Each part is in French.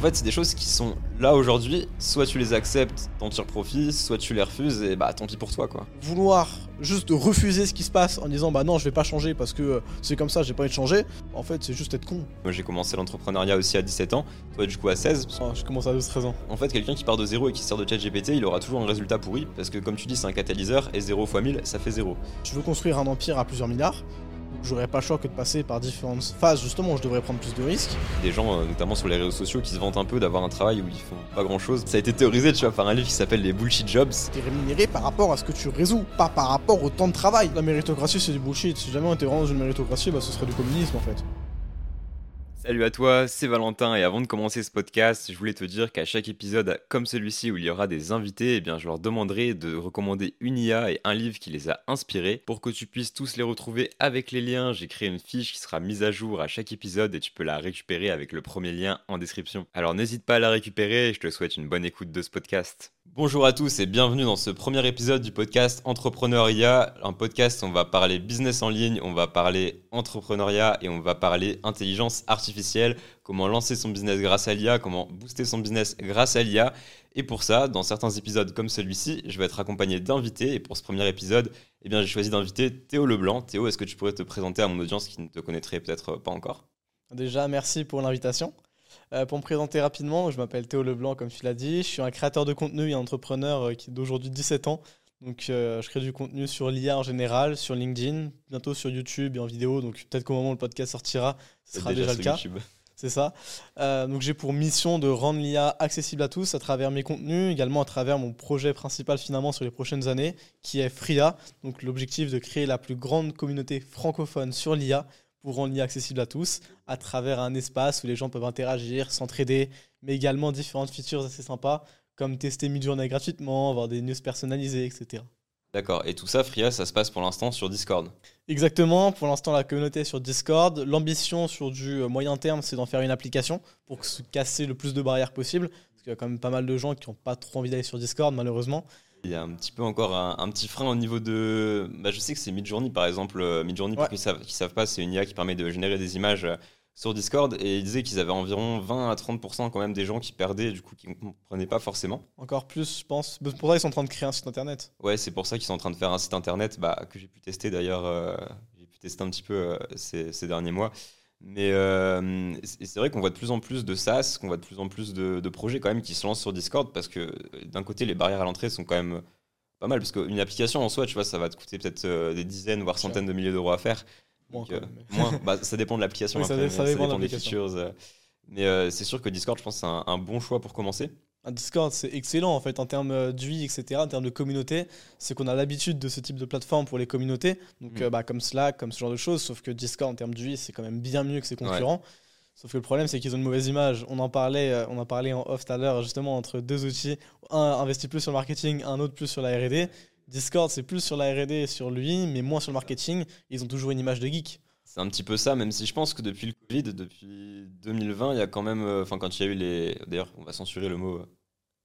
En fait, c'est des choses qui sont là aujourd'hui, soit tu les acceptes, t'en tires profit, soit tu les refuses et bah tant pis pour toi quoi. Vouloir juste refuser ce qui se passe en disant bah non, je vais pas changer parce que euh, c'est comme ça, j'ai pas envie de changer, en fait, c'est juste être con. Moi j'ai commencé l'entrepreneuriat aussi à 17 ans, toi du coup à 16. Oh, je commence à 12-13 ans. En fait, quelqu'un qui part de zéro et qui sort de ChatGPT, il aura toujours un résultat pourri parce que comme tu dis, c'est un catalyseur et 0 x 1000, ça fait 0. Je veux construire un empire à plusieurs milliards. J'aurais pas le choix que de passer par différentes phases, justement, où je devrais prendre plus de risques. Des gens, euh, notamment sur les réseaux sociaux, qui se vantent un peu d'avoir un travail où ils font pas grand chose. Ça a été théorisé, tu vois, par un livre qui s'appelle Les Bullshit Jobs. T'es rémunéré par rapport à ce que tu résous, pas par rapport au temps de travail. La méritocratie, c'est du bullshit. Si jamais on était vraiment dans une méritocratie, bah ce serait du communisme en fait. Salut à toi, c'est Valentin et avant de commencer ce podcast, je voulais te dire qu'à chaque épisode comme celui-ci où il y aura des invités, eh bien je leur demanderai de recommander une IA et un livre qui les a inspirés. Pour que tu puisses tous les retrouver avec les liens, j'ai créé une fiche qui sera mise à jour à chaque épisode et tu peux la récupérer avec le premier lien en description. Alors n'hésite pas à la récupérer je te souhaite une bonne écoute de ce podcast. Bonjour à tous et bienvenue dans ce premier épisode du podcast Entrepreneuriat. Un podcast, on va parler business en ligne, on va parler entrepreneuriat et on va parler intelligence artificielle, comment lancer son business grâce à l'IA, comment booster son business grâce à l'IA. Et pour ça, dans certains épisodes comme celui-ci, je vais être accompagné d'invités. Et pour ce premier épisode, eh j'ai choisi d'inviter Théo Leblanc. Théo, est-ce que tu pourrais te présenter à mon audience qui ne te connaîtrait peut-être pas encore? Déjà, merci pour l'invitation. Euh, pour me présenter rapidement, je m'appelle Théo Leblanc, comme tu l'as dit. Je suis un créateur de contenu et entrepreneur euh, qui d'aujourd'hui 17 ans. Donc, euh, je crée du contenu sur l'IA en général, sur LinkedIn, bientôt sur YouTube et en vidéo. Donc, peut-être qu'au moment où le podcast sortira, ce sera déjà, le cas. C'est ça. donc, j'ai pour mission de rendre l'IA accessible à tous à travers mes contenus, également à travers mon projet principal finalement sur les prochaines années, qui est FRIA. Donc, l'objectif de créer la plus grande communauté francophone sur l'IA pour rendre l'IA accessible à tous à travers un espace où les gens peuvent interagir, s'entraider, mais également différentes features assez sympas comme tester mid-journée gratuitement, avoir des news personnalisées, etc. D'accord. Et tout ça, Fria, ça se passe pour l'instant sur Discord Exactement. Pour l'instant, la communauté est sur Discord. L'ambition sur du euh, moyen terme, c'est d'en faire une application pour se casser le plus de barrières possible. Parce qu'il y a quand même pas mal de gens qui n'ont pas trop envie d'aller sur Discord, malheureusement. Il y a un petit peu encore un, petit frein au niveau de. Bah, je sais que c'est Midjourney par exemple. Euh, Midjourney, pour ceux qui savent, savent pas, c'est une IA qui permet de générer des images euh, sur Discord et ils disaient qu'ils avaient environ 20 à 30% quand même des gens qui perdaient, du coup, qui ne comprenaient pas forcément. Encore plus, je pense. Pour ça, ils sont en train de créer un site internet. Ouais, c'est pour ça qu'ils sont en train de faire un site internet bah, que j'ai pu tester d'ailleurs. Euh, j'ai pu tester un petit peu ces, ces, derniers mois. Mais euh, c'est vrai qu'on voit de plus en plus de SaaS, qu'on voit de plus en plus de, projets quand même qui se lancent sur Discord parce que d'un côté, les barrières à l'entrée sont quand même pas mal parce qu'une application en soi, tu vois, ça va te coûter peut-être euh, des dizaines voire centaines de milliers d'euros à faire. Moins, euh, bah, ça dépend de l'application, ça, dépend, des features. mais c'est sûr que Discord, je pense, c'est un, bon choix pour commencer. Un Discord, c'est excellent en fait en termes euh, d'UI, etc., en termes de communauté. C'est qu'on a l'habitude de ce type de plateforme pour les communautés, donc mm. euh, bah, comme Slack, comme ce genre de choses. Sauf que Discord, en termes d'UI, c'est quand même bien mieux que ses concurrents. Sauf que le problème, c'est qu'ils ont une mauvaise image. On en parlait, euh, on en parlait en off tout à l'heure, justement, entre deux outils. Un investit plus sur le marketing, un autre plus sur la RD. Discord, c'est plus sur la RD et sur l'UI, mais moins sur le marketing. Ils ont toujours une image de geek. C'est un petit peu ça, même si je pense que depuis le Covid, depuis 2020, il y a quand même. Enfin, quand il y a eu les. D'ailleurs, on va censurer le mot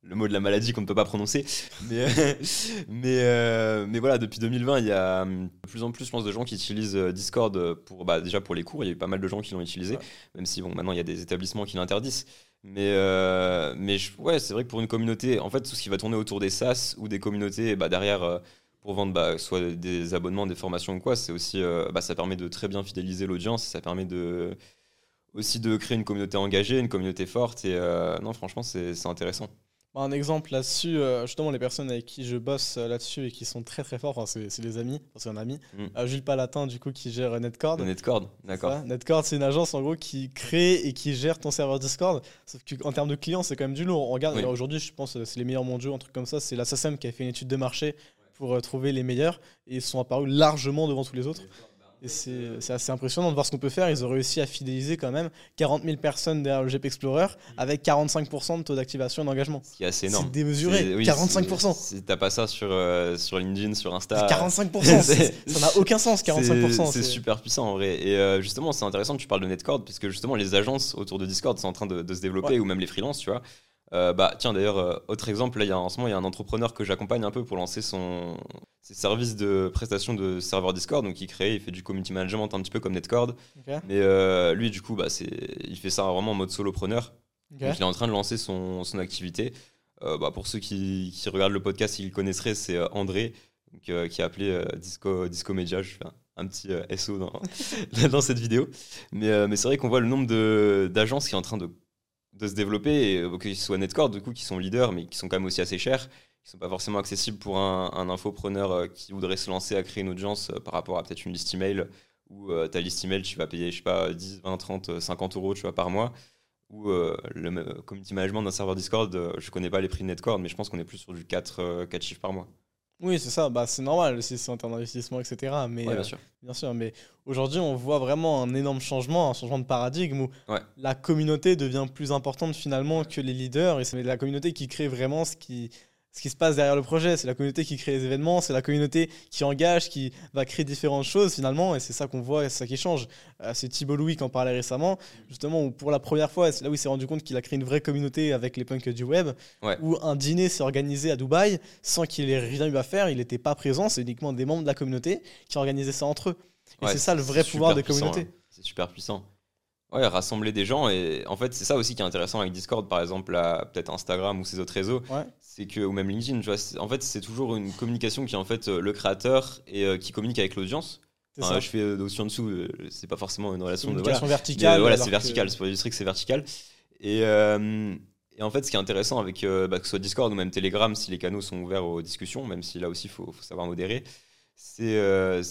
le mot de la maladie qu'on ne peut pas prononcer. Mais, mais, euh, mais voilà, depuis 2020, il y a hum, de plus en plus, je pense, de gens qui utilisent euh, Discord pour, bah, déjà pour les cours. Il y a eu pas mal de gens qui l'ont utilisé, même si bon, maintenant il y a des établissements qui l'interdisent. Mais, euh, mais ouais, c'est vrai que pour une communauté, en fait, tout ce qui va tourner autour des SaaS ou des communautés bah, derrière pour vendre bah, soit des abonnements, des formations ou quoi, c'est aussi, bah, ça permet de très bien fidéliser l'audience, ça permet de aussi de créer une communauté engagée, une communauté forte. Et non, franchement, c'est intéressant. Bah, un exemple là-dessus, euh, justement, les personnes avec qui je bosse euh, là-dessus et qui sont très très forts, enfin, c'est des amis, c'est un ami, mm. euh, Jules Palatin, du coup, qui gère Netcord. Netcord, d'accord. Netcord, c'est une agence en gros qui crée et qui gère ton serveur Discord. Sauf qu'en termes de clients, c'est quand même du lourd. On regarde, aujourd'hui, je pense c'est les meilleurs mondiaux, un truc comme ça. C'est la SACEM qui a fait une étude de marché pour trouver les meilleurs et ils sont apparus largement devant tous les autres. Et c'est assez impressionnant de voir ce qu'on peut faire. Ils ont réussi à fidéliser quand même 40 000 personnes derrière le GP Explorer avec 45% de taux d'activation et d'engagement. Ce qui est assez énorme. C'est démesuré, 45%. Si t'as pas ça sur, euh, sur LinkedIn, sur Insta. 45%, ça n'a aucun sens, 45%. C'est super puissant en vrai. Et euh, justement, c'est intéressant que tu parles de Netcord, puisque justement, les agences autour de Discord sont en train de, se développer, ou même les freelances, tu vois. Euh, bah, tiens, d'ailleurs, euh, autre exemple, là, y a, en ce moment, il y a un entrepreneur que j'accompagne un peu pour lancer son, ses services de prestation de serveur Discord. Donc, il crée, il fait du community management un petit peu comme Netcord. Mais euh, lui, du coup, bah, il fait ça vraiment en mode solopreneur. Donc, il est en train de lancer son, son activité. Bah, pour ceux qui, qui, regardent le podcast, ils le connaisseraient, c'est André, qui a appelé Disco, Disco Media. Je fais un, petit SO dans, dans cette vidéo. Mais, mais c'est vrai qu'on voit le nombre d'agences qui est en train de, de se développer, et, que ce soit Netcore, du coup, qui sont leaders, mais qui sont quand même aussi assez chers qui sont pas forcément accessibles pour un, un infopreneur qui voudrait se lancer à créer une audience par rapport à peut-être une liste email ou ta liste email tu vas payer je sais pas 10 20 30 50 euros tu vois par mois ou euh, le community management d'un serveur Discord, euh, je connais pas les prix de Netcord, mais je pense qu'on est plus sur du 4, 4 euh, chiffres par mois. Oui, c'est ça, bah, c'est normal, c'est en termes d'investissement, etc. Mais, bien, sûr. bien sûr. Mais aujourd'hui, on voit vraiment un énorme changement, un changement de paradigme où la communauté devient plus importante finalement que les leaders. Et c'est la communauté qui crée vraiment ce qui, ce qui se passe derrière le projet. C'est la communauté qui crée les événements, c'est la communauté qui engage, qui va créer différentes choses finalement, et c'est ça qu'on voit, c'est ça qui change. Euh, c'est Thibault Louis qui en parlait récemment, justement, où pour la première fois, c'est là où il s'est rendu compte qu'il a créé une vraie communauté avec les punks du web, où un dîner s'est organisé à Dubaï sans qu'il ait rien eu à faire, il n'était pas présent, c'est uniquement des membres de la communauté qui organisaient ça entre eux. Et c'est ça le vrai pouvoir des communautés. Hein. C'est super puissant. Ouais, rassembler des gens. Et en fait, c'est ça aussi qui est intéressant avec Discord, par exemple, peut-être Instagram ou ces autres réseaux. C'est que, ou même LinkedIn, tu vois, en fait, c'est toujours une communication qui est en fait euh, le créateur et euh, qui communique avec l'audience. je fais euh, aussi en dessous, c'est pas forcément une relation de. Voilà. verticale. voilà, c'est vertical, c'est pour illustrer que c'est vertical. Et, et, en fait, ce qui est intéressant avec bah, que ce soit Discord ou même Telegram, si les canaux sont ouverts aux discussions, même si là aussi, il faut, faut, savoir modérer, c'est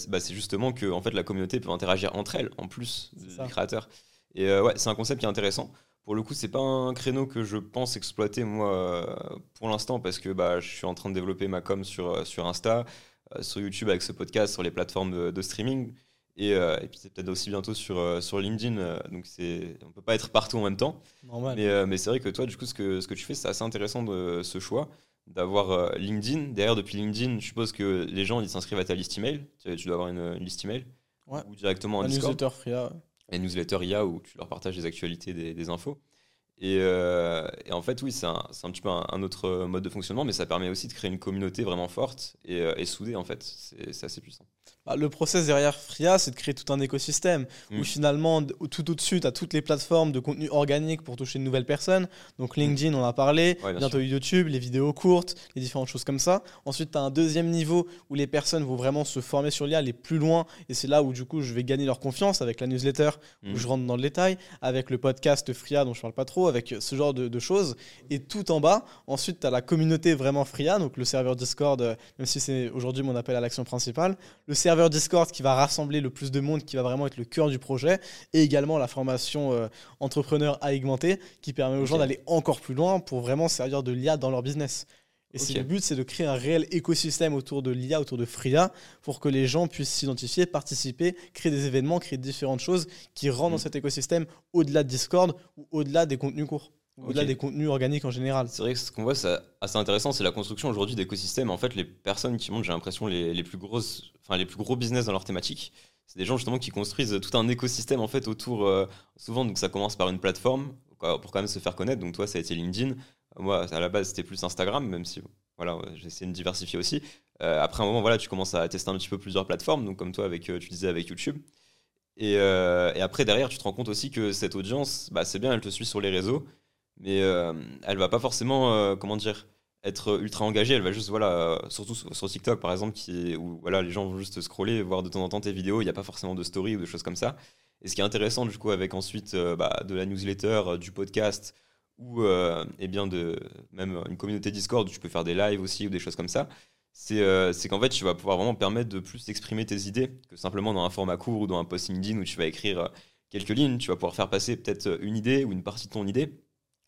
bah, justement que en fait, la communauté peut interagir entre elles, en plus des créateurs. Et ouais, c'est un concept qui est intéressant. Pour le coup, c'est pas un créneau que je pense exploiter moi euh, pour l'instant parce que bah, je suis en train de développer ma com sur, euh, sur Insta, sur YouTube avec ce podcast, sur les plateformes de, streaming. Et, et, puis c'est peut-être aussi bientôt sur, sur LinkedIn. donc c'est, on peut pas être partout en même temps. Normal. Mais, mais c'est vrai que toi, du coup, ce que, ce que tu fais, c'est assez intéressant de ce choix d'avoir LinkedIn. Derrière, depuis LinkedIn, je suppose que les gens ils s'inscrivent à ta liste email. Tu, dois avoir une, liste email. Ouais. Ou directement en un newsletter les newsletters IA où tu leur partages des actualités, des, infos. Euh, et, en fait, oui, c'est un, petit peu un, autre mode de fonctionnement, mais ça permet aussi de créer une communauté vraiment forte et, euh, et soudée, en fait. C'est assez puissant. Bah, le process derrière Fria, c'est de créer tout un écosystème où mm. finalement, tout au-dessus, tu as toutes les plateformes de contenu organique pour toucher de nouvelles personnes. Donc mm. LinkedIn, on a parlé, bientôt YouTube, les vidéos courtes, les différentes choses comme ça. Ensuite, tu as un deuxième niveau où les personnes vont vraiment se former sur l'IA, aller plus loin. Et c'est là où, du coup, je vais gagner leur confiance avec la newsletter où mm. je rentre dans le détail, avec le podcast Fria dont je parle pas trop, avec ce genre de, choses. Et tout en bas, ensuite, tu as la communauté vraiment Fria, donc le serveur Discord, euh, même si c'est aujourd'hui mon appel à l'action principale. Le serveur Discord qui va rassembler le plus de monde, qui va vraiment être le cœur du projet, et également la formation euh, entrepreneur à augmenter, qui permet aux gens d'aller encore plus loin pour vraiment servir de l'IA dans leur business. Et le but, c'est de créer un réel écosystème autour de l'IA, autour de Fria, pour que les gens puissent s'identifier, participer, créer des événements, créer différentes choses qui rentrent dans mm. cet écosystème au-delà de Discord ou au-delà des contenus courts. Au-delà des contenus organiques en général. C'est vrai que ce qu'on voit, c'est assez intéressant, c'est la construction aujourd'hui d'écosystèmes. En fait, les personnes qui montent, j'ai l'impression, les, les, plus grosses, enfin, les plus gros business dans leur thématique, c'est des gens justement qui construisent tout un écosystème en fait autour. Euh, souvent, donc ça commence par une plateforme pour quand même se faire connaître. Donc toi, ça a été LinkedIn. Moi, à la base, c'était plus Instagram, même si voilà, j'ai essayé de diversifier aussi. Euh, après un moment, voilà, tu commences à tester un petit peu plusieurs plateformes. Donc comme toi, avec, euh, tu disais avec YouTube. Et, et, après, derrière, tu te rends compte aussi que cette audience, bah, c'est bien, elle te suit sur les réseaux mais euh, elle va pas forcément, euh, comment dire, être ultra engagée. Elle va juste, voilà, euh, surtout sur TikTok par exemple, où voilà, les gens vont juste scroller, voir de temps en temps tes vidéos. Il n'y a pas forcément de story ou de choses comme ça. Et ce qui est intéressant du coup avec ensuite bah, de la newsletter, du podcast ou et bien de même une communauté Discord où tu peux faire des lives aussi ou des choses comme ça. C'est qu'en fait, tu vas pouvoir vraiment permettre de plus exprimer tes idées que simplement dans un format court ou dans un post LinkedIn où tu vas écrire quelques lignes. Tu vas pouvoir faire passer peut-être une idée ou une partie de ton idée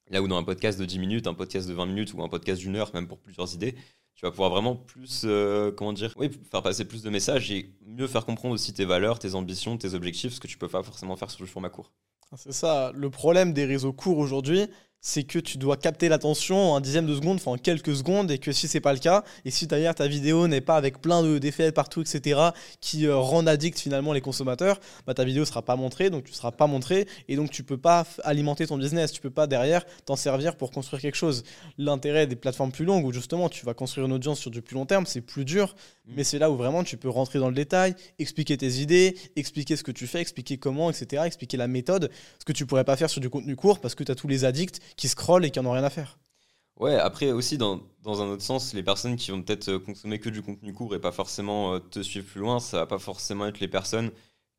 Là où dans un podcast de 10 minutes, un podcast de 20 minutes ou un podcast d'une heure, même pour plusieurs idées, tu vas pouvoir vraiment plus, euh, comment dire, oui, faire passer plus de messages et mieux faire comprendre aussi tes valeurs, tes ambitions, tes objectifs, ce que tu peux pas forcément faire sur le format court. C'est ça, le problème des réseaux courts aujourd'hui, c'est que tu dois capter l'attention en un dixième de seconde, enfin en quelques secondes, et que si c'est pas le cas, et si d'ailleurs ta vidéo n'est pas avec plein d'effets partout, etc., qui euh, rendent addict finalement les consommateurs, bah, ta vidéo sera pas montrée, donc tu seras pas montré, et donc tu peux pas alimenter ton business, tu peux pas derrière t'en servir pour construire quelque chose. L'intérêt des plateformes plus longues, où justement tu vas construire une audience sur du plus long terme, c'est plus dur, mm. mais c'est là où vraiment tu peux rentrer dans le détail, expliquer tes idées, expliquer ce que tu fais, expliquer comment, etc., expliquer la méthode, ce que tu pourrais pas faire sur du contenu court, parce que tu as tous les addicts qui scrollent et qui en ont rien à faire. Ouais, après aussi, dans, dans un autre sens, les personnes qui vont peut-être euh, consommer que du contenu court et pas forcément euh, te suivre plus loin, ça va pas forcément être les personnes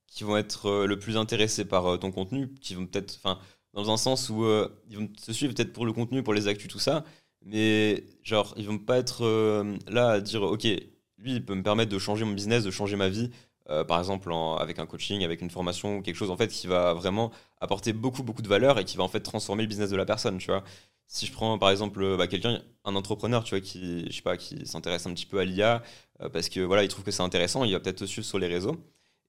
qui vont être euh, le plus intéressées par ton contenu, qui vont peut-être, enfin, dans un sens où ils vont te suivre peut-être pour le contenu, pour les actus, tout ça, mais genre, ils vont pas être là à dire, ok, lui, il peut me permettre de changer mon business, de changer ma vie, par exemple avec un coaching, avec une formation ou quelque chose en fait qui va vraiment apporter beaucoup beaucoup de valeur et qui va en fait transformer le business de la personne, tu vois si je prends par exemple euh, bah, quelqu'un, un entrepreneur, tu vois, qui, je sais pas, qui s'intéresse un petit peu à l'IA, euh, parce que voilà, il trouve que c'est intéressant, il va peut-être te suivre sur les réseaux.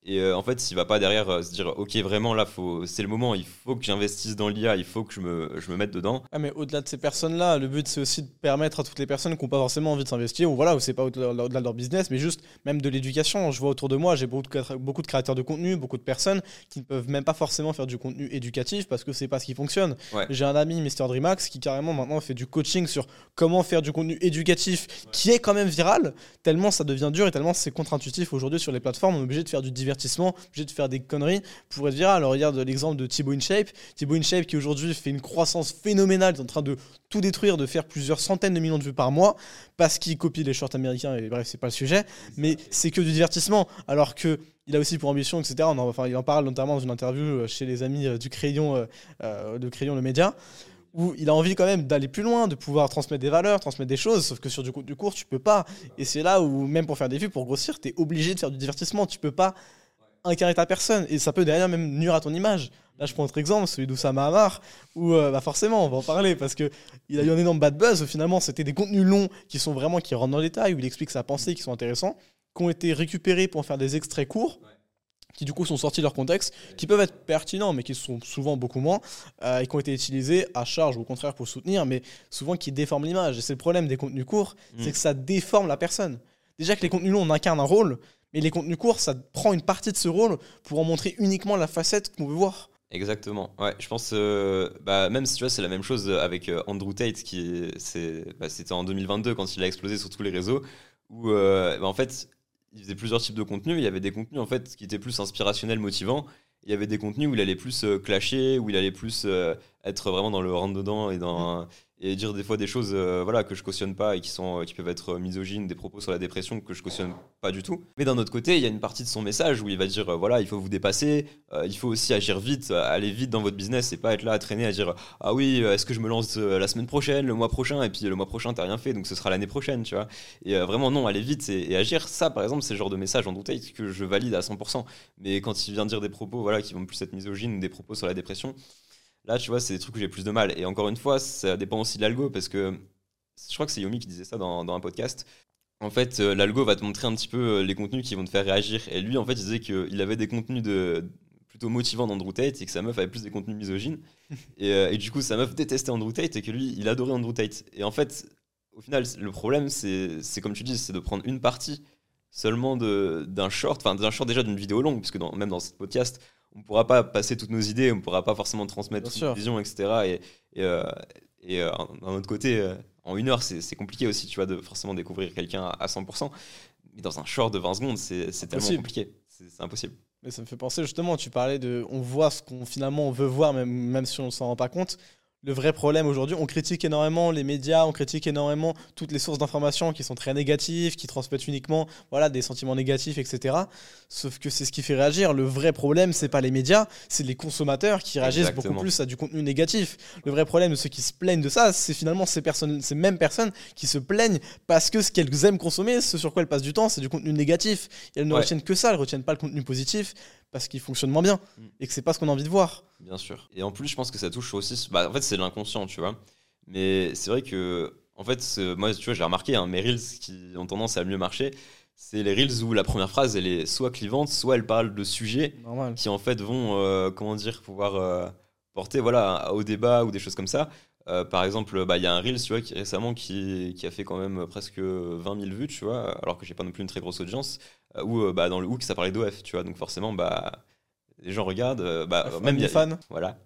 Et euh, en fait, s'il va pas derrière euh, se dire, ok, vraiment là, c'est le moment, il faut que j'investisse dans l'IA, il faut que je me, je me mette dedans. Ah, mais au-delà de ces personnes-là, le but c'est aussi de permettre à toutes les personnes qui n'ont pas forcément envie de s'investir, ou voilà, ou c'est pas au-delà de leur business, mais juste même de l'éducation. Je vois autour de moi, j'ai beaucoup de, beaucoup de créateurs de contenu, beaucoup de personnes qui ne peuvent même pas forcément faire du contenu éducatif parce que c'est pas ce qui fonctionne. J'ai un ami, Mr. Dreamax, qui carrément maintenant fait du coaching sur comment faire du contenu éducatif qui est quand même viral, tellement ça devient dur et tellement c'est contre-intuitif aujourd'hui sur les plateformes. On est obligé de faire du divertissement, obligé de faire des conneries pour être viral. Alors regarde l'exemple de Thibaut InShape. Thibaut InShape qui aujourd'hui fait une croissance phénoménale, est en train de tout détruire, de faire plusieurs centaines de millions de vues par mois parce qu'il copie les shorts américains et bref, c'est pas le sujet. Mais c'est que du divertissement. Alors que il a aussi pour ambition, etc. Enfin, il en parle notamment dans une interview euh, chez les amis euh, du Crayon, euh, de Crayon le média où il a envie quand même d'aller plus loin, de pouvoir transmettre des valeurs, transmettre des choses, sauf que sur du contenu court, tu peux pas. Et c'est là où, même pour faire des vues, pour grossir, tu es obligé de faire du divertissement. Tu peux pas incarner ta personne. Et ça peut derrière même nuire à ton image. Là, je prends autre exemple, celui d'Oussama Hamar, où euh, bah forcément, on va en parler, parce qu'il a eu un énorme bad buzz. Finalement, c'était des contenus longs qui sont vraiment, qui rentrent dans le détail, où il explique sa pensée, qui sont intéressants, qui ont été récupérés pour en faire des extraits courts, qui du coup sont sortis de leur contexte, qui peuvent être pertinents, mais qui sont souvent beaucoup moins, euh, et qui ont été utilisés à charge, ou au contraire pour soutenir, mais souvent qui déforment l'image. Et c'est le problème des contenus courts, mm. c'est que ça déforme la personne. Déjà que les contenus longs, on incarne un rôle, mais les contenus courts, ça prend une partie de ce rôle pour en montrer uniquement la facette qu'on veut voir. Exactement. Ouais, je pense, euh, bah, même si tu vois, c'est la même chose avec euh, Andrew Tate, qui bah, c'était en 2022 quand il a explosé sur tous les réseaux, où euh, bah, en fait, il faisait plusieurs types de contenus. Il y avait des contenus en fait qui étaient plus inspirationnels, motivants. Il y avait des contenus où il allait plus clasher, où il allait plus être vraiment dans le rentre dedans et dans. Et dire des fois des choses euh, voilà que je cautionne pas et qui sont euh, qui peuvent être misogynes des propos sur la dépression que je cautionne pas du tout. Mais d'un autre côté il y a une partie de son message où il va dire euh, voilà il faut vous dépasser il faut aussi agir vite aller vite dans votre business et pas être là à traîner à dire ah oui est-ce que je me lance la semaine prochaine le mois prochain? Et puis le mois prochain t'as rien fait donc ce sera l'année prochaine tu vois. Et vraiment non aller vite et, agir ça par exemple c'est le genre de message en bouteille que je valide à 100% mais quand il vient dire des propos voilà qui vont plus être misogynes des propos sur la dépression Là, tu vois, c'est des trucs où j'ai plus de mal. Et encore une fois, ça dépend aussi de l'algo parce que je crois que c'est Yomi qui disait ça dans, un podcast. En fait, euh, l'algo va te montrer un petit peu euh, les contenus qui vont te faire réagir. Et lui, en fait, il disait qu'il avait des contenus de, plutôt motivants d'Andrew Tate et que sa meuf avait plus des contenus misogynes. Euh, et, du coup, sa meuf détestait Andrew Tate et que lui, il adorait Andrew Tate. Et en fait, au final, le problème, c'est comme tu dis, c'est de prendre une partie seulement d'un short, enfin d'un short déjà d'une vidéo longue, puisque dans, même dans ce podcast, on ne pourra pas passer toutes nos idées, on ne pourra pas forcément transmettre nos visions, etc. Et, et, euh, et euh, d'un autre côté, euh, en une heure, c'est compliqué aussi, tu vois, de forcément découvrir quelqu'un à, 100%. Mais dans un short de 20 secondes, c'est tellement compliqué. C'est impossible. Mais ça me fait penser justement, tu parlais de. On voit ce qu'on finalement on veut voir, même, même si on ne s'en rend pas compte le vrai problème aujourd'hui. On critique énormément les médias, on critique énormément toutes les sources d'informations qui sont très négatives, qui transmettent uniquement voilà, des sentiments négatifs, etc. Sauf que c'est ce qui fait réagir. Le vrai problème, c'est pas les médias, c'est les consommateurs qui réagissent beaucoup plus à du contenu négatif. Le vrai problème de ceux qui se plaignent de ça, c'est finalement ces, personnes, ces mêmes personnes qui se plaignent parce que ce qu'elles aiment consommer, ce sur quoi elles passent du temps, c'est du contenu négatif. elles ne retiennent que ça, elles ne retiennent pas le contenu positif parce qu'il fonctionne moins bien mm. et que c'est pas ce qu'on a envie de voir. Bien sûr. Et en plus, je pense que ça touche aussi. Bah, en fait, c'est l'inconscient, tu vois. Mais c'est vrai que, en fait, moi, tu vois, j'ai remarqué, hein, mes reels qui ont tendance à mieux marcher, c'est les reels où la première phrase, elle est soit clivante, soit elle parle de sujets qui, en fait, vont, euh, comment dire, pouvoir euh, porter voilà, au débat ou des choses comme ça. Euh, par exemple, bah, il y a un Reels tu vois, qui, récemment qui, qui, a fait quand même presque 20 000 vues, tu vois, alors que j'ai pas non plus une très grosse audience, où euh, bah, dans le hook ça parlait d'OF, tu vois, donc forcément, bah, les gens regardent, bah, même les fans. Voilà.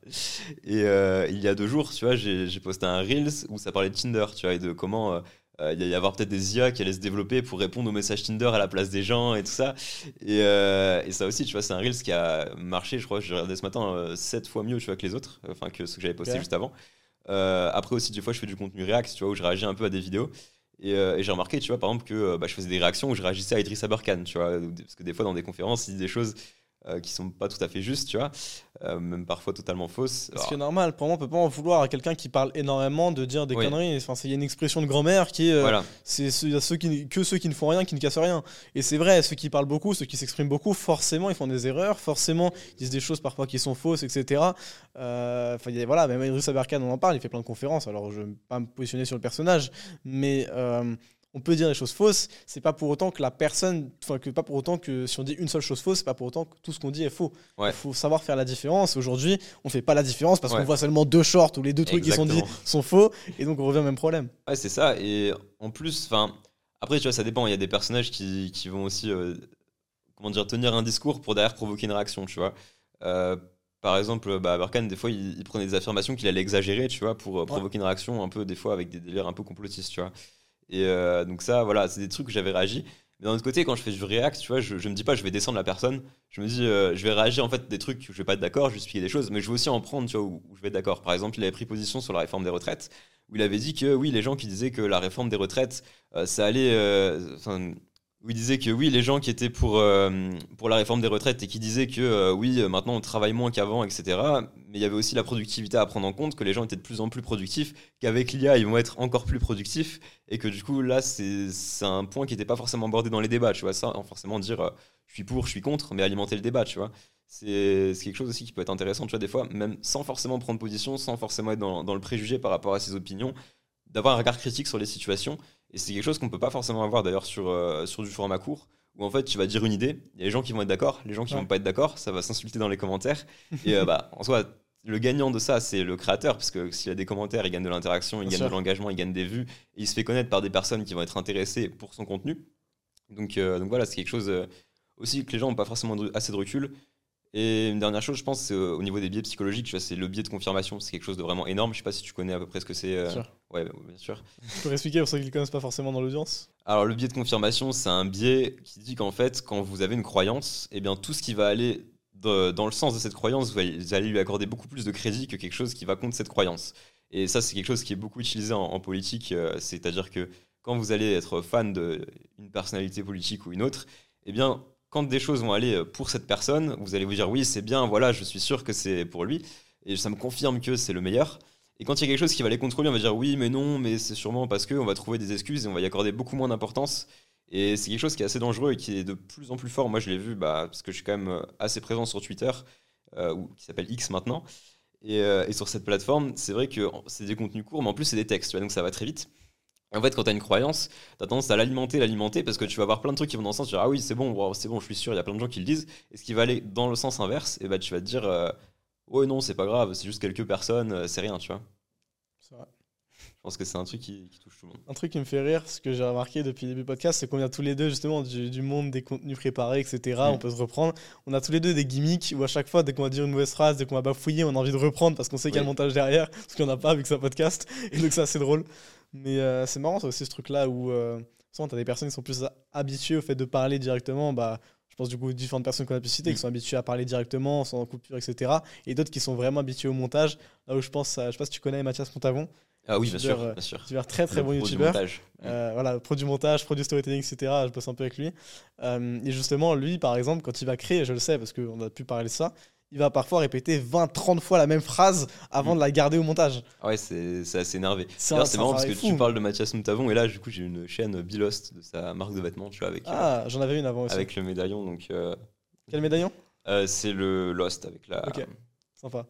Et il y a deux jours, tu vois, j'ai posté un Reels où ça parlait de Tinder, tu vois, et de comment il y y avoir peut-être des IA qui allaient se développer pour répondre aux messages Tinder à la place des gens et tout ça. Et, et ça aussi, tu vois, c'est un Reels qui a marché, je crois, j'ai regardé ce matin, 7 fois mieux, tu vois, que les autres, enfin que ce que j'avais posté juste avant. Euh, après aussi, des fois, je fais du contenu React, tu vois, où je réagis un peu à des vidéos. Et, euh, et j'ai remarqué, tu vois, par exemple, que euh, bah, je faisais des réactions où je réagissais à Idriss Aberkan, tu vois, parce que des fois, dans des conférences, il dit des choses euh, qui sont pas tout à fait justes, tu vois, euh, même parfois totalement fausses. Ce qui est normal, pour moi, on peut pas en vouloir à quelqu'un qui parle énormément de dire des Oui. conneries. Enfin, il y a une expression de grand-mère qui est euh, voilà, c'est ceux, qui, que ceux qui ne font rien, qui ne cassent rien. Et c'est vrai, ceux qui parlent beaucoup, ceux qui s'expriment beaucoup, forcément, ils font des erreurs, forcément, ils disent des choses parfois qui sont fausses, etc. Euh, Enfin, voilà, même Idriss Aberkan, on en parle, il fait plein de conférences, alors je ne vais pas me positionner sur le personnage, mais euh, on peut dire des choses fausses, c'est pas pour autant que la personne, enfin, que pas pour autant que si on dit une seule chose fausse, c'est pas pour autant que tout ce qu'on dit est faux. Il Ouais. faut savoir faire la différence. Aujourd'hui, on fait pas la différence parce Ouais. qu'on voit seulement deux shorts où les deux trucs qui sont dits sont faux, et donc on revient au même problème. Ouais, c'est ça. Et en plus, enfin, après, tu vois, ça dépend. Il y a des personnages qui, qui vont aussi, euh, comment dire, tenir un discours pour derrière provoquer une réaction, tu vois. Euh, par exemple, bah, Berkane, des fois, il, il prenait des affirmations qu'il allait exagérer, tu vois, pour euh, provoquer une réaction un peu, des fois, avec des délires un peu complotistes, tu vois. Et euh, donc ça, voilà, c'est des trucs que j'avais réagi. Mais d'un autre côté, quand je fais du react, tu vois, je, je me dis pas, je vais descendre la personne. Je me dis, euh, je vais réagir en fait des trucs où je vais pas être d'accord, expliquer des choses, mais je vais aussi en prendre, tu vois, où, je vais être d'accord. Par exemple, il avait pris position sur la réforme des retraites, où il avait dit que oui, les gens qui disaient que la réforme des retraites, euh, ça allait, euh, où il disait que oui, les gens qui étaient pour, euh, pour la réforme des retraites et qui disaient que euh, oui, euh, maintenant on travaille moins qu'avant, etc. Mais il y avait aussi la productivité à prendre en compte, que les gens étaient de plus en plus productifs, qu'avec l'IA, ils vont être encore plus productifs, et que du coup, là, c'est un point qui n'était pas forcément abordé dans les débats, tu vois, ça, en forcément dire je suis pour, je suis contre, mais alimenter le débat, tu vois. C'est c'est quelque chose aussi qui peut être intéressant, tu vois, des fois, même sans forcément prendre position, sans forcément être dans, dans le préjugé par rapport à ses opinions, d'avoir un regard critique sur les situations. Et c'est quelque chose qu'on peut pas forcément avoir d'ailleurs sur, euh, sur du format court, où en fait tu vas dire une idée, il y a les gens qui vont être d'accord, les gens qui Ouais. vont pas être d'accord, ça va s'insulter dans les commentaires. Et euh, bah, en soi, le gagnant de ça, c'est le créateur, parce que s'il a des commentaires, il gagne de l'interaction, il Bien gagne de l'engagement, il gagne des vues, et il se fait connaître par des personnes qui vont être intéressées pour son contenu. Donc, euh, donc voilà, c'est quelque chose aussi que les gens n'ont pas forcément de- assez de recul. Et une dernière chose, je pense, c'est au niveau des biais psychologiques, tu vois, c'est le biais de confirmation. C'est quelque chose de vraiment énorme. Je sais pas si tu connais à peu près ce que c'est. euh, Bien sûr. Ouais, bien sûr. Tu peux expliquer pour ceux qui ne le connaissent pas forcément dans l'audience Alors, le biais de confirmation, c'est un biais qui dit qu'en fait, quand vous avez une croyance, eh bien, tout ce qui va aller de- dans le sens de cette croyance, vous allez, vous allez lui accorder beaucoup plus de crédit que quelque chose qui va contre cette croyance. Et ça, c'est quelque chose qui est beaucoup utilisé en, en politique. euh, C'est-à-dire que quand vous allez être fan d'une personnalité politique ou une autre, eh bien, quand des choses vont aller pour cette personne, vous allez vous dire oui, c'est bien, voilà, je suis sûr que c'est pour lui, et ça me confirme que c'est le meilleur. Et quand il y a quelque chose qui va aller contre lui, on va dire oui, mais non, mais c'est sûrement parce qu'on va trouver des excuses et on va y accorder beaucoup moins d'importance. Et c'est quelque chose qui est assez dangereux et qui est de plus en plus fort. Moi, je l'ai vu bah, parce que je suis quand même euh, assez présent sur Twitter, euh, qui s'appelle X maintenant. Et, euh, et sur cette plateforme, c'est vrai que c'est des contenus courts, mais en plus, c'est des textes, donc ça va très vite. En fait, quand tu as une croyance, tu as tendance à l'alimenter, l'alimenter, parce que tu vas avoir plein de trucs qui vont dans le sens, tu vas dire, ah oui, c'est bon, wow, c'est bon, je suis sûr, il y a plein de gens qui le disent. Et ce qui va aller dans le sens inverse, et bah, tu vas te dire, euh, ouais, non, c'est pas grave, c'est juste quelques personnes, euh, c'est rien, tu vois. C'est vrai. Je pense que c'est un truc qui, qui touche tout le monde. Un truc qui me fait rire, ce que j'ai remarqué depuis le début du podcast, c'est qu'on vient tous les deux justement du, du monde des contenus préparés, etc. Mm. On peut se reprendre. On a tous les deux des gimmicks où à chaque fois, dès qu'on va dire une mauvaise phrase, dès qu'on va bafouiller, on a envie de reprendre parce qu'on sait qu'il y a le montage derrière, parce qu'il n'y en a pas avec sa podcast. Et donc c'est assez drôle. Mais euh, c'est marrant, c'est aussi ce truc-là où euh, tu as des personnes qui sont plus habituées au fait de parler directement. Bah, je pense du coup aux différentes personnes qu'on a pu citer Mm. qui sont habituées à parler directement, sans coupure, etc. Et d'autres qui sont vraiment habitués au montage. Là où je pense, à- je sais pas si tu connais Mathias Montavon, Ah oui, bien sûr, euh, bien sûr. très très Le bon youtubeur. montage. Euh, voilà, pro du montage, pro du storytelling, etc. Je bosse un peu avec lui. Euh, et justement, lui, par exemple, quand il va créer, je le sais parce qu'on a pu parler de ça, il va parfois répéter 20-30 fois la même phrase avant Mm. de la garder au montage. Ah ouais, c'est assez énervé. C'est marrant parce que tu parles de Mathias Moutavon et là, du coup, j'ai une chaîne Bilost de sa marque de vêtements, tu vois, avec, euh, Ah, j'en avais une avant aussi. avec le médaillon. Donc, euh, Quel médaillon? euh, c'est le Lost avec la. Ok. Sympa.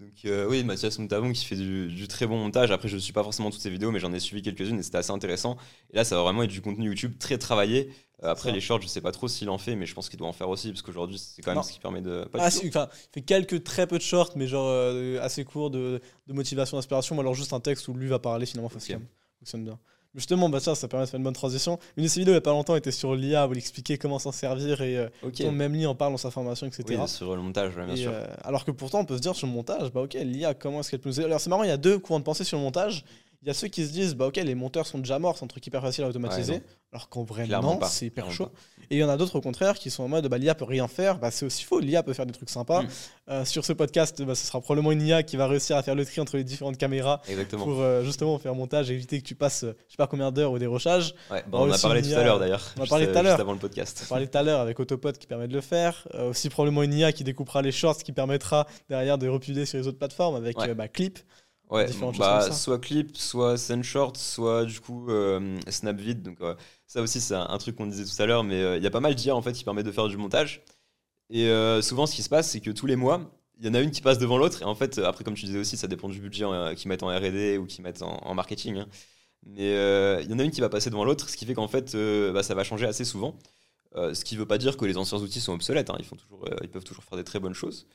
Donc, euh, oui, Mathias Moutavon qui fait du, du très bon montage. Après, je ne suis pas forcément toutes ses vidéos, mais j'en ai suivi quelques-unes et c'était assez intéressant. Et là, ça va vraiment être du contenu YouTube très travaillé. Euh, après, les shorts, je sais pas trop s'il en fait, mais je pense qu'il doit en faire aussi parce qu'aujourd'hui, c'est quand même Non. ce qui permet de. Pas Ah, si, il fait quelques très peu de shorts, mais genre euh, assez courts de, de motivation, d'inspiration, ou alors juste un texte où lui va parler finalement face Ok. cam. Fonctionne bien. Justement, bah, ça, ça permet de faire une bonne transition. Une de ses vidéos il y a pas longtemps était sur l'IA où il expliquait comment s'en servir et euh, Ok. Tom Memly en parle dans sa formation, etc. Oui, sur le montage, ouais, bien Et, sûr. euh, alors que pourtant, on peut se dire sur le montage, bah ok, l'IA, comment est-ce qu'elle peut nous aider? Alors c'est marrant, il y a deux courants de pensée sur le montage. Il y a ceux qui se disent, bah ok, les monteurs sont déjà morts, c'est un truc hyper facile à automatiser. Ouais, alors qu'en vrai, Clairement non, pas, c'est hyper chaud. pas. Et il y en a d'autres au contraire qui sont en mode, bah, l'IA peut rien faire. Bah, c'est aussi faux, l'IA peut faire des trucs sympas. Mm. Euh, sur ce podcast, bah, ce sera probablement une IA qui va réussir à faire le tri entre les différentes caméras Exactement. pour euh, justement faire montage et éviter que tu passes, euh, je sais pas combien d'heures ou des rochages. Ouais, bah, on on en a parlé tout à l'heure d'ailleurs. on en a parlé tout à l'heure. Avant le podcast. On parlait tout à l'heure avec Autopod qui permet de le faire. Euh, aussi probablement une IA qui découpera les shorts qui permettra derrière de republier sur les autres plateformes avec Ouais. bah, Clip. Ouais, bah, soit Clip, soit Sendshort, soit du coup euh, Snapvid. Donc euh, ça aussi c'est un, un truc qu'on disait tout à l'heure, mais euh, il y a pas mal d'IA en fait qui permettent de faire du montage. Et souvent ce qui se passe c'est que tous les mois, il y en a une qui passe devant l'autre. Et en fait après comme tu disais aussi, ça dépend du budget qu'ils mettent en R&D ou qu'ils mettent en, en marketing. hein. Mais il y en a une qui va passer devant l'autre, ce qui fait qu'en fait bah, ça va changer assez souvent. Ce qui veut pas dire que les anciens outils sont obsolètes. hein. Ils, font toujours, ils peuvent toujours faire des très bonnes choses.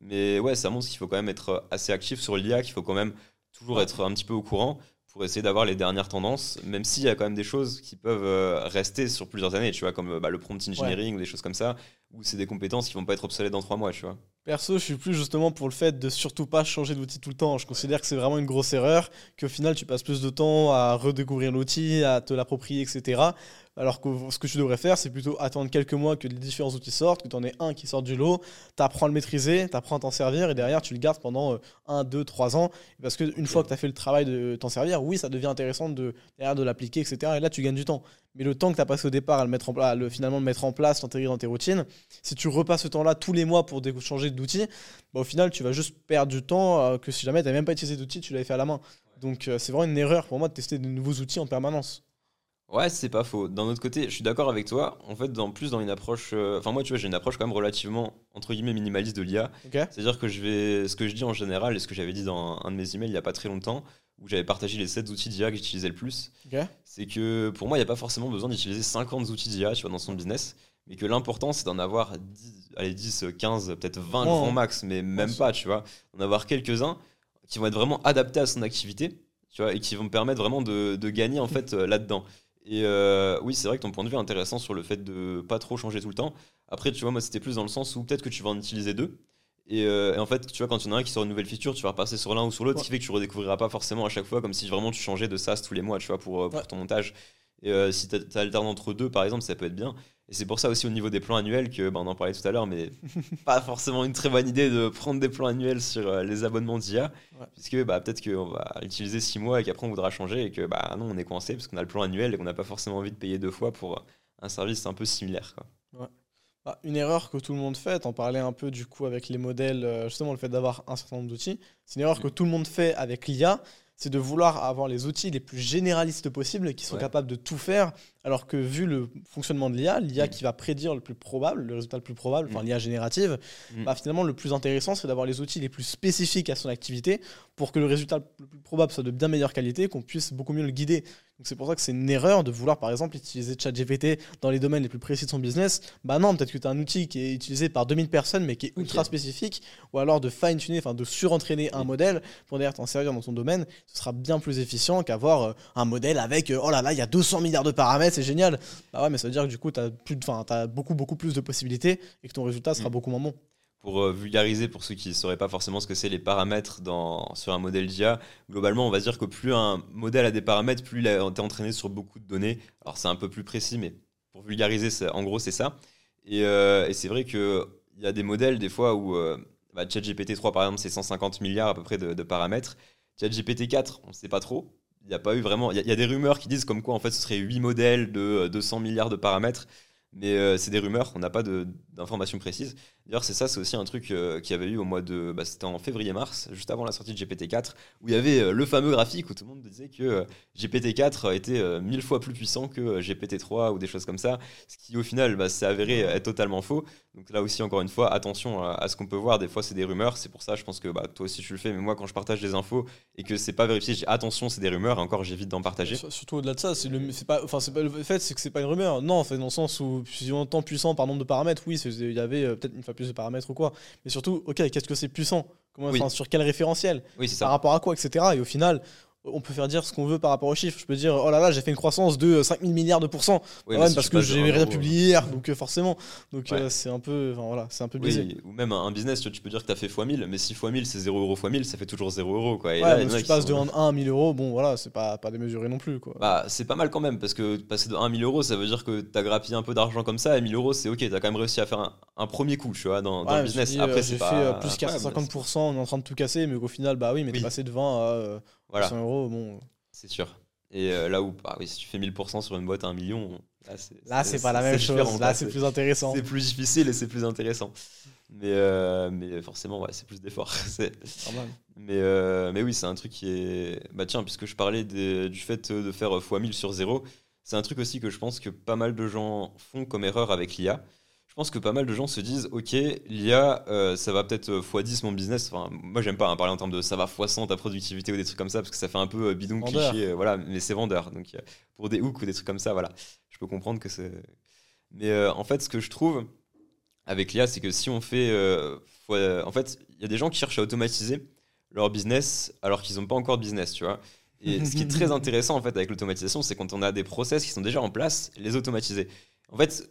Mais ouais, ça montre qu'il faut quand même être assez actif sur l'IA, qu'il faut quand même toujours être un petit peu au courant pour essayer d'avoir les dernières tendances, même s'il y a quand même des choses qui peuvent euh, rester sur plusieurs années, tu vois, comme euh, bah, le prompt engineering ou des choses comme ça, où c'est des compétences qui vont pas être obsolètes dans trois mois, tu vois. Perso, je suis plus justement pour le fait de surtout pas changer d'outil tout le temps. Je considère que c'est vraiment une grosse erreur, qu'au final tu passes plus de temps à redécouvrir l'outil, à te l'approprier, etc. Alors que ce que tu devrais faire, c'est plutôt attendre quelques mois que les différents outils sortent, que tu en aies un qui sort du lot, tu apprends à le maîtriser, tu apprends à t'en servir et derrière tu le gardes pendant 1, 2, 3 ans. Parce qu'une fois que tu as fait le travail de t'en servir, oui, ça devient intéressant de, derrière de l'appliquer, etc. Et là tu gagnes du temps. Mais le temps que tu as passé au départ à le mettre en place, finalement le mettre en place, l'intégrer dans tes routines, si tu repasses ce temps-là tous les mois pour changer d'outil, bah, au final, tu vas juste perdre du temps euh, que si jamais tu n'avais même pas utilisé d'outil, tu l'avais fait à la main. Donc, euh, c'est vraiment une erreur pour moi de tester de nouveaux outils en permanence. Ouais, c'est pas faux. D'un autre côté, je suis d'accord avec toi. En fait, en plus, dans une approche. euh, Enfin, moi, tu vois, j'ai une approche quand même relativement, entre guillemets, minimaliste de l'IA. C'est-à-dire que je vais. Ce que je dis en général, et ce que j'avais dit dans un de mes emails il y a pas très longtemps, où j'avais partagé les 7 outils d'IA que j'utilisais le plus, c'est que pour moi, il n'y a pas forcément besoin d'utiliser 50 outils d'IA tu vois, dans son business, mais que l'important, c'est d'en avoir 10, allez, 10, 15, peut-être 20 Ouais. grands max, mais même pas, tu vois. D'en avoir quelques-uns qui vont être vraiment adaptés à son activité, tu vois, et qui vont me permettre vraiment de, de gagner, en fait, euh, là-dedans. Et euh, oui, c'est vrai que ton point de vue est intéressant sur le fait de pas trop changer tout le temps. Après, tu vois, moi, c'était plus dans le sens où peut-être que tu vas en utiliser deux. Et, euh, et en fait, tu vois, quand il y en a un qui sort une nouvelle feature, tu vas repasser sur l'un ou sur l'autre, Ouais. ce qui fait que tu redécouvriras pas forcément à chaque fois, comme si vraiment tu changeais de SaaS tous les mois, tu vois, pour, euh, pour Ouais. ton montage. Et euh, si tu alternes entre deux, par exemple, ça peut être bien. Et c'est pour ça aussi au niveau des plans annuels que, bah, on en parlait tout à l'heure, mais pas forcément une très bonne idée de prendre des plans annuels sur euh, les abonnements d'IA, Ouais. puisque bah, peut-être qu'on va utiliser six mois et qu'après on voudra changer et que bah non, on est coincé parce qu'on a le plan annuel et qu'on n'a pas forcément envie de payer deux fois pour euh, un service un peu similaire. Quoi. Bah, une erreur que tout le monde fait, t'en parlais un peu du coup avec les modèles, euh, justement le fait d'avoir un certain nombre d'outils, c'est une erreur Mm. que tout le monde fait avec l'IA, c'est de vouloir avoir les outils les plus généralistes possibles qui sont Ouais. capables de tout faire, alors que vu le fonctionnement de l'IA, l'IA Mm. qui va prédire le plus probable, le résultat le plus probable, enfin Mm. l'IA générative, Mm. bah, finalement le plus intéressant c'est d'avoir les outils les plus spécifiques à son activité pour que le résultat le plus probable soit de bien meilleure qualité, qu'on puisse beaucoup mieux le guider. Donc c'est pour ça que c'est une erreur de vouloir par exemple utiliser ChatGPT dans les domaines les plus précis de son business. Bah non, peut-être que tu as un outil qui est utilisé par 2000 personnes mais qui est ultra spécifique ou alors de fine-tuner, enfin de surentraîner un modèle pour derrière t'en servir dans ton domaine. Ce sera bien plus efficient qu'avoir euh, un modèle avec euh, oh là là, il y a 200 milliards de paramètres, c'est génial. Bah ouais, mais ça veut dire que du coup tu as, plus t'as beaucoup beaucoup plus de possibilités et que ton résultat sera Mm. beaucoup moins bon. Pour euh, vulgariser, pour ceux qui ne sauraient pas forcément ce que c'est les paramètres dans, sur un modèle d'IA, globalement, on va dire que plus un modèle a des paramètres, plus il a été entraîné sur beaucoup de données. Alors c'est un peu plus précis, mais pour vulgariser, en gros, c'est ça. Et, euh, et c'est vrai qu'il y a des modèles, des fois, où euh, bah, ChatGPT 3, par exemple, c'est 150 milliards à peu près de, de paramètres. ChatGPT 4, on ne sait pas trop. Il n'y a pas eu vraiment. Il y, a- des rumeurs qui disent comme quoi, en fait, ce serait 8 modèles de euh, 200 milliards de paramètres. Mais euh, c'est des rumeurs, on n'a pas d'informations précises. D'ailleurs, c'est ça, c'est aussi un truc euh, qu'il y avait eu au mois de. Bah, C'était en février-mars, juste avant la sortie de GPT-4, où il y avait euh, le fameux graphique où tout le monde disait que euh, GPT-4 était euh, mille fois plus puissant que euh, GPT-3 ou des choses comme ça, ce qui au final bah, s'est avéré être totalement faux. Donc là aussi, encore une fois, attention à, ce qu'on peut voir. Des fois, c'est des rumeurs. C'est pour ça, je pense que bah, toi aussi tu le fais. Mais moi, quand je partage des infos et que c'est pas vérifié, j'ai attention, c'est des rumeurs. Encore, j'évite d'en partager. Sur- Surtout au-delà de ça, c'est le, c'est pas, enfin c'est pas le fait, c'est que c'est pas une rumeur. Non, c'est dans le sens où si on entend puissant par nombre de paramètres, oui, il y avait peut-être une plus de paramètres ou quoi. Mais surtout, ok, qu'est-ce que c'est puissant? Comment, Oui. Sur quel référentiel? Oui, c'est Par ça. rapport à quoi, etc. Et au final, on peut faire dire ce qu'on veut par rapport aux chiffres. Je peux dire, oh là là, j'ai fait une croissance de 5000 milliards de pourcents. Oui, si parce tu que j'ai rien publié hier, donc euh, forcément. Donc Ouais. euh, c'est un peu, voilà, c'est un peu Oui, biaisé. ou même un, business, tu, tu peux dire que tu as fait x 1000, mais si x 1000 c'est 0 euro x 1000, ça fait toujours 0 euro. Quoi. Et ouais, là, donc si tu passes de sont- 1 à 1000 euros, bon voilà, c'est pas, pas démesuré non plus. Quoi. Bah, c'est pas mal quand même, parce que passer de 1 000 euros, ça veut dire que t'as grappillé un peu d'argent comme ça, et 1000 euros, c'est ok, t'as quand même réussi à faire un, un premier coup, tu vois, dans, le business. euh, Après, j'ai fait pas euh, plus incroyable, mais 450%, on est en train de tout casser, mais qu'au final, bah oui, mais t'es passé de 20 à euh, Voilà, 100 euros. Bon, c'est sûr. Et euh, là où, bah oui, si tu fais 1000% sur une boîte à 1 million, là, c'est là, c'est pas la même chose. Là, c'est plus intéressant. C'est plus difficile et c'est plus intéressant. Mais, euh, mais forcément, ouais, c'est plus d'efforts. C'est- Normal. Mais, euh, mais oui, c'est un truc qui est. Bah tiens, puisque je parlais des- du fait de faire x1000 sur 0, c'est un truc aussi que je pense que pas mal de gens font comme erreur avec l'IA. Je pense que pas mal de gens se disent Ok, l'IA, euh, ça va peut-être euh, x10 mon business. Enfin, moi, j'aime pas hein, parler en termes de ça va x100 ta productivité ou des trucs comme ça, parce que ça fait un peu euh, bidon Vendeur. cliché. euh, voilà, mais c'est vendeur. Donc, pour des hooks ou des trucs comme ça, voilà. Je peux comprendre que c'est. Mais euh, en fait, ce que je trouve avec l'IA, c'est que si on fait. en fait, il y a des gens qui cherchent à automatiser leur business alors qu'ils n'ont pas encore de business, tu vois. Et ce qui est très intéressant en fait avec l'automatisation, c'est quand on a des process qui sont déjà en place, les automatiser. En fait,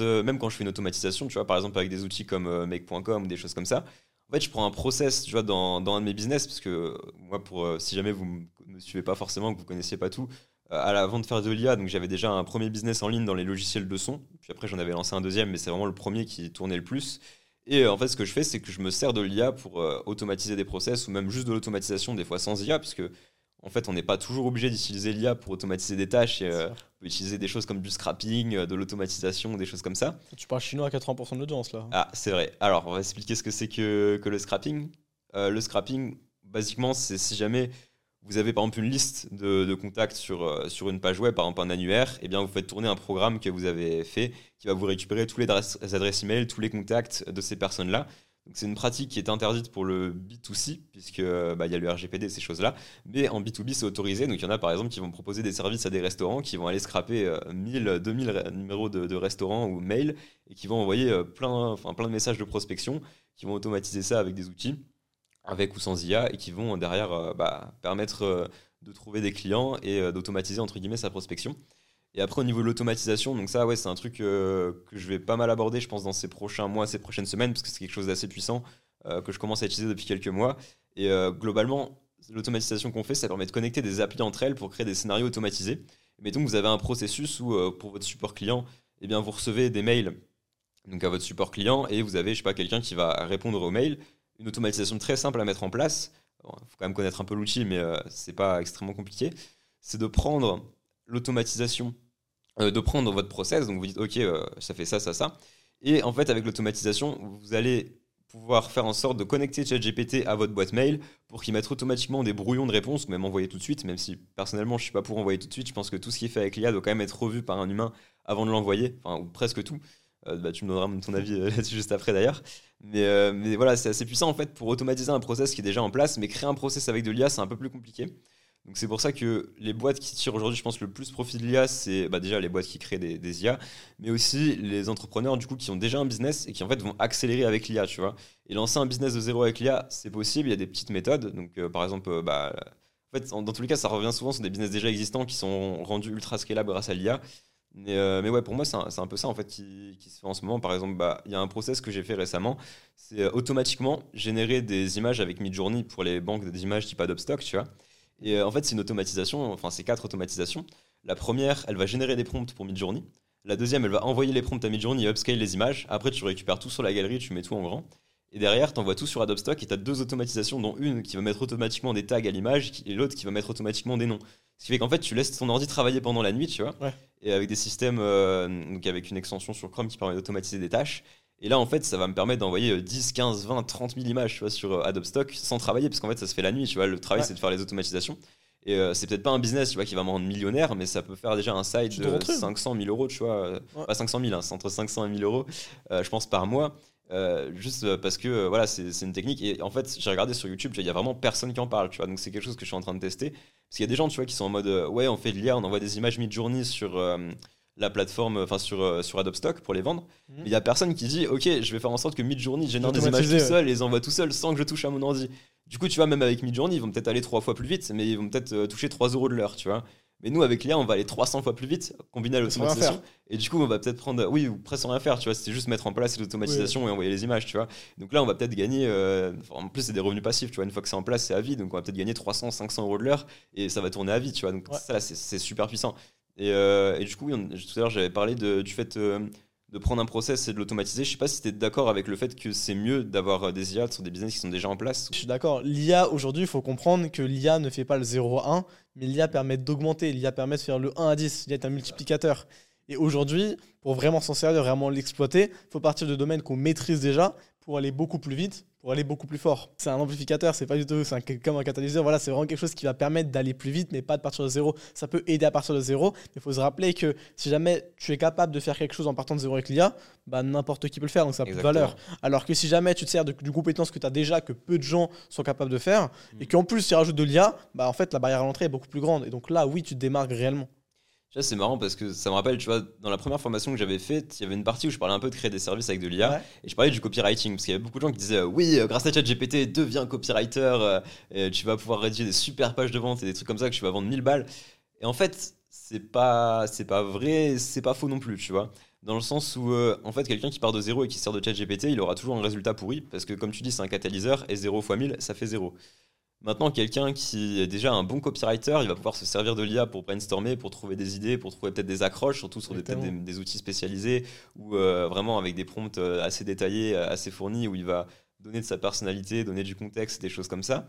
euh, même quand je fais une automatisation, tu vois, par exemple avec des outils comme euh, make.com ou des choses comme ça, en fait, je prends un process, tu vois, dans, un de mes business, parce que euh, moi, pour, si jamais vous ne me suivez pas forcément, que vous connaissiez pas tout, à l'avant de faire de l'IA, j'avais déjà un premier business en ligne dans les logiciels de son, puis après j'en avais lancé un deuxième, mais c'est vraiment le premier qui tournait le plus. Et en fait, ce que je fais, c'est que je me sers de l'IA pour automatiser des process ou même juste de l'automatisation, des fois sans IA, puisque en fait, on n'est pas toujours obligé d'utiliser l'IA pour automatiser des tâches. Et, peut utiliser des choses comme du scrapping, euh, de l'automatisation, des choses comme ça. Tu parles chinois à 80% de l'audience là. Ah, c'est vrai. Alors, on va expliquer ce que c'est que, que le scrapping. Euh, le scrapping, basiquement, c'est si jamais vous avez par exemple une liste de, de contacts sur, euh, sur une page web, par exemple un annuaire, et bien vous faites tourner un programme que vous avez fait qui va vous récupérer tous les adresses, adresses email, tous les contacts de ces personnes-là. C'est une pratique qui est interdite pour le B2C, puisque euh, bah, y a le RGPD, ces choses-là. Mais en B2B, c'est autorisé. Donc il y en a par exemple qui vont proposer des services à des restaurants, qui vont aller scraper euh, 1000, 2000 ré- numéros de, restaurants ou mails, et qui vont envoyer euh, plein, de messages de prospection, qui vont automatiser ça avec des outils, avec ou sans IA, et qui vont derrière euh, bah, permettre euh, de trouver des clients et euh, d'automatiser entre guillemets sa prospection. Et après au niveau de l'automatisation, donc ça ouais c'est un truc euh, que je vais pas mal aborder je pense dans ces prochains mois, ces prochaines semaines, parce que c'est quelque chose d'assez puissant euh, que je commence à utiliser depuis quelques mois. Et euh, globalement, l'automatisation qu'on fait, ça permet de connecter des applis entre elles pour créer des scénarios automatisés. Mettons que vous avez un processus où pour votre support client, eh bien, vous recevez des mails donc à votre support client et vous avez je sais pas quelqu'un qui va répondre aux mails une automatisation très simple à mettre en place il faut quand même connaître un peu l'outil mais euh, c'est pas extrêmement compliqué c'est de prendre l'automatisation euh, de prendre votre process donc vous dites ok euh, ça fait ça ça ça et en fait avec l'automatisation vous allez pouvoir faire en sorte de connecter ChatGPT à votre boîte mail pour qu'il mette automatiquement des brouillons de réponses ou même envoyer tout de suite même si personnellement je suis pas pour envoyer tout de suite je pense que tout ce qui est fait avec l'IA doit quand même être revu par un humain avant de l'envoyer enfin ou presque tout euh, bah, tu me donneras ton avis là-dessus juste après d'ailleurs. Mais, mais voilà, c'est assez puissant en fait pour automatiser un process qui est déjà en place, mais créer un process avec de l'IA, c'est un peu plus compliqué. Donc c'est pour ça que les boîtes qui tirent aujourd'hui, je pense, le plus profit de l'IA, c'est bah, déjà les boîtes qui créent des, des IA, mais aussi les entrepreneurs du coup qui ont déjà un business et qui en fait vont accélérer avec l'IA, tu vois. Et lancer un business de zéro avec l'IA, c'est possible. Il y a des petites méthodes. Donc euh, par exemple, euh, bah, dans tous les cas, ça revient souvent sur des business déjà existants qui sont rendus ultra scalables grâce à l'IA. Mais, euh, mais ouais, pour moi, c'est un, peu ça en fait qui, se fait en ce moment. Par exemple, bah, il y a un process que j'ai fait récemment, c'est automatiquement générer des images avec Midjourney pour les banques d'images type Adobe Stock, tu vois. Et euh, en fait, c'est une automatisation, enfin, c'est quatre automatisations. La première, elle va générer des prompts pour Midjourney. La deuxième, elle va envoyer les prompts à Midjourney et upscale les images. Après, tu récupères tout sur la galerie, tu mets tout en grand. Et derrière, tu envoies tout sur Adobe Stock et tu as deux automatisations, dont une qui va mettre automatiquement des tags à l'image et l'autre qui va mettre automatiquement des noms. Ce qui fait qu'en fait, tu laisses ton ordi travailler pendant la nuit, tu vois. Ouais. Et avec des systèmes, euh, donc avec une extension sur Chrome qui permet d'automatiser des tâches. Et là, en fait, ça va me permettre d'envoyer euh, 10, 15, 20, 30 000 images tu vois, sur euh, Adobe Stock sans travailler, parce qu'en fait, ça se fait la nuit, tu vois. Le travail, Ouais. c'est de faire les automatisations. Et euh, c'est peut-être pas un business, tu vois, qui va me rendre millionnaire, mais ça peut faire déjà un side Tu te de retrouves. 500 000 euros, tu vois. euh, Ouais. Pas 500 000, hein, c'est entre 500 et 1000 euros, euh, je pense, par mois. Euh, juste parce que voilà, c'est une technique. Et en fait, j'ai regardé sur YouTube, il y a vraiment personne qui en parle, tu vois. Donc c'est quelque chose que je suis en train de tester. Parce qu'il y a des gens, tu vois, qui sont en mode ouais, on fait de l'IA, on envoie des images mid-journée sur la plateforme, enfin sur, euh, sur Adobe Stock pour les vendre. Mhm. Mais il y a personne qui dit ok, je vais faire en sorte que mid-journey génère des images tout seul et les envoie tout seul sans que je touche à mon ordi. Du coup, tu vois, même avec Midjourney, ils vont peut-être aller trois fois plus vite, mais ils vont peut-être euh, toucher 3 euros de l'heure, tu vois. Mais nous, avec l'IA, on va aller 300 fois plus vite, combiné à l'automatisation. Et du coup, on va peut-être prendre, oui, ou presque rien faire, tu vois. C'était juste mettre en place l'automatisation et envoyer les images, tu vois. Donc là, on va peut-être gagner, euh, en plus, c'est des revenus passifs, tu vois. Une fois que c'est en place, c'est à vie. Donc on va peut-être gagner 300, 500 euros de l'heure et ça va tourner à vie, tu vois. Donc Ouais. ça, c'est super puissant. Et, euh, et du coup, tout à l'heure, j'avais parlé du fait euh, de prendre un process et de l'automatiser. Je sais pas si tu es d'accord avec le fait que c'est mieux d'avoir euh, des IA sur des business qui sont déjà en place. Je suis d'accord. L'IA, aujourd'hui, il faut comprendre que l'IA ne fait pas le 0 à 1, mais l'IA permet d'augmenter. L'IA permet de faire le 1 à 10. L'IA est un multiplicateur. Et aujourd'hui, pour vraiment s'en servir, vraiment l'exploiter, il faut partir de domaines qu'on maîtrise déjà pour aller beaucoup plus vite, pour aller beaucoup plus fort. C'est un amplificateur, c'est pas du tout c'est un- comme un catalyseur. Voilà, c'est vraiment quelque chose qui va permettre d'aller plus vite, mais pas de partir de zéro. Ça peut aider à partir de zéro, mais il faut se rappeler que si jamais tu es capable de faire quelque chose en partant de zéro avec l'IA, bah, n'importe qui peut le faire, donc ça a plus de valeur. Alors que si jamais tu te sers de, du compétence que tu as déjà, que peu de gens sont capables de faire, et qu'en plus tu rajoutes de l'IA, bah en fait la barrière à l'entrée est beaucoup plus grande. Et donc là, oui, tu te démarques réellement. Tu c'est marrant parce que ça me rappelle, tu vois, dans la première formation que j'avais faite, il y avait une partie où je parlais un peu de créer des services avec de l'IA Ouais. et je parlais du copywriting parce qu'il y avait beaucoup de gens qui disaient euh, oui, euh, grâce à ChatGPT, deviens copywriter, euh, et tu vas pouvoir rédiger des super pages de vente et des trucs comme ça que tu vas vendre 1000 balles. Et en fait, c'est pas c'est pas vrai, c'est pas faux non plus, tu vois. Dans le sens où, en fait, quelqu'un qui part de zéro et qui sert de ChatGPT, il aura toujours un résultat pourri parce que, comme tu dis, c'est un catalyseur et 0 fois 1000, ça fait 0. Maintenant, quelqu'un qui est déjà un bon copywriter, il va pouvoir se servir de l'IA pour brainstormer, pour trouver des idées, pour trouver peut-être des accroches, surtout sur des, outils spécialisés ou euh, vraiment avec des prompts euh, assez détaillés, euh, assez fournis, où il va donner de sa personnalité, donner du contexte, des choses comme ça.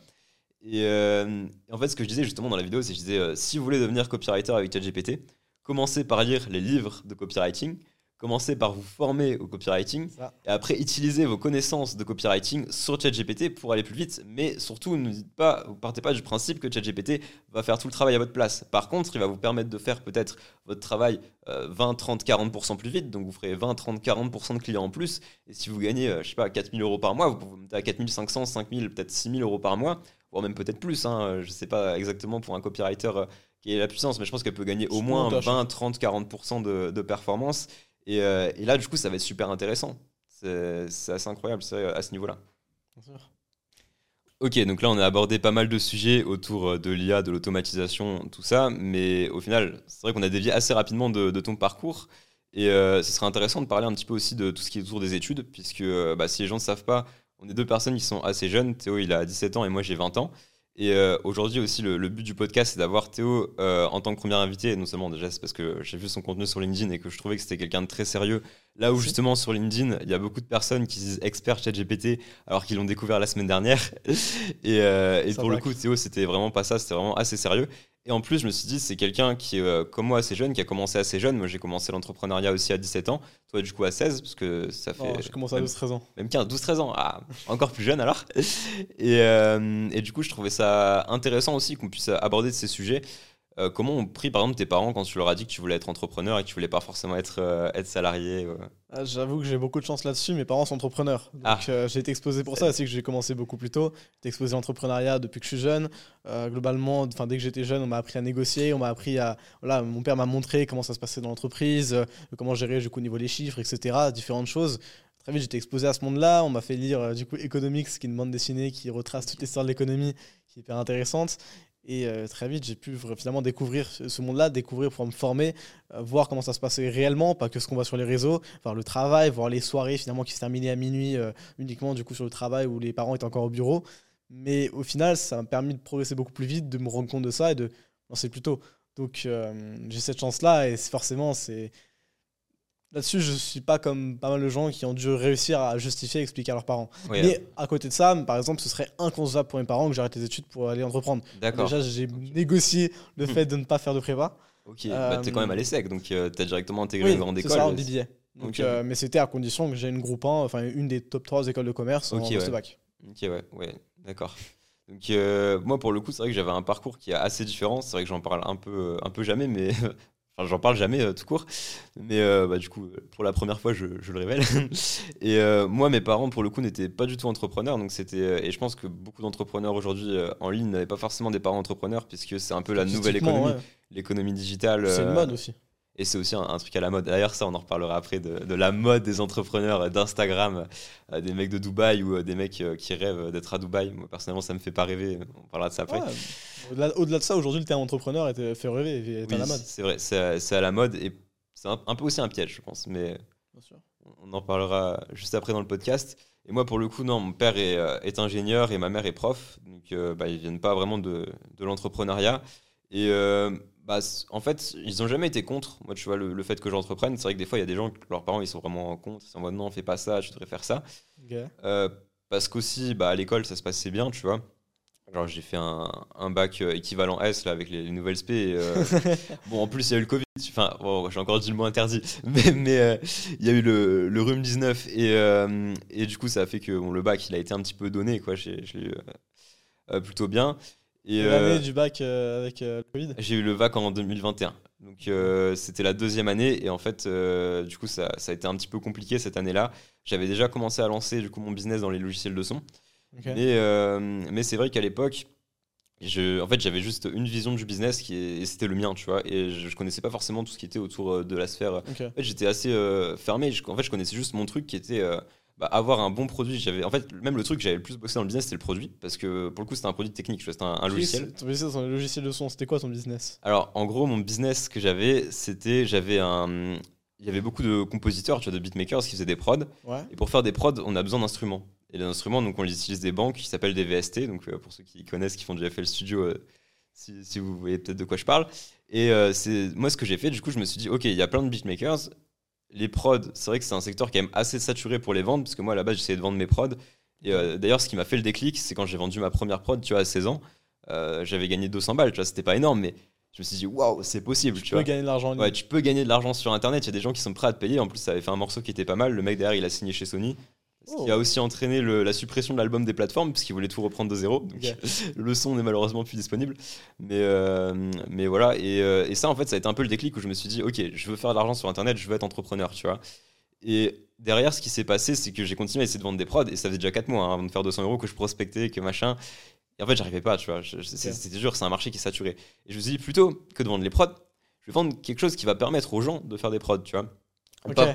Et euh, en fait, ce que je disais justement dans la vidéo, c'est que je disais euh, si vous voulez devenir copywriter avec ChatGPT, commencez par lire les livres de copywriting, commencez par vous former au copywriting, Ça. et après utilisez vos connaissances de copywriting sur ChatGPT pour aller plus vite. Mais surtout, ne dites pas, vous partez pas du principe que ChatGPT va faire tout le travail à votre place. Par contre, il va vous permettre de faire peut-être votre travail euh, 20, 30, 40% plus vite. Donc vous ferez 20, 30, 40% de clients en plus. Et si vous gagnez, euh, je sais pas, 4000 euros par mois, vous pouvez monter à 4500, 5000, peut-être 6000 euros par mois, voire même peut-être plus. Hein. Je sais pas exactement pour un copywriter euh, qui est la puissance, mais je pense qu'elle peut gagner au moins montage. 20, 30, 40% de, de performance. Et, euh, et là, du coup, ça va être super intéressant. C'est assez incroyable, c'est vrai, à ce niveau-là. Bien sûr. Ok, donc là, on a abordé pas mal de sujets autour euh, de l'IA, de l'automatisation, tout ça. Mais au final, c'est vrai qu'on a dévié assez rapidement de, de ton parcours. Et euh, ce serait intéressant de parler un petit peu aussi de tout ce qui est autour des études, puisque bah, si les gens ne savent pas, on est deux personnes qui sont assez jeunes. Théo, il a 17 ans et moi, j'ai 20 ans. Et euh, aujourd'hui aussi, le, le but du podcast, c'est d'avoir Théo euh, en tant que premier invité. Et non seulement déjà, c'est parce que j'ai vu son contenu sur LinkedIn et que je trouvais que c'était quelqu'un de très sérieux. Là où justement sur LinkedIn, il y a beaucoup de personnes qui se disent experts ChatGPT alors qu'ils l'ont découvert la semaine dernière. et euh, et pour le coup, Théo, c'était vraiment pas ça, c'était vraiment assez sérieux. Et en plus, je me suis dit, c'est quelqu'un qui euh, comme moi assez jeune, qui a commencé assez jeune. Moi, j'ai commencé l'entrepreneuriat aussi à 17 ans. Toi, du coup, à 16, parce que ça fait. Oh, je commence à même- 12-13 ans. même 15, 12, 13 ans. Ah, encore plus jeune alors. Et, euh, et du coup, je trouvais ça intéressant aussi qu'on puisse aborder de ces sujets. Euh, comment ont pris, par exemple, tes parents quand tu leur as dit que tu voulais être entrepreneur et que tu voulais pas forcément être, euh, être salarié euh. Ah, J'avoue que j'ai beaucoup de chance là-dessus. Mes parents sont entrepreneurs. Donc Ah. euh, j'ai été exposé pour ça aussi, que j'ai commencé beaucoup plus tôt. J'ai été exposé à l'entrepreneuriat depuis que je suis jeune. Globalement, dès que j'étais jeune, on m'a appris à négocier. On m'a appris à. Voilà, mon père m'a montré comment ça se passait dans l'entreprise, comment gérer du coup, au niveau des chiffres, etc. Différentes choses. Très vite, j'étais exposé à ce monde-là. On m'a fait lire euh, du coup Economics, qui est une bande dessinée qui retrace toute l'histoire de l'économie, qui est hyper intéressante. Et euh, très vite, j'ai pu finalement découvrir ce monde-là, découvrir pour me former, euh, voir comment ça se passait réellement, pas que ce qu'on voit sur les réseaux, voir le travail, voir les soirées finalement qui se terminaient à minuit euh, uniquement du coup sur le travail où les parents étaient encore au bureau. Mais au final, ça m'a permis de progresser beaucoup plus vite, de me rendre compte de ça et de lancer plus tôt. Donc j'ai cette chance-là et forcément, c'est. Là-dessus, je suis pas comme pas mal de gens qui ont dû réussir à justifier et expliquer à leurs parents. Ouais, Mais à côté de ça, par exemple, ce serait inconcevable pour mes parents que j'arrête les études pour aller entreprendre. D'accord. Déjà, j'ai négocié le fait de ne pas faire de prépa. Ok, bah, t'es quand même à Euh, l'ESSEC, donc tu as directement intégré Oui, une grande c'est école. ça, en BBA. Donc, euh, mais c'était à condition que j'ai une groupe 1, enfin une des top 3 écoles de commerce en Ok, ouais. post-bac. Ok, ouais, ouais, d'accord. Donc euh, moi, pour le coup, c'est vrai que j'avais un parcours qui est assez différent. C'est vrai que j'en parle un peu, un peu jamais, mais enfin, j'en parle jamais euh, tout court. Mais euh, bah, du coup, pour la première fois, je, je le révèle. et euh, moi, mes parents, pour le coup, n'étaient pas du tout entrepreneurs. Donc c'était, euh, et je pense que beaucoup d'entrepreneurs aujourd'hui euh, en ligne n'avaient pas forcément des parents entrepreneurs, puisque c'est un peu la nouvelle économie, ouais. l'économie digitale. C'est une euh, mode aussi. Et c'est aussi un, truc à la mode. D'ailleurs, ça, on en reparlera après de, la mode des entrepreneurs d'Instagram, euh, des mecs de Dubaï ou euh, des mecs euh, qui rêvent d'être à Dubaï. Moi, personnellement, ça me fait pas rêver. On parlera de ça après. au-delà, de ça, aujourd'hui, le terme entrepreneur fait rêver, est à la mode. C'est vrai, c'est à, la mode et c'est un, peu aussi un piège, je pense. Mais on en parlera juste après dans le podcast. Et moi, pour le coup, non, mon père est, est ingénieur et ma mère est prof. Donc, bah, ils viennent pas vraiment de, de l'entrepreneuriat. Et bah, en fait, ils n'ont jamais été contre. Moi, tu vois, le, fait que j'entreprenne, c'est vrai que des fois, il y a des gens, leurs parents, ils sont vraiment contre. Ils sont en mode non, fais pas ça, tu devrais faire ça. Euh, parce qu'aussi, bah, à l'école, ça se passait bien, tu vois. Alors, j'ai fait un, un, bac euh, équivalent S là, avec les, nouvelles SP. Euh, bon, en plus, il y a eu le Covid. Enfin, j'ai encore dit le mot interdit. Mais, mais il y a eu le, le rhume 19. Et, et, du coup, ça a fait que bon, le bac, il a été un petit peu donné. Quoi. Je l'ai eu plutôt bien. Et l'année euh, du bac euh, avec euh, le Covid J'ai eu le bac en 2021. Donc c'était la deuxième année et en fait du coup ça, ça, a été un petit peu compliqué cette année-là. J'avais déjà commencé à lancer du coup mon business dans les logiciels de son. Mais, mais c'est vrai qu'à l'époque, je, en fait, j'avais juste une vision du business qui et c'était le mien, tu vois. Et je, je, connaissais pas forcément tout ce qui était autour de la sphère. En fait, j'étais assez fermé. en fait, je connaissais juste mon truc qui était bah, avoir un bon produit. J'avais, en fait, même le truc que j'avais le plus bossé dans le business, c'était le produit. Parce que pour le coup, c'était un produit technique, c'était un, logiciel. Ton business, un logiciel de son, c'était quoi ton business? Alors, en gros, mon business que j'avais, c'était, j'avais un. Il y avait beaucoup de compositeurs, tu vois, de beatmakers qui faisaient des prods. Et pour faire des prods, on a besoin d'instruments. Et les instruments, donc on les utilise des banques qui s'appellent des VST. Donc euh, pour ceux qui connaissent, qui font du FL Studio, euh, si, si, vous voyez peut-être de quoi je parle. Et euh, c'est moi ce que j'ai fait. Du coup, je me suis dit, ok, il y a plein de beatmakers les prods, c'est vrai que c'est un secteur qui est même assez saturé pour les vendre, parce que moi, à la base, j'essayais de vendre mes prods. Et euh, d'ailleurs, ce qui m'a fait le déclic, c'est quand j'ai vendu ma première prod, tu vois, à 16 ans, euh, j'avais gagné 200 balles, tu vois, c'était pas énorme, mais je me suis dit, waouh, c'est possible, tu, tu peux gagner de l'argent. Ouais, tu peux gagner de l'argent sur Internet, il y a des gens qui sont prêts à te payer. En plus, ça avait fait un morceau qui était pas mal. Le mec derrière, il a signé chez Sony. Ce qui a oh. aussi entraîné la suppression de l'album des plateformes, puisqu'il voulait tout reprendre de zéro. le son n'est malheureusement plus disponible. Mais, euh, mais voilà, et, et, ça, en fait, ça a été un peu le déclic où je me suis dit, ok, je veux faire de l'argent sur Internet, je veux être entrepreneur, tu vois. Et derrière, ce qui s'est passé, c'est que j'ai continué à essayer de vendre des prods, et ça faisait déjà 4 mois hein, avant de faire 200 euros que je prospectais, que machin. Et en fait, j'arrivais pas, tu vois. C'était dur, c'est un marché qui est saturé. Et je me suis dit, plutôt que de vendre les prods, je vais vendre quelque chose qui va permettre aux gens de faire des prods, tu vois.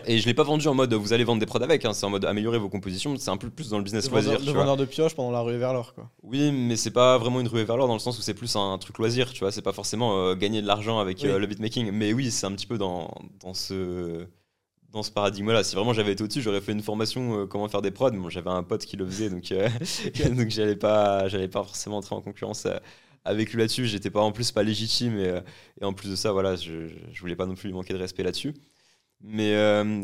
Et je l'ai pas vendu en mode vous allez vendre des prods avec, hein, c'est en mode améliorer vos compositions, c'est un peu plus dans le business loisir. Le vendeur de pioche pendant la ruée vers l'or, quoi. Oui, mais c'est pas vraiment une ruée vers l'or dans le sens où c'est plus un, truc loisir, tu vois. C'est pas forcément euh, gagner de l'argent avec euh, le beatmaking, mais oui, c'est un petit peu dans, dans ce dans ce paradigme-là. Si vraiment j'avais été au-dessus, j'aurais fait une formation euh, comment faire des prods. Bon, j'avais un pote qui le faisait, donc, euh, donc j'allais pas, j'allais pas forcément entrer en concurrence avec lui là-dessus. J'étais pas en plus pas légitime et, et, en plus de ça, voilà, je, je voulais pas non plus lui manquer de respect là-dessus. Mais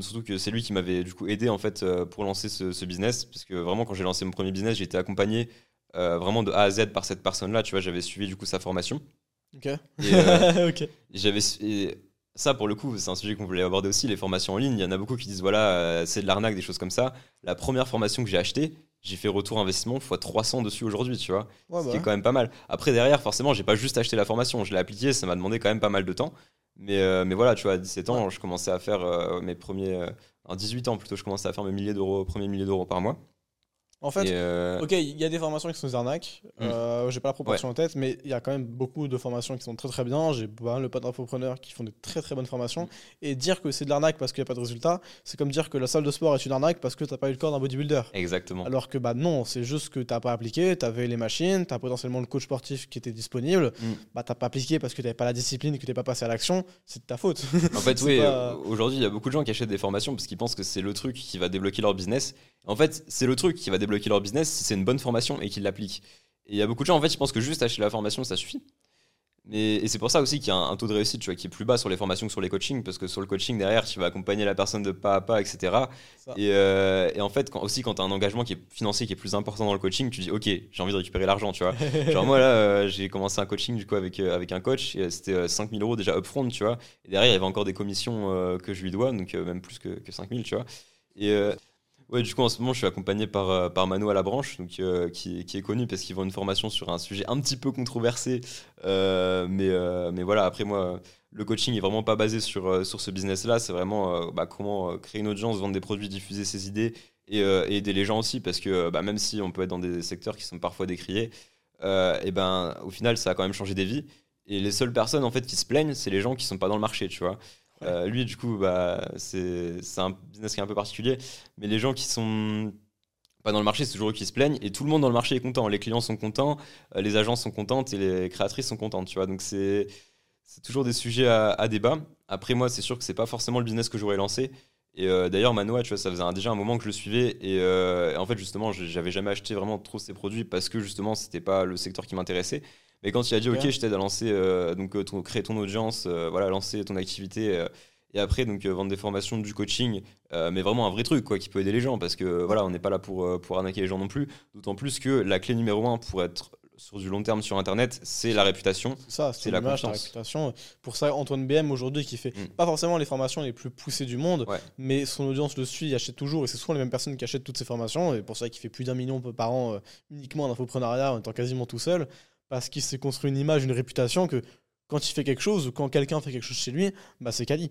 surtout que c'est lui qui m'avait du coup aidé en fait pour lancer ce, business, parce que vraiment quand j'ai lancé mon premier business, j'ai été accompagné vraiment de A à Z par cette personne-là. Tu vois, j'avais suivi du coup sa formation. Ok. ok. J'avais ça, pour le coup, c'est un sujet qu'on voulait aborder aussi, les formations en ligne. Il y en a beaucoup qui disent, voilà, euh, c'est de l'arnaque, des choses comme ça. La première formation que j'ai achetée, j'ai fait retour investissement x 300 dessus aujourd'hui, tu vois. ce qui est bah quand même pas mal. Après, derrière, forcément, j'ai pas juste acheté la formation, je l'ai appliquée, ça m'a demandé quand même pas mal de temps. Mais, euh, mais voilà, tu vois, à 17 ans, je commençais à faire euh, mes premiers. en 18 ans plutôt, je commençais à faire mes milliers d'euros, premiers milliers d'euros par mois. En fait, euh, ok, il y a des formations qui sont des arnaques. Mm. Euh, j'ai pas la proportion en tête, mais il y a quand même beaucoup de formations qui sont très très bien. J'ai pas le pote d'entrepreneurs qui font de très très bonnes formations. Mm. Et dire que c'est de l'arnaque parce qu'il n'y a pas de résultat, c'est comme dire que la salle de sport est une arnaque parce que t'as pas eu le corps d'un bodybuilder. Exactement. Alors que bah non, c'est juste que t'as pas appliqué, tu avais les machines, tu as potentiellement le coach sportif qui était disponible. Mm. Bah t'as pas appliqué parce que t'avais pas la discipline, que t'es pas passé à l'action. C'est de ta faute. En fait, oui. Aujourd'hui, il y a beaucoup de gens qui achètent des formations parce qu'ils pensent que c'est le truc qui va débloquer leur business. En fait, c'est le truc qui va débloquer leur business si c'est une bonne formation et qu'ils l'appliquent. Et il y a beaucoup de gens, en fait, qui pensent que juste acheter la formation, ça suffit. Mais, et c'est pour ça aussi qu'il y a un, taux de réussite tu vois, qui est plus bas sur les formations que sur les coachings, parce que sur le coaching, derrière, tu vas accompagner la personne de pas à pas, etc. Euh, et, en fait, quand, aussi, quand tu as un engagement qui est financier qui est plus important dans le coaching, tu dis, OK, j'ai envie de récupérer l'argent, tu vois. Genre, moi, là, euh, j'ai commencé un coaching du coup avec, euh, avec un coach, et c'était 5000 euros déjà upfront, tu vois. Et derrière, il y avait encore des commissions que je lui dois, donc même plus que, que 5000, tu vois. Et Ouais, du coup, en ce moment, je suis accompagné par, euh, par Mano à la branche, donc, euh, qui, qui, est connu parce qu'ils vont une formation sur un sujet un petit peu controversé. Euh, mais, mais voilà, après, moi, le coaching est vraiment pas basé sur, sur ce business-là. C'est vraiment bah, comment créer une audience, vendre des produits, diffuser ses idées et, aider les gens aussi. Parce que bah, même si on peut être dans des secteurs qui sont parfois décriés, et ben, au final, ça a quand même changé des vies. Et les seules personnes en fait qui se plaignent, c'est les gens qui sont pas dans le marché, tu vois. Euh, lui, du coup, bah, c'est un business qui est un peu particulier. Mais les gens qui sont pas dans le marché, c'est toujours eux qui se plaignent. Et tout le monde dans le marché est content. Les clients sont contents, euh, les agences sont contentes et les créatrices sont contentes. Tu vois, donc c'est toujours des sujets à, débat. Après, moi, c'est sûr que c'est pas forcément le business que j'aurais lancé. Et euh, d'ailleurs, Manoa, tu vois, ça faisait déjà un moment que je le suivais. Et, en fait, justement, j'avais jamais acheté vraiment trop ses produits parce que justement, c'était pas le secteur qui m'intéressait. Mais quand il a dit, Ok. Je t'aide à lancer, euh, donc euh, ton- créer ton audience, euh, voilà, lancer ton activité. et après, donc, vendre des formations, du coaching, mais vraiment un vrai truc, quoi, qui peut aider les gens. Parce que voilà, on n'est pas là pour, pour arnaquer les gens non plus. D'autant plus que la clé numéro un pour être sur du long terme sur Internet, c'est la réputation. C'est ça, C'est la confiance. réputation. Pour ça, Antoine BM aujourd'hui qui fait Mm. pas forcément les formations les plus poussées du monde, Ouais. mais son audience le suit, il achète toujours et c'est souvent les mêmes personnes qui achètent toutes ces formations et pour ça qu'il fait plus d'un million par an euh, uniquement en infoprenariat en étant quasiment tout seul parce qu'il s'est construit une image, une réputation que quand il fait quelque chose ou quand quelqu'un fait quelque chose chez lui, bah c'est quali.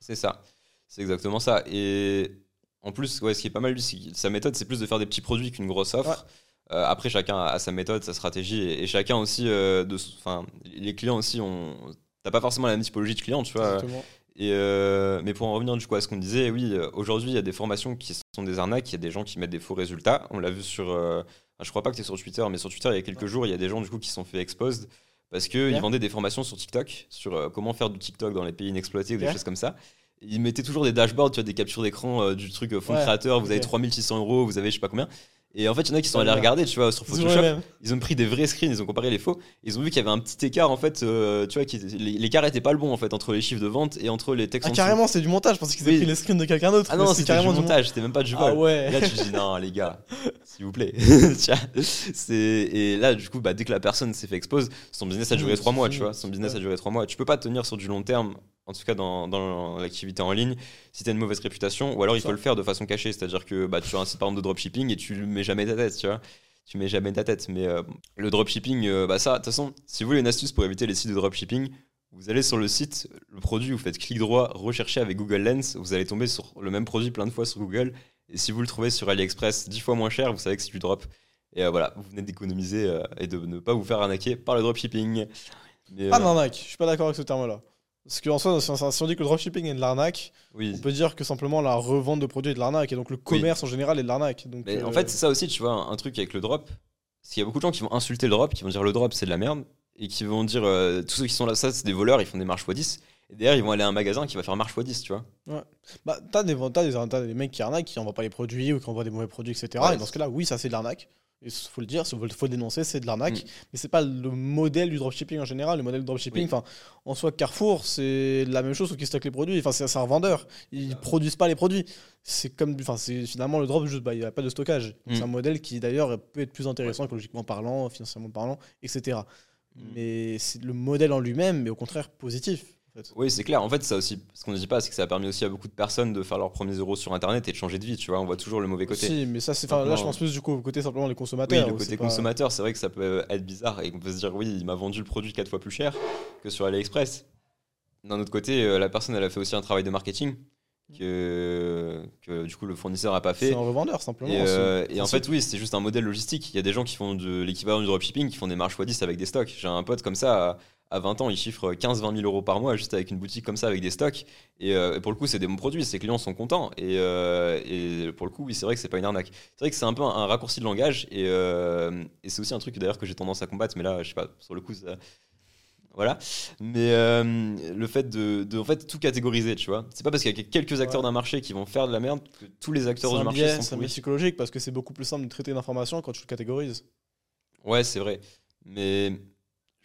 C'est ça. C'est exactement ça. Et en plus, ouais, ce qui est pas mal, lui, c'est que sa méthode, c'est plus de faire des petits produits qu'une grosse offre. Euh, après, chacun a sa méthode, sa stratégie, et, et chacun aussi, euh, de, les clients aussi, ont, t'as pas forcément la même typologie de clients, tu vois. Exactement. Et euh, mais pour en revenir du coup à ce qu'on disait, oui, euh, aujourd'hui, il y a des formations qui sont des arnaques, il y a des gens qui mettent des faux résultats. On l'a vu sur, euh, enfin, je crois pas que c'est sur Twitter, mais sur Twitter, il y a quelques jours, il y a des gens du coup qui se sont fait exposed parce qu'ils vendaient des formations sur TikTok, sur euh, comment faire du TikTok dans les pays inexploités ou des choses comme ça. Ils mettaient toujours des dashboards, tu vois, des captures d'écran euh, du truc euh, fonds Ouais, créateur, vous avez 3600 euros, vous avez je sais pas combien. Et en fait, il y en a qui sont allés regarder, tu vois, sur Photoshop. Ils ont pris des vrais screens, ils ont comparé les faux. Ils ont vu qu'il y avait un petit écart, en fait, euh, tu vois, qui, l'écart était pas le bon, en fait, entre les chiffres de vente et entre les textes Ah en carrément, c'est du montage parce qu'ils Oui. avaient pris les screens de quelqu'un d'autre. Ah non, c'est c'était du montage, c'était même pas du vol. Ah Et ouais. là, tu dis non, les gars, s'il vous plaît. Et là, du coup, bah, dès que la personne s'est fait expose, son business a duré Mmh, trois mois, tu vois. Son business a duré trois mois. Tu peux pas tenir sur du long terme, en tout cas dans, dans l'activité en ligne, si tu as une mauvaise réputation, ou alors il faut le faire de façon cachée, c'est-à-dire que bah, tu as un site par exemple de dropshipping et tu mets jamais ta tête, tu vois. Tu mets jamais ta tête. Mais euh, le dropshipping, euh, bah ça, de toute façon, si vous voulez une astuce pour éviter les sites de dropshipping, vous allez sur le site, le produit, vous faites clic droit, recherchez avec Google Lens, vous allez tomber sur le même produit plein de fois sur Google. Et si vous le trouvez sur AliExpress 10 fois moins cher, vous savez que c'est du drop. Et euh, voilà, vous venez d'économiser et de ne pas vous faire arnaquer par le dropshipping. Mais, Pas de l'arnaque, je suis pas d'accord avec ce terme-là. Parce qu'en soi, si on, dit que le dropshipping est de l'arnaque, oui. on peut dire que simplement la revente de produits est de l'arnaque et donc le commerce en général est de l'arnaque. Donc, Mais en euh, fait, c'est ça aussi, tu vois, un, truc avec le drop. Parce qu'il y a beaucoup de gens qui vont insulter le drop, qui vont dire le drop c'est de la merde, et qui vont dire euh, tous ceux qui sont là, ça c'est des voleurs, ils font des marches x10. Et derrière, ils vont aller à un magasin qui va faire marche x10, tu vois. bah, t'as des, t'as des, t'as des mecs qui arnaquent, qui envoient pas les produits ou qui envoient des mauvais produits, etc. Ouais, et dans ce cas-là, oui, ça c'est de l'arnaque. Il faut le dire, il faut, le dénoncer, c'est de l'arnaque. Mm. Mais c'est pas le modèle du dropshipping en général. Le modèle du dropshipping, Oui. en soi, Carrefour, c'est la même chose sauf qu'ils stockent les produits. Enfin, c'est un revendeur. Ils produisent pas les produits. C'est comme, enfin, c'est finalement le drop, juste, bah, il n'y a pas de stockage. Mm. C'est un modèle qui d'ailleurs peut être plus intéressant écologiquement parlant, financièrement parlant, etc. Mm. Mais c'est le modèle en lui-même, mais au contraire positif. Fait. Oui, c'est clair. En fait, ça aussi, ce qu'on ne dit pas, c'est que ça a permis aussi à beaucoup de personnes de faire leurs premiers euros sur Internet et de changer de vie, tu vois. On voit toujours le mauvais côté. Si, mais ça, c'est, enfin, là, je pense plus du coup au côté simplement les Oui, consommateurs. le où côté pas- consommateur, c'est vrai que ça peut être bizarre et qu'on peut se dire, oui, il m'a vendu le produit quatre fois plus cher que sur AliExpress. D'un autre côté, euh, la personne, elle a fait aussi un travail de marketing que, que du coup, le fournisseur n'a pas fait. C'est un revendeur simplement. Et, euh, et en fait, oui, c'est juste un modèle logistique. Il y a des gens qui font de l'équivalent du dropshipping, qui font des marches x10 avec des stocks. J'ai un pote comme ça, à, à 20 ans, il chiffre 15-20 000 euros par mois juste avec une boutique comme ça avec des stocks. Et, euh, et pour le coup, c'est des bons produits, ses clients sont contents. Et, euh, et pour le coup, oui, c'est vrai que c'est pas une arnaque. C'est vrai que c'est un peu un, un raccourci de langage. Et, euh, et c'est aussi un truc d'ailleurs que j'ai tendance à combattre, mais là, je sais pas, sur le coup, ça. Voilà. Mais le fait de, de en fait, tout catégoriser, tu vois. C'est pas parce qu'il y a quelques acteurs Ouais. d'un marché qui vont faire de la merde que tous les acteurs du marché biais, sont c'est un biais psychologique parce que c'est beaucoup plus simple de traiter une information quand tu le catégorises. Ouais, c'est vrai. Mais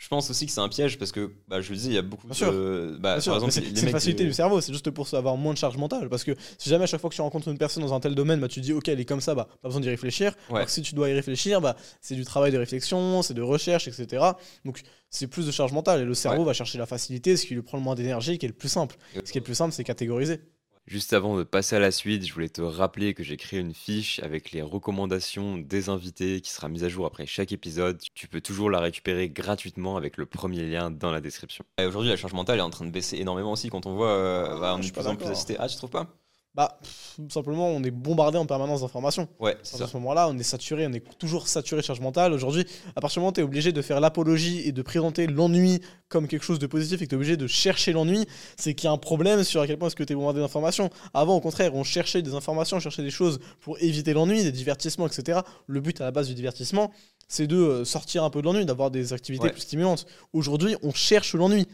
je pense aussi que c'est un piège parce que, bah, je le dis, il y a beaucoup Bien de. Bah, c'est facilité du cerveau, c'est juste pour avoir moins de charge mentale. Parce que si jamais à chaque fois que tu rencontres une personne dans un tel domaine, bah, tu dis ok, elle est comme ça, bah, pas besoin d'y réfléchir. Ouais. Alors que si tu dois y réfléchir, bah, c'est du travail de réflexion, c'est de recherche, etc. Donc c'est plus de charge mentale et le cerveau va chercher la facilité, ce qui lui prend le moins d'énergie, qui est le plus simple. Ce qui est le plus simple, c'est catégoriser. Juste avant de passer à la suite, je voulais te rappeler que j'ai créé une fiche avec les recommandations des invités qui sera mise à jour après chaque épisode. Tu peux toujours la récupérer gratuitement avec le premier lien dans la description. Et aujourd'hui, la charge mentale est en train de baisser énormément aussi quand on voit euh, bah, on est de plus en plus assisté. Ah, tu trouves pas? Bah, pff, simplement, on est bombardé en permanence d'informations. Ouais, c'est À ça. ce moment-là, on est saturé, on est toujours saturé de charge mentale. Aujourd'hui, à partir du moment où tu es obligé de faire l'apologie et de présenter l'ennui comme quelque chose de positif et que tu es obligé de chercher l'ennui, c'est qu'il y a un problème sur à quel point est-ce que tu es bombardé d'informations. Avant, au contraire, on cherchait des informations, on cherchait des choses pour éviter l'ennui, des divertissements, etc. Le but à la base du divertissement, c'est de euh, sortir un peu de l'ennui, d'avoir des activités Ouais. plus stimulantes. Aujourd'hui, on cherche l'ennui.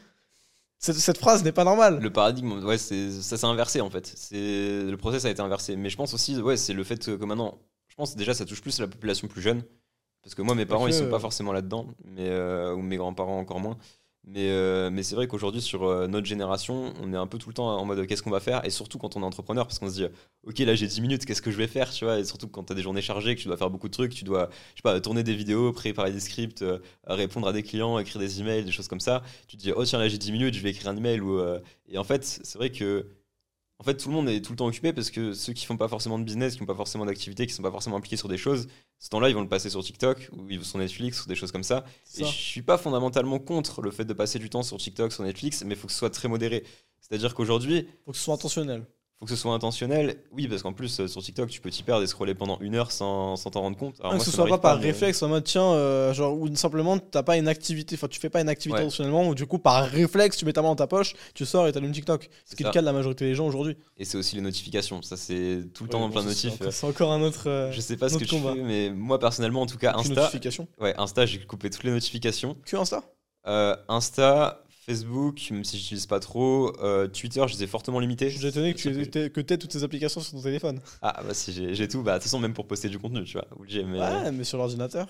Cette, cette phrase n'est pas normale. Le paradigme, ouais, ça s'est inversé en fait. C'est le process a été inversé. Mais je pense aussi, ouais, c'est le fait que maintenant, je pense déjà ça touche plus la population plus jeune, parce que moi mes parents ils sont pas forcément là-dedans, mais euh, ou mes grands-parents encore moins. Mais euh, mais c'est vrai qu'aujourd'hui sur euh, notre génération, on est un peu tout le temps en mode qu'est-ce qu'on va faire, et surtout quand on est entrepreneur, parce qu'on se dit ok là j'ai 10 minutes, qu'est-ce que je vais faire, tu vois, et surtout quand tu as des journées chargées, que tu dois faire beaucoup de trucs, tu dois je sais pas tourner des vidéos, préparer des scripts, euh, répondre à des clients, écrire des emails, des choses comme ça. Tu te dis oh tiens là j'ai 10 minutes je vais écrire un email ou et en fait c'est vrai que en fait tout le monde est tout le temps occupé parce que ceux qui font pas forcément de business qui n'ont pas forcément d'activité qui sont pas forcément impliqués sur des choses ce temps-là ils vont le passer sur TikTok ou sur Netflix ou des choses comme ça. Et je suis pas fondamentalement contre le fait de passer du temps sur TikTok sur Netflix mais il faut que ce soit très modéré. C'est à dire qu'aujourd'hui faut que ce soit intentionnel. Faut que ce soit intentionnel oui parce qu'en plus euh, sur TikTok tu peux t'y perdre et scroller pendant une heure sans sans t'en rendre compte Alors Ah, moi, que ce ça soit pas m'arrive par mais- réflexe en mode tiens euh, genre ou simplement t'as pas une activité enfin tu fais pas une activité Ouais. intentionnellement ou du coup par réflexe tu mets ta main dans ta poche tu sors et t'allumes TikTok ce qui est le ça. cas de la majorité des gens aujourd'hui et c'est aussi les notifications ça c'est tout le temps Ouais, plein de bon, c'est notifs encore- c'est encore un autre euh, Je sais pas ce que notre combat. fais, mais moi personnellement, en tout cas, Insta, notification ouais, Insta, j'ai coupé toutes les notifications. que Insta? Euh, Insta, Facebook, même si j'utilise pas trop, euh, Twitter, je les ai fortement limités. je suis étonné que tu aies, que toutes ces applications sur ton téléphone Ah bah si j'ai tout, bah de toute façon même pour poster du contenu, tu vois, obligé. Mais ouais mais sur l'ordinateur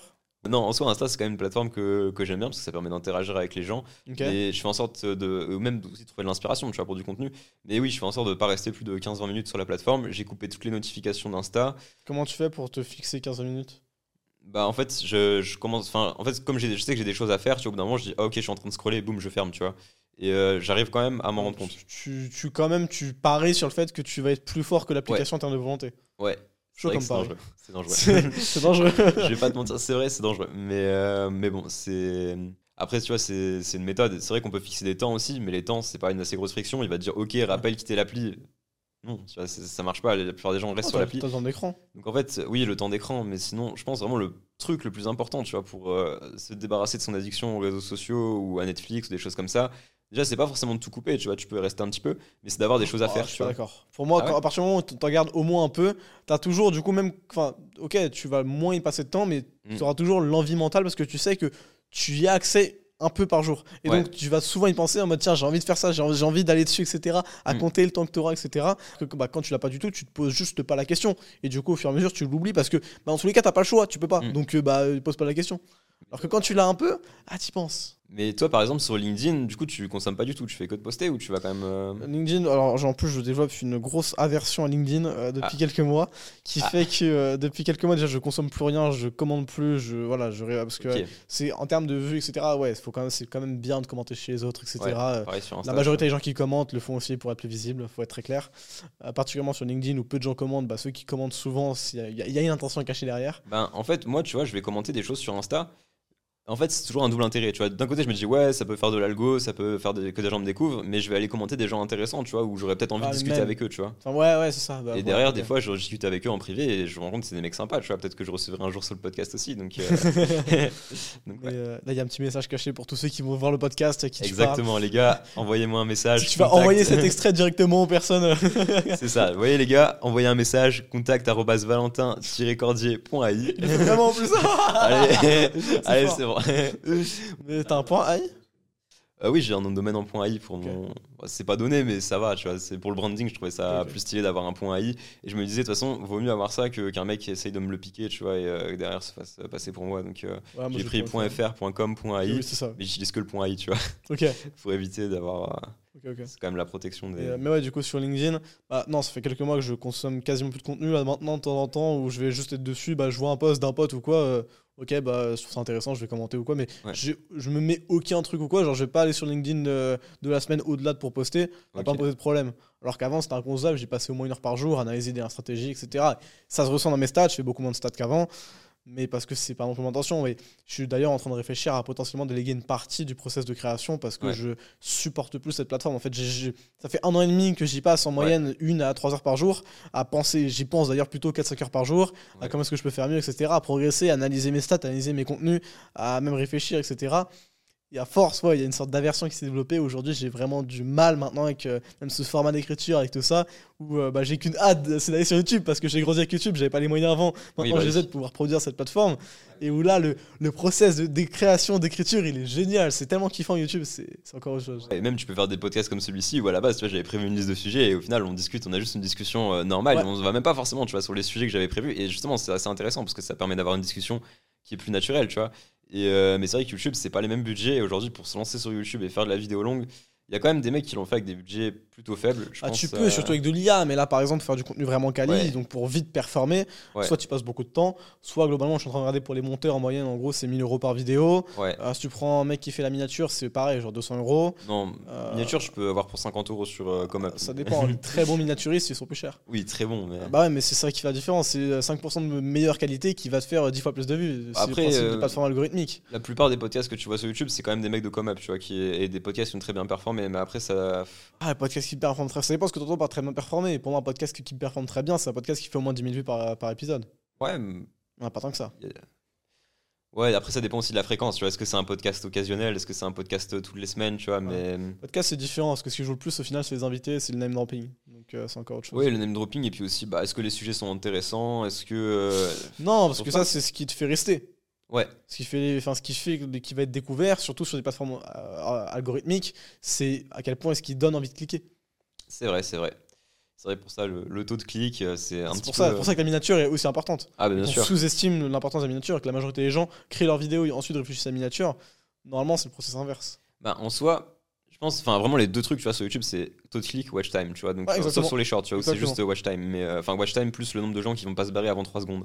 non, en soi, Insta c'est quand même une plateforme que, que j'aime bien parce que ça permet d'interagir avec les gens. Et je fais en sorte de, ou même aussi de trouver de l'inspiration, tu vois, pour du contenu. Mais oui, je fais en sorte de pas rester plus de 15-20 minutes sur la plateforme. J'ai coupé toutes les notifications d'Insta. comment tu fais pour te fixer 15 minutes? Bah en fait, je, je commence. Enfin, en fait, comme je sais que j'ai des choses à faire, tu vois, au bout d'un moment, je dis ah, ok, je suis en train de scroller, boum, je ferme, tu vois. Et euh, j'arrive quand même à m'en rendre compte. tu, tu quand même tu paries sur le fait que tu vas être plus fort que l'application en termes de volonté Ouais. C'est dangereux. C'est dangereux. c'est dangereux je vais pas te mentir, c'est vrai, c'est dangereux. Mais, euh, mais bon, c'est. Après, tu vois, c'est c'est une méthode. C'est vrai qu'on peut fixer des temps aussi, mais les temps, c'est pas une assez grosse friction. Il va te dire, ok, rappelle quitter l'appli. Non, ça marche pas. La plupart des gens restent Oh, sur t'as l'appli. t'as besoin d'écran Donc en fait, oui, le temps d'écran, mais sinon, je pense vraiment le truc le plus important, tu vois, pour euh, se débarrasser de son addiction aux réseaux sociaux ou à Netflix ou des choses comme ça. Déjà, c'est pas forcément de tout couper, tu vois, tu peux rester un petit peu, mais c'est d'avoir des choses à Ah, faire, je tu suis d'accord. Pour moi, Ah quand- ouais à partir du moment où tu t'en gardes au moins un peu, tu as toujours, du coup, même. Enfin, ok, tu vas moins y passer de temps, mais Mm. tu auras toujours l'envie mentale parce que tu sais que tu y as accès un peu par jour. Et Ouais. donc, tu vas souvent y penser en mode tiens, j'ai envie de faire ça, j'ai envie, d'aller dessus, etc. À Mm. compter le temps que tu auras, etc. Que, bah, quand tu l'as pas du tout, tu te poses juste pas la question. Et du coup, au fur et à mesure, tu l'oublies parce que bah, dans tous les cas, t'as pas le choix, tu peux pas. Mm. Donc, euh, bah, euh, pose pas la question. Alors que quand tu l'as un peu, ah, t'y penses. Mais toi, par exemple, sur LinkedIn, du coup, tu consommes pas du tout, tu fais que de poster ou tu vas quand même. euh, LinkedIn, alors en plus je développe une grosse aversion à LinkedIn euh, depuis Ah. quelques mois, qui Ah. fait que euh, depuis quelques mois déjà je consomme plus rien, je commande plus, je voilà, je parce que c'est en termes de vues etc. Ouais, faut quand même c'est quand même bien de commenter chez les autres etc. Ouais, pareil sur Insta, la majorité des gens qui commentent le font aussi pour être plus visible, faut être très clair. Particulièrement sur LinkedIn où peu de gens commentent, bah, ceux qui commentent souvent, il y, y a une intention cachée derrière. Ben, en fait, moi, tu vois, je vais commenter des choses sur Insta. En fait, c'est toujours un double intérêt. Tu vois, d'un côté, je me dis ouais, ça peut faire de l'algo, ça peut faire des- que des gens me découvrent, mais je vais aller commenter des gens intéressants, tu vois, où j'aurais peut-être envie Ah, de discuter même. avec eux, tu vois. Enfin ouais ouais c'est ça. Bah, et derrière, des fois, je discute avec eux en privé et je me rends compte que c'est des mecs sympas, tu vois. Peut-être que je recevrai un jour sur le podcast aussi, donc. euh, donc, Mais, ouais. euh, là il y a un petit message caché pour tous ceux qui vont voir le podcast, qui. Exactement, les gars, envoyez-moi un message. Tu vas envoyer cet extrait directement aux personnes. C'est ça. Vous voyez, les gars, envoyez un message contact valentin-cordier.ai. Vraiment en plus. Allez, allez c'est Mais t'as un point AI Euh, oui, j'ai un nom de domaine en point .ai pour mon. C'est pas donné, mais ça va, tu vois. C'est pour le branding, je trouvais ça plus stylé d'avoir un point .ai. Et je me disais, de toute façon, vaut mieux avoir ça que- qu'un mec qui essaye de me le piquer, tu vois, et euh, que derrière se fasse passer pour moi. Donc euh, Ouais, j'ai je pris .fr, .com, .ai, Oui, c'est ça. mais j'utilise que le point .ai, tu vois, Ok, pour éviter d'avoir. C'est quand même la protection des. Euh, mais ouais, du coup, sur LinkedIn, bah, non, ça fait quelques mois que je consomme quasiment plus de contenu. Là, maintenant, de temps en temps, où je vais juste être dessus, bah, je vois un post d'un pote ou quoi. euh, ok, bah, je trouve ça intéressant, je vais commenter ou quoi. Mais Ouais. j'ai- je me mets aucun truc ou quoi. Genre, je vais pas aller sur LinkedIn euh, de la semaine au-delà de pour poster. Ça va Ok. pas me poser de problème. Alors qu'avant, c'était inconcevable. J'y passais au moins une heure par jour, analyser des stratégies, etc. Ça se ressent dans mes stats. Je fais beaucoup moins de stats qu'avant. Mais parce que c'est pas mon intention. Et je suis d'ailleurs en train de réfléchir à potentiellement déléguer une partie du process de création parce que Ouais. je supporte plus cette plateforme. En fait, ça fait un an et demi que j'y passe en moyenne une à trois heures par jour à penser. J'y pense d'ailleurs plutôt 4-5 heures par jour à comment est-ce que je peux faire mieux, etc. À progresser, à analyser mes stats, à analyser mes contenus, à même réfléchir, etc. Et à force, ouais, il y a une sorte d'aversion qui s'est développée. Aujourd'hui, j'ai vraiment du mal maintenant avec euh, même ce format d'écriture, avec tout ça, où euh, bah, j'ai qu'une hâte, c'est d'aller sur YouTube parce que j'ai grandi avec YouTube, j'avais pas les moyens avant. Maintenant, bah j'essaie oui. de pouvoir produire cette plateforme. Et où là, le, le process de, de création, d'écriture, il est génial. C'est tellement kiffant YouTube, c'est encore autre chose. Et même tu peux faire des podcasts comme celui-ci où à la base tu vois j'avais prévu une liste de sujets et au final on discute on a juste une discussion euh, normale Ouais. on se va même pas forcément tu vois sur les sujets que j'avais prévus et justement c'est assez intéressant parce que ça permet d'avoir une discussion qui est plus naturelle tu vois et euh, mais c'est vrai que YouTube c'est pas les mêmes budgets. Et aujourd'hui pour se lancer sur YouTube et faire de la vidéo longue il y a quand même des mecs qui l'ont fait avec des budgets plutôt faibles je Ah, pense, tu peux, euh, surtout avec de l'IA, mais là, par exemple, faire du contenu vraiment quali, Ouais. donc pour vite performer, Ouais. soit tu passes beaucoup de temps, soit globalement, je suis en train de regarder pour les monteurs en moyenne, en gros, c'est 1000 euros par vidéo. ouais Euh, si tu prends un mec qui fait la miniature, c'est pareil, genre 200 euros. non Euh, miniature je peux avoir pour 50 euros sur euh, Comeup Ça dépend, les très bons miniaturistes, ils sont plus chers. oui très bon mais Bah ouais, mais c'est ça qui fait la différence, c'est euh, 5% de meilleure qualité qui va te faire euh, 10 fois plus de vues. C'est Après, le principe des plateformes algorithmiques. La plupart des podcasts que tu vois sur YouTube, c'est quand même des mecs de Comeup, tu vois, qui et des podcasts qui ont très bien performé. Mais après, ça, Ah, le podcast qui performe très ça dépend ce que tu entends par très bien performé. Pour moi, un podcast qui performe très bien, c'est un podcast qui fait au moins 10 000 vues par, par épisode. ouais, m- On a pas tant que ça. ouais. Après, ça dépend aussi de la fréquence. Tu vois, est-ce que c'est un podcast occasionnel, est-ce que c'est un podcast euh, toutes les semaines, tu vois. Mais Podcast, c'est différent, parce que ce qui joue le plus au final, c'est les invités, c'est le name dropping. Donc euh, c'est encore autre chose. ouais, le name dropping et puis aussi, bah, est-ce que les sujets sont intéressants, est-ce que euh, Non, parce que ça, c'est ce qui te fait rester. Ouais, Ce qui fait, enfin, ce qui fait, qui va être découvert, surtout sur des plateformes euh, algorithmiques, c'est à quel point est-ce qu'ils donnent envie de cliquer. c'est vrai, c'est vrai. C'est vrai pour ça, le, le taux de clic, euh, c'est un petit pour peu. ça, pour ça que la miniature est aussi importante. Ah, bien on sous-estime l'importance de la miniature, que la majorité des gens créent leur vidéo et ensuite réfléchissent à la miniature. Normalement, c'est le process inverse. Bah, en soi, pense, enfin, vraiment, les deux trucs, tu vois, sur YouTube, c'est taux de clic, watch time, tu vois. Donc, Ouais, euh, sauf sur les shorts, tu vois, où c'est juste euh, watch time. Mais, euh, enfin, watch time plus le nombre de gens qui vont pas se barrer avant 3 secondes.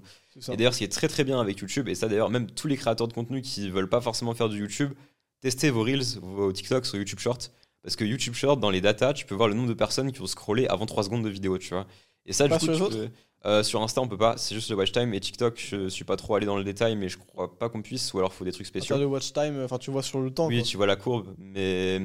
Et d'ailleurs, ce qui est très très bien avec YouTube, et ça d'ailleurs, même tous les créateurs de contenu qui veulent pas forcément faire du YouTube, testez vos Reels, vos TikTok sur YouTube Short. Parce que YouTube Short, dans les datas, tu peux voir le nombre de personnes qui vont scroller avant 3 secondes de vidéo, tu vois. Et ça, Pas du coup, sur peux- euh, Insta, on peut pas, c'est juste le watch time. Et TikTok, je suis pas trop allé dans le détail, mais je crois pas qu'on puisse, ou alors faut des trucs spéciaux. termes de watch time, enfin, tu vois sur le temps. Oui, quoi. tu vois la courbe, mais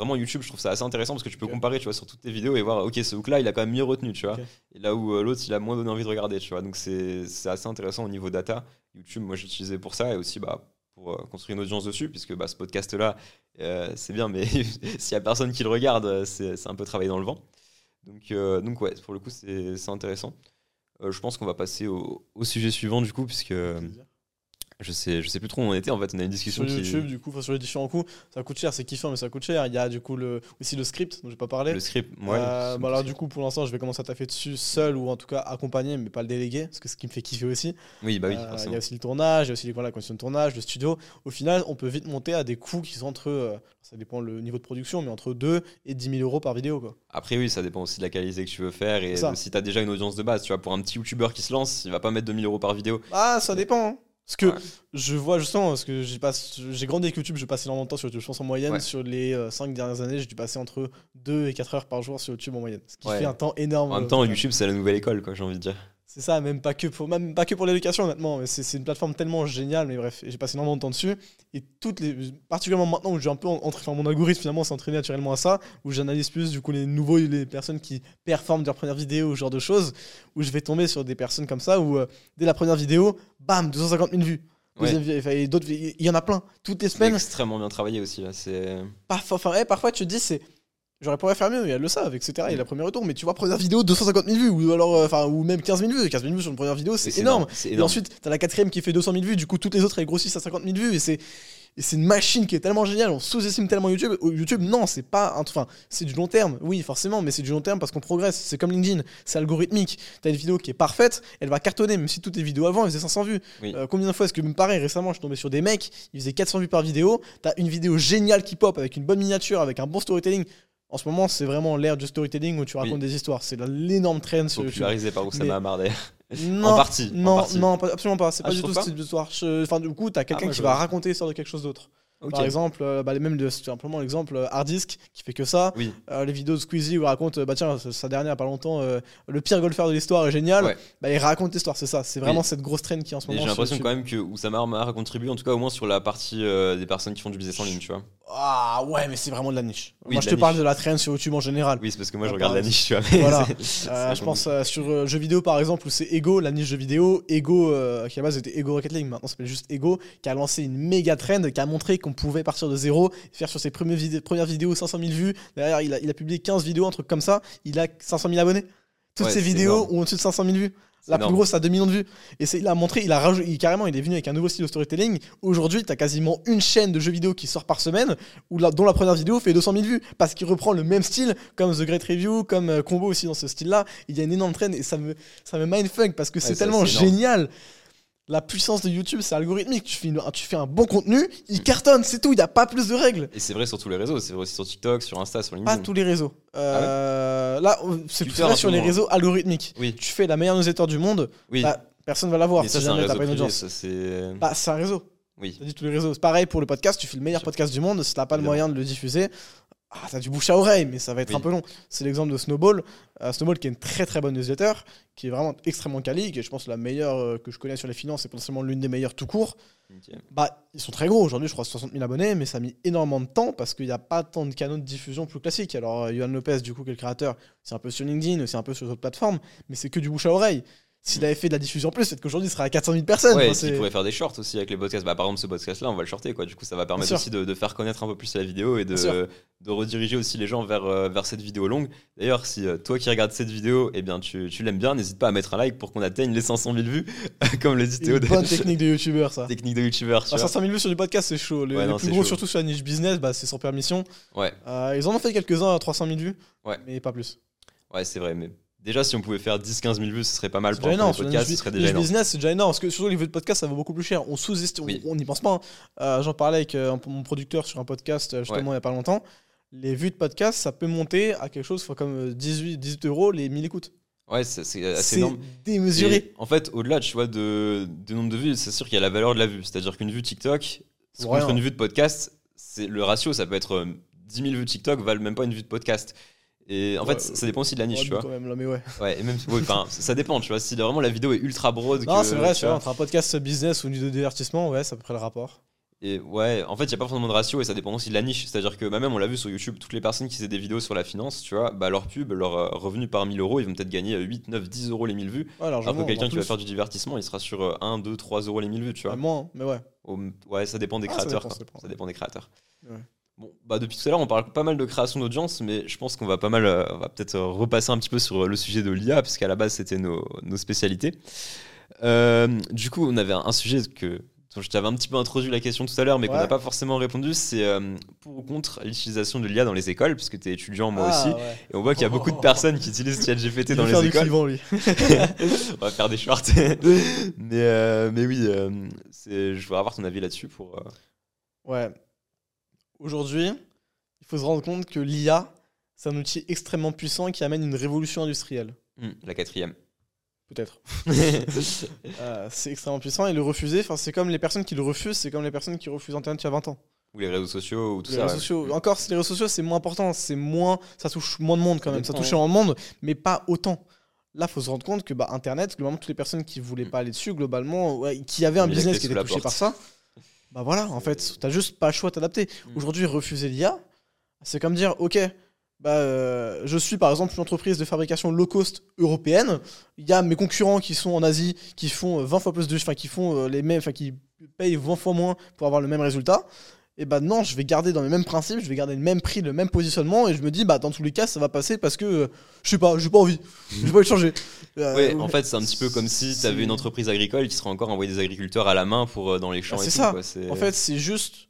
vraiment YouTube, je trouve ça assez intéressant parce que tu peux comparer, tu vois, sur toutes tes vidéos et voir, ok, ce hook-là, il a quand même mieux retenu, tu vois. Et là où euh, l'autre, il a moins donné envie de regarder, tu vois. Donc c'est assez intéressant au niveau data. YouTube, moi, j'utilisais pour ça et aussi bah, pour euh, construire une audience dessus, puisque bah, ce podcast-là, euh, c'est bien, mais s'il y a personne qui le regarde, c'est un peu travailler dans le vent. Donc, donc ouais, pour le coup, c'est intéressant. Je pense qu'on va passer au, au sujet suivant du coup, puisque je sais, je sais plus trop où on était. En fait, on a une discussion Sur qui YouTube, du coup, sur les différents coups, ça coûte cher, c'est kiffant, mais ça coûte cher. Il y a du coup le, aussi le script dont j'ai pas parlé. le script. Ouais, Euh, bah alors du coup pour l'instant je vais commencer à taffer dessus seul ou en tout cas accompagné mais pas le déléguer parce que c'est ce qui me fait kiffer aussi. oui, bah oui, Euh, il y a aussi le tournage, il y a aussi les, voilà, la condition de tournage, le studio. Au final on peut vite monter à des coûts qui sont entre, euh, ça dépend le niveau de production, mais entre 2 et 10 000 euros par vidéo quoi. Après, oui, ça dépend aussi de la qualité que tu veux faire et de si tu as déjà une audience de base. Tu vois, pour un petit youtubeur qui se lance, il va pas mettre 2000 euros par vidéo. Ah ça dépend. Parce que Ouais. je vois justement, parce que j'ai passe- grandi avec YouTube, j'ai passé énormément de temps sur YouTube. Je pense en moyenne, Ouais. sur les 5 dernières années, j'ai dû passer entre 2 et 4 heures par jour sur YouTube en moyenne. Ce qui Ouais. fait un temps énorme. En même euh, temps, final. YouTube, c'est la nouvelle école, quoi, j'ai envie de dire. C'est ça, même pas que pour, même pas que pour l'éducation, honnêtement. C'est c'est une plateforme tellement géniale, mais bref, j'ai passé énormément de temps dessus. Et toutes les, particulièrement maintenant où j'ai un peu entré, enfin, mon algorithme finalement s'est entraîné naturellement à ça, où j'analyse plus du coup les nouveaux, les personnes qui performent de leur première vidéo, ce genre de choses, où je vais tomber sur des personnes comme ça, où euh, dès la première vidéo, bam, 250 000 vues. Ouais. D'autres, il y en a plein. Toutes les C'est semaines, extrêmement bien travaillé aussi, là. C'est. parfois, enfin, eh, parfois tu te dis, c'est. J'aurais pourrais faire mieux, et elles le savent, etc. Et la première retour, mais tu vois, première vidéo, 250 000 vues, ou alors, euh, enfin, ou même 15 000 vues. 15 000 vues sur une première vidéo, c'est énorme. Et énorme. ensuite, t'as la quatrième qui fait 200 000 vues, du coup, toutes les autres, elles grossissent à 50 000 vues, et c'est. Et c'est une machine qui est tellement géniale, on sous-estime tellement YouTube. YouTube, non, c'est pas. un- Enfin, c'est du long terme, oui, forcément, mais c'est du long terme parce qu'on progresse. C'est comme LinkedIn, c'est algorithmique. T'as une vidéo qui est parfaite, elle va cartonner, même si toutes tes vidéos avant, elles faisaient 500 vues. Oui. Euh, combien de fois est-ce que, pareil, récemment, je suis tombé sur des mecs, ils faisaient 400 vues par vidéo. T'as une vidéo géniale qui pop avec une bonne miniature, avec un bon storytelling. En ce moment, c'est vraiment l'ère du storytelling où tu racontes des histoires. C'est l'énorme trend. Popularisé par Oussama d'ailleurs. Non, En partie, en Non, partie. non, absolument pas. C'est Ah, pas du tout ce type d'histoire. Enfin, du coup, t'as quelqu'un moi, qui je- va raconter l'histoire de quelque chose d'autre. Par exemple, euh, bah, même le- simplement l'exemple euh, Hard Disk qui fait que ça. Oui. Euh, les vidéos de Squeezie où il raconte, euh, bah tiens, sa- dernière, pas longtemps, euh, le pire golfeur de l'histoire est génial. Ouais. Bah, il raconte l'histoire, c'est ça. C'est vraiment Oui. cette grosse traîne qui est en ce moment. j'ai l'impression quand même que Oussama Hamar a contribué, en tout cas au moins sur la partie des personnes qui font du business en ligne, tu vois. Ah ouais, mais c'est vraiment de la niche. Oui, Moi, je te parle de la traîne sur YouTube en général. Oui, c'est parce que moi je Ah, regarde la niche, tu vois. mais Voilà. Euh, je pense euh, sur euh, jeux vidéo par exemple où c'est Ego, la niche jeux vidéo, Ego qui à la base était Ego Rocket League, maintenant ça s'appelle juste Ego, qui a lancé une méga trend, qui a montré qu'on pouvait partir de zéro, faire sur ses premières, premières vidéos 500 000 vues. Derrière, il a, il a publié 15 vidéos, un truc comme ça. Il a 500 000 abonnés. Toutes Ouais, ses c'est vidéos énorme. ont au-dessus de 500 000 vues. La plus grosse a 2 millions de vues. Et c'est, il a montré, il a il- carrément, il est venu avec un nouveau style de storytelling. Aujourd'hui, tu as quasiment une chaîne de jeux vidéo qui sort par semaine, où la- dont la première vidéo fait 200 000 vues. Parce qu'il reprend le même style, comme The Great Review, comme euh, Combo aussi dans ce style-là. Il y a une énorme traîne et ça me, ça me mindfuck parce que c'est tellement génial. La puissance de YouTube, c'est algorithmique. Tu fais, une- tu fais un bon contenu, il cartonne, c'est tout. Il n'y a pas plus de règles. Et c'est vrai sur tous les réseaux, c'est vrai aussi sur TikTok, sur Insta, sur Pas LinkedIn. tous les réseaux. Euh, Là, c'est plus Twitter, vrai un sur peu les moins. réseaux algorithmiques. Oui, Tu fais la meilleure newsletter du monde, oui. bah, personne va la voir Mais si ça, c'est un jamais t'as réseau pas une privé, audience. ça c'est. Bah, c'est un réseau. Oui. T'as dit tous les réseaux. C'est pareil pour le podcast, tu fais le meilleur Sûr. podcast du monde, si t'as pas le Évidemment. moyen de le diffuser, ah, t'as du bouche à oreille, mais ça va être Oui. un peu long. C'est l'exemple de Snowball. Euh, Snowball qui est une très très bonne newsletter, qui est vraiment extrêmement quali, qui est je pense la meilleure euh, que je connais sur les finances et potentiellement l'une des meilleures tout court. Bah, ils sont très gros aujourd'hui, je crois 60 000 abonnés, mais ça a mis énormément de temps parce qu'il n'y a pas tant de canaux de diffusion plus classiques. Alors, euh, Johan Lopez, du coup, qui est le créateur, c'est un peu sur LinkedIn, c'est un peu sur d'autres plateformes, mais c'est que du bouche à oreille. S'il avait fait de la diffusion en plus, peut-être qu'aujourd'hui il serait à 400 000 personnes. Ouais, Enfin, il pourrait faire des shorts aussi avec les podcasts. Bah, par exemple, ce podcast-là, on va le shorter, quoi. Du coup, ça va permettre aussi de, de faire connaître un peu plus la vidéo et de, de rediriger aussi les gens vers, euh, vers cette vidéo longue. D'ailleurs, si euh, toi qui regardes cette vidéo, eh bien, tu, tu l'aimes bien, n'hésite pas à mettre un like pour qu'on atteigne les 500 000 vues, comme le dit Théo. bonne technique de youtubeur, ça. technique de youtubeur, tu Ah, vois. 500 000 vues sur du podcast, c'est chaud. Les, Ouais, les non, plus gros, chaud. surtout sur la niche business, bah, c'est sans permission. Ouais, Euh, ils en ont fait quelques-uns à 300 000 vues, Ouais. mais pas plus. ouais, c'est vrai. Mais déjà, si on pouvait faire 10-15 000 vues, ce serait pas mal pour un énorme. Podcast. Ce serait déjà énorme. business, c'est déjà énorme. Parce que surtout les vues de podcast, ça vaut beaucoup plus cher. On sous-estime, Oui. on n'y pense pas. hein. Euh, J'en parlais avec euh, mon producteur sur un podcast euh, justement il n'y a pas longtemps. Les vues de podcast, ça peut monter à quelque chose comme euh, 18, 18 euros les 1000 écoutes. Ouais, c'est assez énorme. démesuré. Et en fait, au-delà, tu vois, de, de nombre de vues, c'est sûr qu'il y a la valeur de la vue. C'est-à-dire qu'une vue TikTok, contre rien. une vue de podcast, le ratio, ça peut être euh, 10 000 vues TikTok valent même pas une vue de podcast. Et en Ouais, fait, ça dépend aussi de la niche, tu vois. quand même, là, mais ouais. Ouais, et même, ça ça dépend, tu vois. Si vraiment la vidéo est ultra broad, Non, c'est vrai, tu vois, entre un podcast business ou une vidéo de divertissement, ouais, c'est à peu près le rapport. Et ouais, en fait, il n'y a pas forcément de ratio et ça dépend aussi de la niche. C'est-à-dire que bah, même, on l'a vu sur YouTube, toutes les personnes qui faisaient des vidéos sur la finance, tu vois, bah, leur pub, leur euh, revenu par 1000 euros, ils vont peut-être gagner euh, 8, 9, 10 euros les 1000 vues. Ouais, Alors que quelqu'un qui va faire du divertissement, il sera sur euh, 1, 2, 3 euros les 1000 vues, tu vois. Moins, mais ouais. Ouais, ça dépend des Ah, ça créateurs. dépend, quoi. ça dépend. Ça dépend des créateurs. Ouais. Bon, bah depuis tout à l'heure, on parle pas mal de création d'audience, mais je pense qu'on va pas mal, euh, on va peut-être euh, repasser un petit peu sur euh, le sujet de l'IA, parce qu'à la base, c'était nos, nos spécialités. Euh, du coup, on avait un, sujet que dont je t'avais un petit peu introduit la question tout à l'heure, mais qu'on n'a pas forcément répondu, c'est euh, pour ou contre l'utilisation de l'IA dans les écoles, puisque tu es étudiant, moi Ah, aussi, ouais. et on voit qu'il y a beaucoup de personnes qui utilisent ChatGPT dans les faire du écoles. clivant, lui. on va faire des shorts. mais, euh, mais oui, je voudrais avoir ton avis là-dessus pour. Ouais. Aujourd'hui, il faut se rendre compte que l'IA, c'est un outil extrêmement puissant qui amène une révolution industrielle. hmm, la quatrième. Peut-être. Euh, c'est extrêmement puissant et le refuser, c'est comme les personnes qui le refusent, c'est comme les personnes qui refusent Internet il y a 20 ans. ou les réseaux sociaux, ou tout Les ça. réseaux ouais. sociaux, encore, les réseaux sociaux, c'est moins important, c'est moins, ça touche moins de monde quand même, ça touche moins de monde, mais pas autant. Là, faut se rendre compte que bah, Internet, globalement, toutes les personnes qui voulaient Mm. pas aller dessus, globalement, ouais, qui avaient un business qui était touché par ça, bah voilà, en fait, t'as juste pas le choix de t'adapter. Mm. Aujourd'hui, refuser l'IA, c'est comme dire, ok, bah, euh, je suis par exemple une entreprise de fabrication low cost européenne. Il y a mes concurrents qui sont en Asie, qui font euh, 20 fois plus de, enfin qui font euh, les mêmes, enfin qui payent 20 fois moins pour avoir le même résultat. Et bah non, je vais garder dans les mêmes principes, je vais garder le même prix, le même positionnement, et je me dis bah dans tous les cas ça va passer parce que euh, je sais pas, j'ai pas envie, j'ai pas envie de changer. Ouais, en fait, c'est un petit peu comme si tu avais une entreprise agricole qui serait encore envoyé des agriculteurs à la main pour euh, dans les champs et c'est ça. quoi, En fait, c'est juste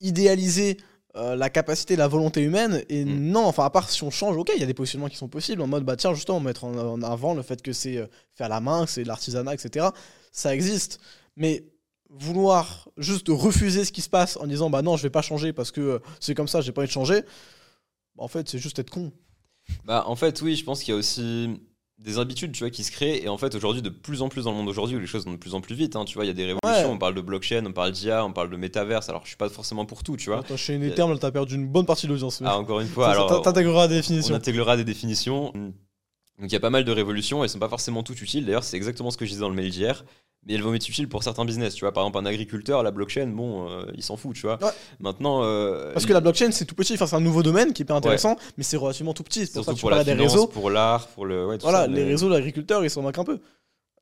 idéaliser euh, la capacité, la volonté humaine. Et Mm. non, enfin, à part si on change, ok, il y a des positionnements qui sont possibles en mode, bah tiens, justement, mettre en, en avant le fait que c'est euh, fait à la main, que c'est de l'artisanat, etc. Ça existe. Mais vouloir juste refuser ce qui se passe en disant, bah non, je vais pas changer parce que euh, c'est comme ça, j'ai pas envie de changer, bah, en fait, c'est juste être con. Bah, en fait, oui, je pense qu'il y a aussi. Des habitudes tu vois qui se créent. Et en fait aujourd'hui de plus en plus dans le monde aujourd'hui où les choses vont de plus en plus vite hein, tu vois il y a des révolutions. On parle de blockchain on parle d'IA on parle de métaverse. Alors je suis pas forcément pour tout tu vois. Attends, chez une termes t'as perdu une bonne partie de l'audience ah encore une fois alors t'intégreras des définitions. on intégrera des définitions donc il y a pas mal de révolutions elles sont pas forcément toutes utiles d'ailleurs c'est exactement ce que je disais dans le mail d'hier mais elles vont être utiles pour certains business. Tu vois, par exemple, un agriculteur, la blockchain, bon, euh, il s'en fout, tu vois. Maintenant. Euh, Parce que la blockchain, c'est tout petit. Enfin, c'est un nouveau domaine qui est pas intéressant, mais c'est relativement tout petit. C'est pour ça que pour la des réseaux. Pour l'art, pour le. voilà, les réseaux d'agriculteurs, ils s'en moquent un peu.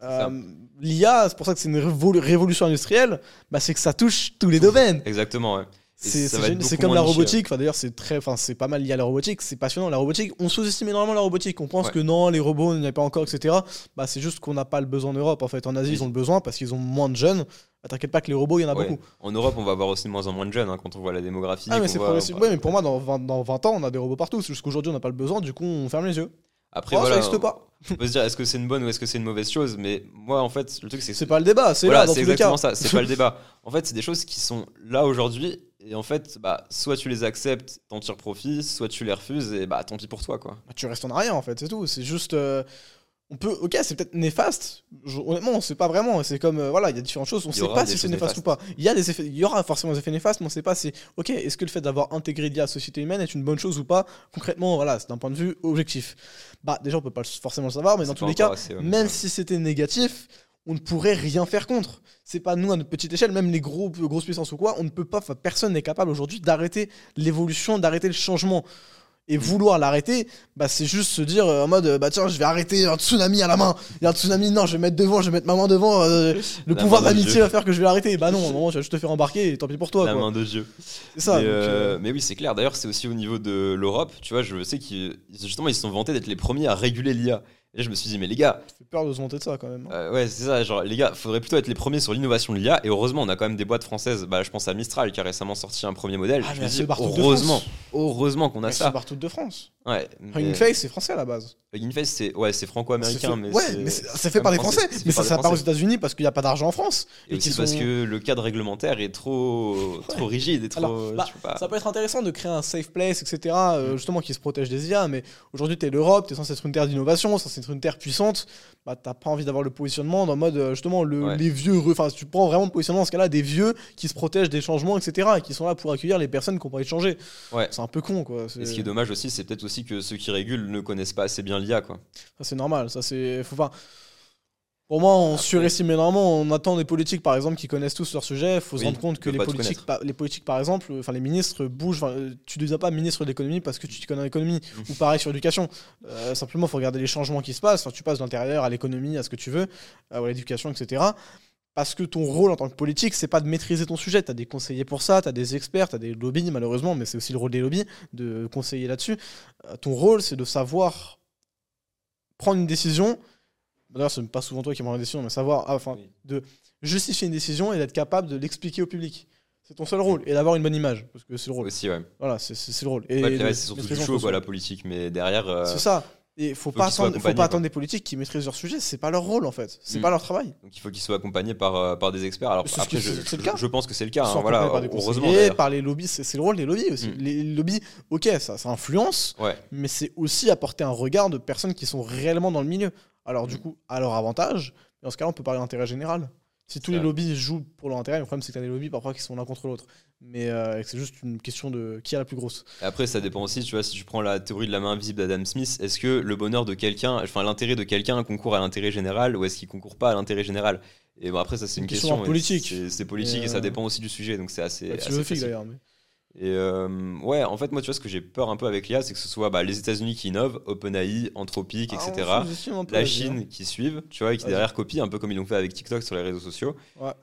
Euh, L'IA, c'est pour ça que c'est une révolution industrielle, bah, c'est que ça touche tous les domaines. Exactement, ouais. C'est comme la robotique. Enfin, d'ailleurs, c'est très, enfin, c'est pas mal lié à la robotique. C'est passionnant. La robotique, on sous-estime énormément la robotique. On pense que non, les robots, il n'y a pas encore, etc. Bah, c'est juste qu'on n'a pas le besoin en Europe. En fait, en Asie, ils ont le besoin parce qu'ils ont moins de jeunes. Bah, T'inquiète pas que les robots, il y en a beaucoup. En Europe, on va avoir aussi de moins en moins de jeunes hein, quand on voit la démographie. Ah, mais c'est progressif. mais pour moi, dans 20, dans 20 ans, on a des robots partout. C'est juste qu'aujourd'hui, on n'a pas le besoin. Du coup, on ferme les yeux. Après, oh, voilà, ça pas. On peut se dire, est-ce que c'est une bonne ou est-ce que c'est une mauvaise chose? Mais moi, en fait, le truc, c'est. C'est pas le débat, c'est là, dans tous les cas. ça, c'est pas le débat. En fait, c'est des choses qui sont là aujourd'hui et en fait, bah, soit tu les acceptes, t'en tires profit, soit tu les refuses, et bah tant pis pour toi, quoi. Bah, tu restes en arrière, en fait, c'est tout. C'est juste. Euh, on peut. Ok, c'est peut-être néfaste. honnêtement, on sait pas vraiment. C'est comme. Euh, voilà, il y a différentes choses. On sait pas si c'est néfaste ou pas. Il y, a des effets, il y aura forcément des effets néfastes, mais on sait pas si. Ok, est-ce que le fait d'avoir intégré l'IA à la société humaine est une bonne chose ou pas? Concrètement, voilà, c'est d'un point de vue objectif. Bah, déjà, on peut pas forcément le savoir, mais dans tous les cas, même si c'était négatif on ne pourrait rien faire contre. C'est pas nous à notre petite échelle, même les gros, grosses puissances ou quoi, on ne peut pas, personne n'est capable aujourd'hui d'arrêter l'évolution, d'arrêter le changement. Et vouloir l'arrêter, bah, c'est juste se dire euh, en mode bah tiens, je vais arrêter un tsunami à la main. Il y a un tsunami, non, je vais mettre devant, je vais mettre ma main devant. Euh, le pouvoir d'amitié va faire que je vais l'arrêter. Bah non, non, tu vas juste te faire embarquer et tant pis pour toi. La main de Dieu. C'est ça. Mais, euh, mais oui, c'est clair. D'ailleurs, c'est aussi au niveau de l'Europe. Tu vois, je sais qu'ils justement ils se sont vantés d'être les premiers à réguler l'IA. Et je me suis dit, mais les gars. Ça fait peur de se monter de ça quand même. Hein. Euh, ouais, c'est ça. Genre, les gars, faudrait plutôt être les premiers sur l'innovation de l'IA. Et heureusement, on a quand même des boîtes françaises. Bah, je pense à Mistral qui a récemment sorti un premier modèle. Ah, heureusement, heureusement qu'on a ça. C'est partout de France. Ouais. Mais... Face, c'est français à la base. Hugging Face, c'est ouais, franco-américain. Mais ouais, mais c'est fait par des Français. Mais ça, ça part aux États-Unis parce qu'il n'y a pas d'argent en France. Et, aussi parce que le cadre réglementaire est trop, trop rigide et trop. Bah, ça peut être intéressant de créer un safe place, etc. Euh, mm. justement, qui se protège des IA. Mais aujourd'hui, tu es l'Europe, tu es censé être une terre d'innovation, censé une terre puissante. Bah, t'as pas envie d'avoir le positionnement en mode euh, justement le, les vieux. Enfin, tu prends vraiment le positionnement dans ce cas-là des vieux qui se protègent des changements, etc. Et qui sont là pour accueillir les personnes qui ont pas envie de changer. Ouais. C'est un peu con, quoi. Et ce qui est dommage aussi, c'est peut-être aussi que ceux qui régulent ne connaissent pas assez bien l'IA, quoi c'est normal. Ça, c'est. Faut pas. Pour moi, on surestime énormément. On attend des politiques, par exemple, qui connaissent tous leur sujet. Il faut se rendre compte que les politiques, les politiques, par exemple, enfin les ministres bougent. Tu ne deviens pas ministre de l'économie parce que tu te connais l'économie. Mmh. Ou pareil sur l'éducation. Euh, simplement, il faut regarder les changements qui se passent. tu passes de l'intérieur à l'économie, à ce que tu veux, à l'éducation, etc. Parce que ton rôle en tant que politique, c'est pas de maîtriser ton sujet. Tu as des conseillers pour ça, tu as des experts, tu as des lobbies, malheureusement, mais c'est aussi le rôle des lobbies de conseiller là-dessus. Euh, ton rôle, c'est de savoir prendre une décision. D'ailleurs, c'est pas souvent toi qui prends une décision, mais savoir, ah, enfin, de justifier une décision et d'être capable de l'expliquer au public. C'est ton seul rôle et d'avoir une bonne image parce que c'est le rôle. Aussi, ouais. Voilà, c'est le rôle. Et c'est surtout du show, quoi, la politique, mais derrière. Euh, c'est ça. Et faut, faut pas attendre, faut pas attendre des politiques qui maîtrisent leur sujet, c'est pas leur rôle en fait, c'est mm. pas leur travail. Donc il faut qu'ils soient accompagnés par, euh, par des experts. Alors après, je, pense que c'est le cas. Hein, voilà, par heureusement. Par les lobbies, c'est le rôle des lobbies aussi. Mm. Les lobbies, ok, ça, ça influence, ouais. mais c'est aussi apporter un regard de personnes qui sont réellement dans le milieu. Alors, du coup, à leur avantage, dans ce cas-là, on peut parler d'intérêt général. Si tous les lobbies jouent pour leur intérêt, le problème c'est que tu as des lobbies parfois qui sont l'un contre l'autre. Mais euh, c'est juste une question de qui a la plus grosse. après, ça dépend aussi, tu vois, si tu prends la théorie de la main invisible d'Adam Smith, est-ce que le bonheur de quelqu'un, enfin l'intérêt de quelqu'un concourt à l'intérêt général ou est-ce qu'il concourt pas à l'intérêt général? Et bon, après, ça c'est une, question, politique. C'est politique et, ça euh, dépend aussi du sujet, donc c'est assez. philosophique d'ailleurs. Et euh, ouais, en fait, moi, tu vois, ce que j'ai peur un peu avec l'IA, c'est que ce soit bah, les États-Unis qui innovent, OpenAI, Anthropic, ah, etc. la Chine qui suivent, tu vois, et qui derrière copient, un peu comme ils l'ont fait avec TikTok sur les réseaux sociaux.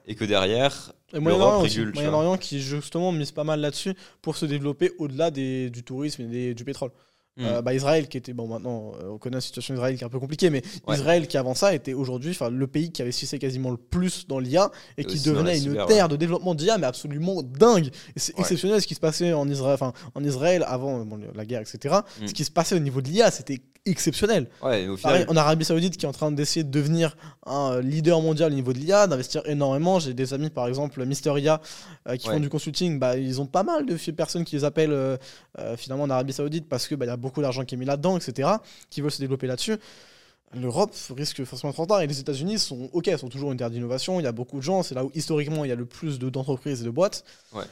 Et que derrière, l'Europe régule. Moyen-Orient qui, justement, mise pas mal là-dessus pour se développer au-delà du tourisme et du pétrole. Mm. Euh, bah, Israël qui était bon maintenant euh, on connaît la situation d'Israël qui est un peu compliquée mais Israël qui avant ça était aujourd'hui le pays qui investissait quasiment le plus dans l'IA et qui devenait une terre de développement d'IA mais absolument dingue c'est exceptionnel ce qui se passait en Israël en Israël avant la guerre etc mm. ce qui se passait au niveau de l'IA c'était exceptionnel. Au final... en Arabie Saoudite qui est en train d'essayer de devenir un leader mondial au niveau de l'IA, d'investir énormément. J'ai des amis, par exemple, Mister IA, euh, qui font du consulting. Bah, ils ont pas mal de personnes qui les appellent euh, euh, finalement en Arabie Saoudite parce qu'il bah, y a beaucoup d'argent qui est mis là-dedans, etc., qui veulent se développer là-dessus. L'Europe risque forcément d'être en retard et les États-Unis sont ok, sont toujours une terre d'innovation. Il y a beaucoup de gens, c'est là où historiquement il y a le plus de- d'entreprises et de boîtes. Ouais.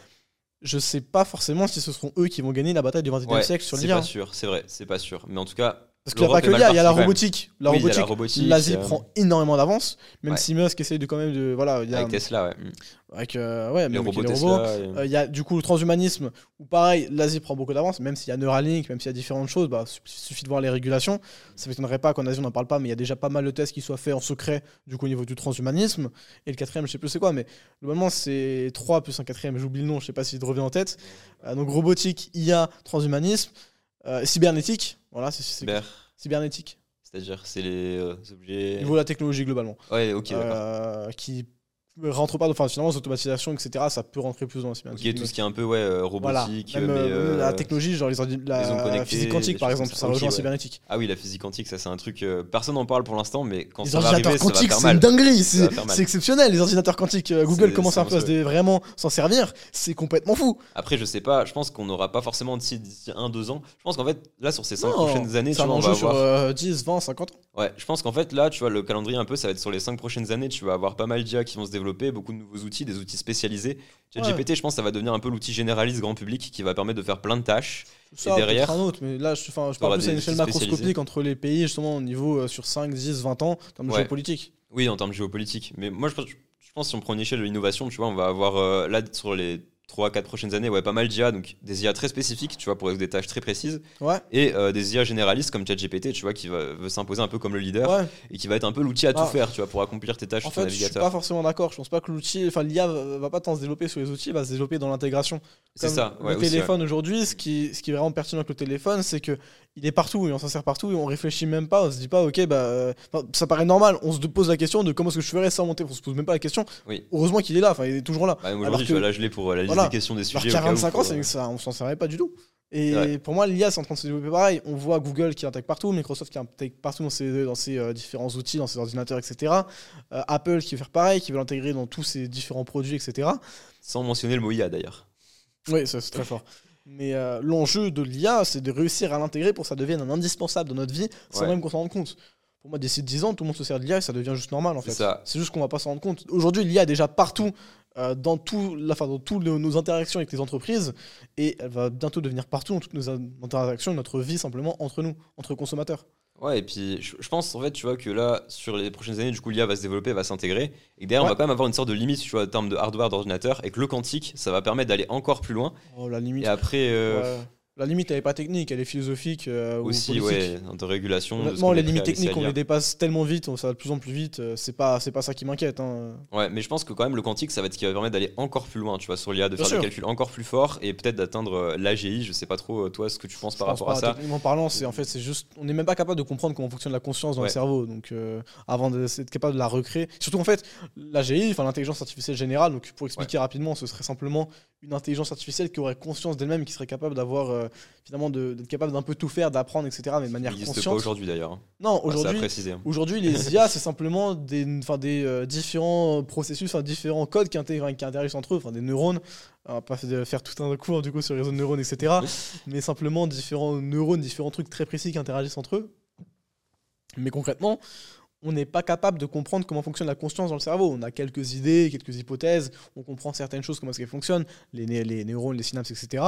Je sais pas forcément si ce seront eux qui vont gagner la bataille du 21e Ouais, siècle sur c'est l'IA. pas sûr, c'est vrai, c'est pas sûr. Mais en tout cas, Parce qu'il n'y a pas que l'IA, il y a la robotique. La Oui, robotique, l'Asie euh, prend énormément d'avance, même Ouais. si Musk essaye de quand même de. Voilà, il y a, avec Tesla, ouais. Mm. avec, euh, ouais, Les même robots et- Euh, Il y a du coup le transhumanisme, où pareil, l'Asie prend beaucoup d'avance, même s'il y a Neuralink, même s'il y a différentes choses, bah, il suffit de voir les régulations. Ça ne m'étonnerait pas qu'en Asie on n'en parle pas, mais il y a déjà pas mal de tests qui soient faits en secret, du coup au niveau du transhumanisme. Et le quatrième, je sais plus c'est quoi, mais globalement c'est 3 plus un quatrième, j'oublie le nom, je sais pas s'il te revient en tête. Euh, donc robotique, IA, transhumanisme, euh, cybernétique, voilà, c'est c'est- Cyber, cybernétique, c'est-à-dire, c'est les euh, objets. au niveau de la technologie globalement. Ouais, ok, d'accord. Qui rentre pas, dans- enfin finalement, l'automatisation, etc., ça peut rentrer plus dans la Ok, cybernétique. tout ce qui est un peu ouais, euh, Voilà. robotique, Même, mais, euh, même la euh, technologie, genre les la physique quantique par exemple, ça rejoint Ok, la ouais. cybernétique. Ah oui, la physique quantique, ça c'est un truc. euh, personne n'en parle pour l'instant, mais quand Les ça va ordinateurs arriver, va quantiques, faire c'est une dinguerie, c'est exceptionnel. Les ordinateurs quantiques, euh, Google commence un peu à se vraiment s'en servir, c'est complètement fou. Après, je sais pas, je pense qu'on n'aura pas forcément d'ici d'ici un, deux ans. Je pense qu'en fait, là, sur ces cinq Non, prochaines années, tu vois, on va avoir. euh, 10, 20, 50 ans. Ouais, je pense qu'en fait, là, tu vois, le calendrier un peu, ça va être sur les cinq prochaines années. Tu vas avoir pas mal d'IA qui vont se beaucoup de nouveaux outils, des outils spécialisés. ChatGPT, je pense, ça va devenir un peu l'outil généraliste grand public qui va permettre de faire plein de tâches. Ça, derrière, peut-être un autre, mais là, je, je parle plus à une échelle macroscopique entre les pays, justement, au niveau euh, sur 5, 10, 20 ans, en termes de Ouais. géopolitique. Oui, en termes géopolitiques. Mais moi, je pense, je pense si on prend une échelle de l'innovation, tu vois, on va avoir euh, là, sur les 3-4 prochaines années, ouais, pas mal d'IA, donc des IA très spécifiques, tu vois, pour des tâches très précises, Ouais, et euh, des IA généralistes comme ChatGPT, tu vois, qui va, veut s'imposer un peu comme le leader ouais. et qui va être un peu l'outil à tout Ah. faire, tu vois, pour accomplir tes tâches En fait, je suis navigateur. pas forcément d'accord. Je pense pas que l'outil, enfin l'IA va va pas tant se développer sur les outils, il va se développer dans l'intégration. C'est ça, ouais, le aussi, téléphone aujourd'hui, ce qui, ce qui est vraiment pertinent avec le téléphone, c'est que il est partout et on s'en sert partout et on réfléchit même pas. On se dit pas, ok, bah, euh, ça paraît normal. On se pose la question de comment est-ce que je ferais sans monter. On se pose même pas la question. Oui. Heureusement qu'il est là. Enfin, il est toujours là. Bah, Aujourd'hui, que- tu vois, là, je l'ai pour euh, la liste Voilà. des questions des sujets. au cas où, 45 ans, pour, euh, ça, on s'en servait pas du tout. Et Ouais. pour moi, l'IA, c'est en train de se développer pareil. On voit Google qui intègre partout, Microsoft qui intègre partout dans ses, dans ses euh, différents outils, dans ses ordinateurs, etc. Euh, Apple qui veut faire pareil, qui veut l'intégrer dans tous ses différents produits, etc. Sans mentionner le mot IA d'ailleurs. Oui, ça, c'est très fort. Mais euh, l'enjeu de l'IA, c'est de réussir à l'intégrer pour que ça devienne un indispensable dans notre vie sans Ouais. même qu'on s'en rende compte. Pour moi, d'ici 10 ans, tout le monde se sert de l'IA et ça devient juste normal en C'est fait. C'est juste qu'on va pas s'en rendre compte. Aujourd'hui, l'IA est déjà partout, euh, dans, tout, la, enfin, dans toutes nos interactions avec les entreprises et elle va bientôt devenir partout dans toutes nos in- interactions, notre vie simplement entre nous, entre consommateurs. Ouais, et puis je, je pense en fait, tu vois, que là, sur les prochaines années, du coup, l'IA va se développer, va s'intégrer, et derrière, on va quand même avoir une sorte de limite, tu vois, en termes de hardware d'ordinateur, et que le quantique, ça va permettre d'aller encore plus loin. Oh, la limite. Et après, euh, ouais. La limite, elle est pas technique, elle est philosophique euh, aussi, ouais, de régulation. Honnêtement, les limites techniques, on les dépasse tellement vite, on- ça va de plus en plus vite. euh, C'est pas, c'est pas ça qui m'inquiète. hein. Ouais, mais je pense que quand même, le quantique, ça va être ce qui va permettre d'aller encore plus loin, tu vois, sur l'IA, de Bien faire sûr. des calculs encore plus forts, et peut-être d'atteindre euh, l'AGI. Je sais pas trop, euh, toi, ce que tu penses par pense rapport à ça. Techniquement parlant, c'est en fait, c'est juste, on n'est même pas capable de comprendre comment fonctionne la conscience dans Ouais. le cerveau. Donc, euh, avant d'être capable de la recréer, surtout en fait, l'AGI, enfin l'intelligence artificielle générale. Donc, pour expliquer rapidement, ce serait simplement une intelligence artificielle qui aurait conscience d'elle-même, qui serait capable d'avoir, euh, finalement, d'être capable d'un peu tout faire, d'apprendre, etc., mais de Ça manière n'existe pas consciente. aujourd'hui d'ailleurs. hein. Non, aujourd'hui, hein. Aujourd'hui, les IA, c'est simplement des, enfin, des euh, différents processus, différents codes qui, intègrent- qui interagissent entre eux, enfin, des neurones. On va pas fa- faire tout un cours du coup sur les réseaux de neurones, etc. mais simplement différents neurones, différents trucs très précis qui interagissent entre eux. Mais concrètement, on n'est pas capable de comprendre comment fonctionne la conscience dans le cerveau. On a quelques idées, quelques hypothèses, on comprend certaines choses, comment est-ce qu'elles fonctionnent, les, les neurones, les synapses, etc.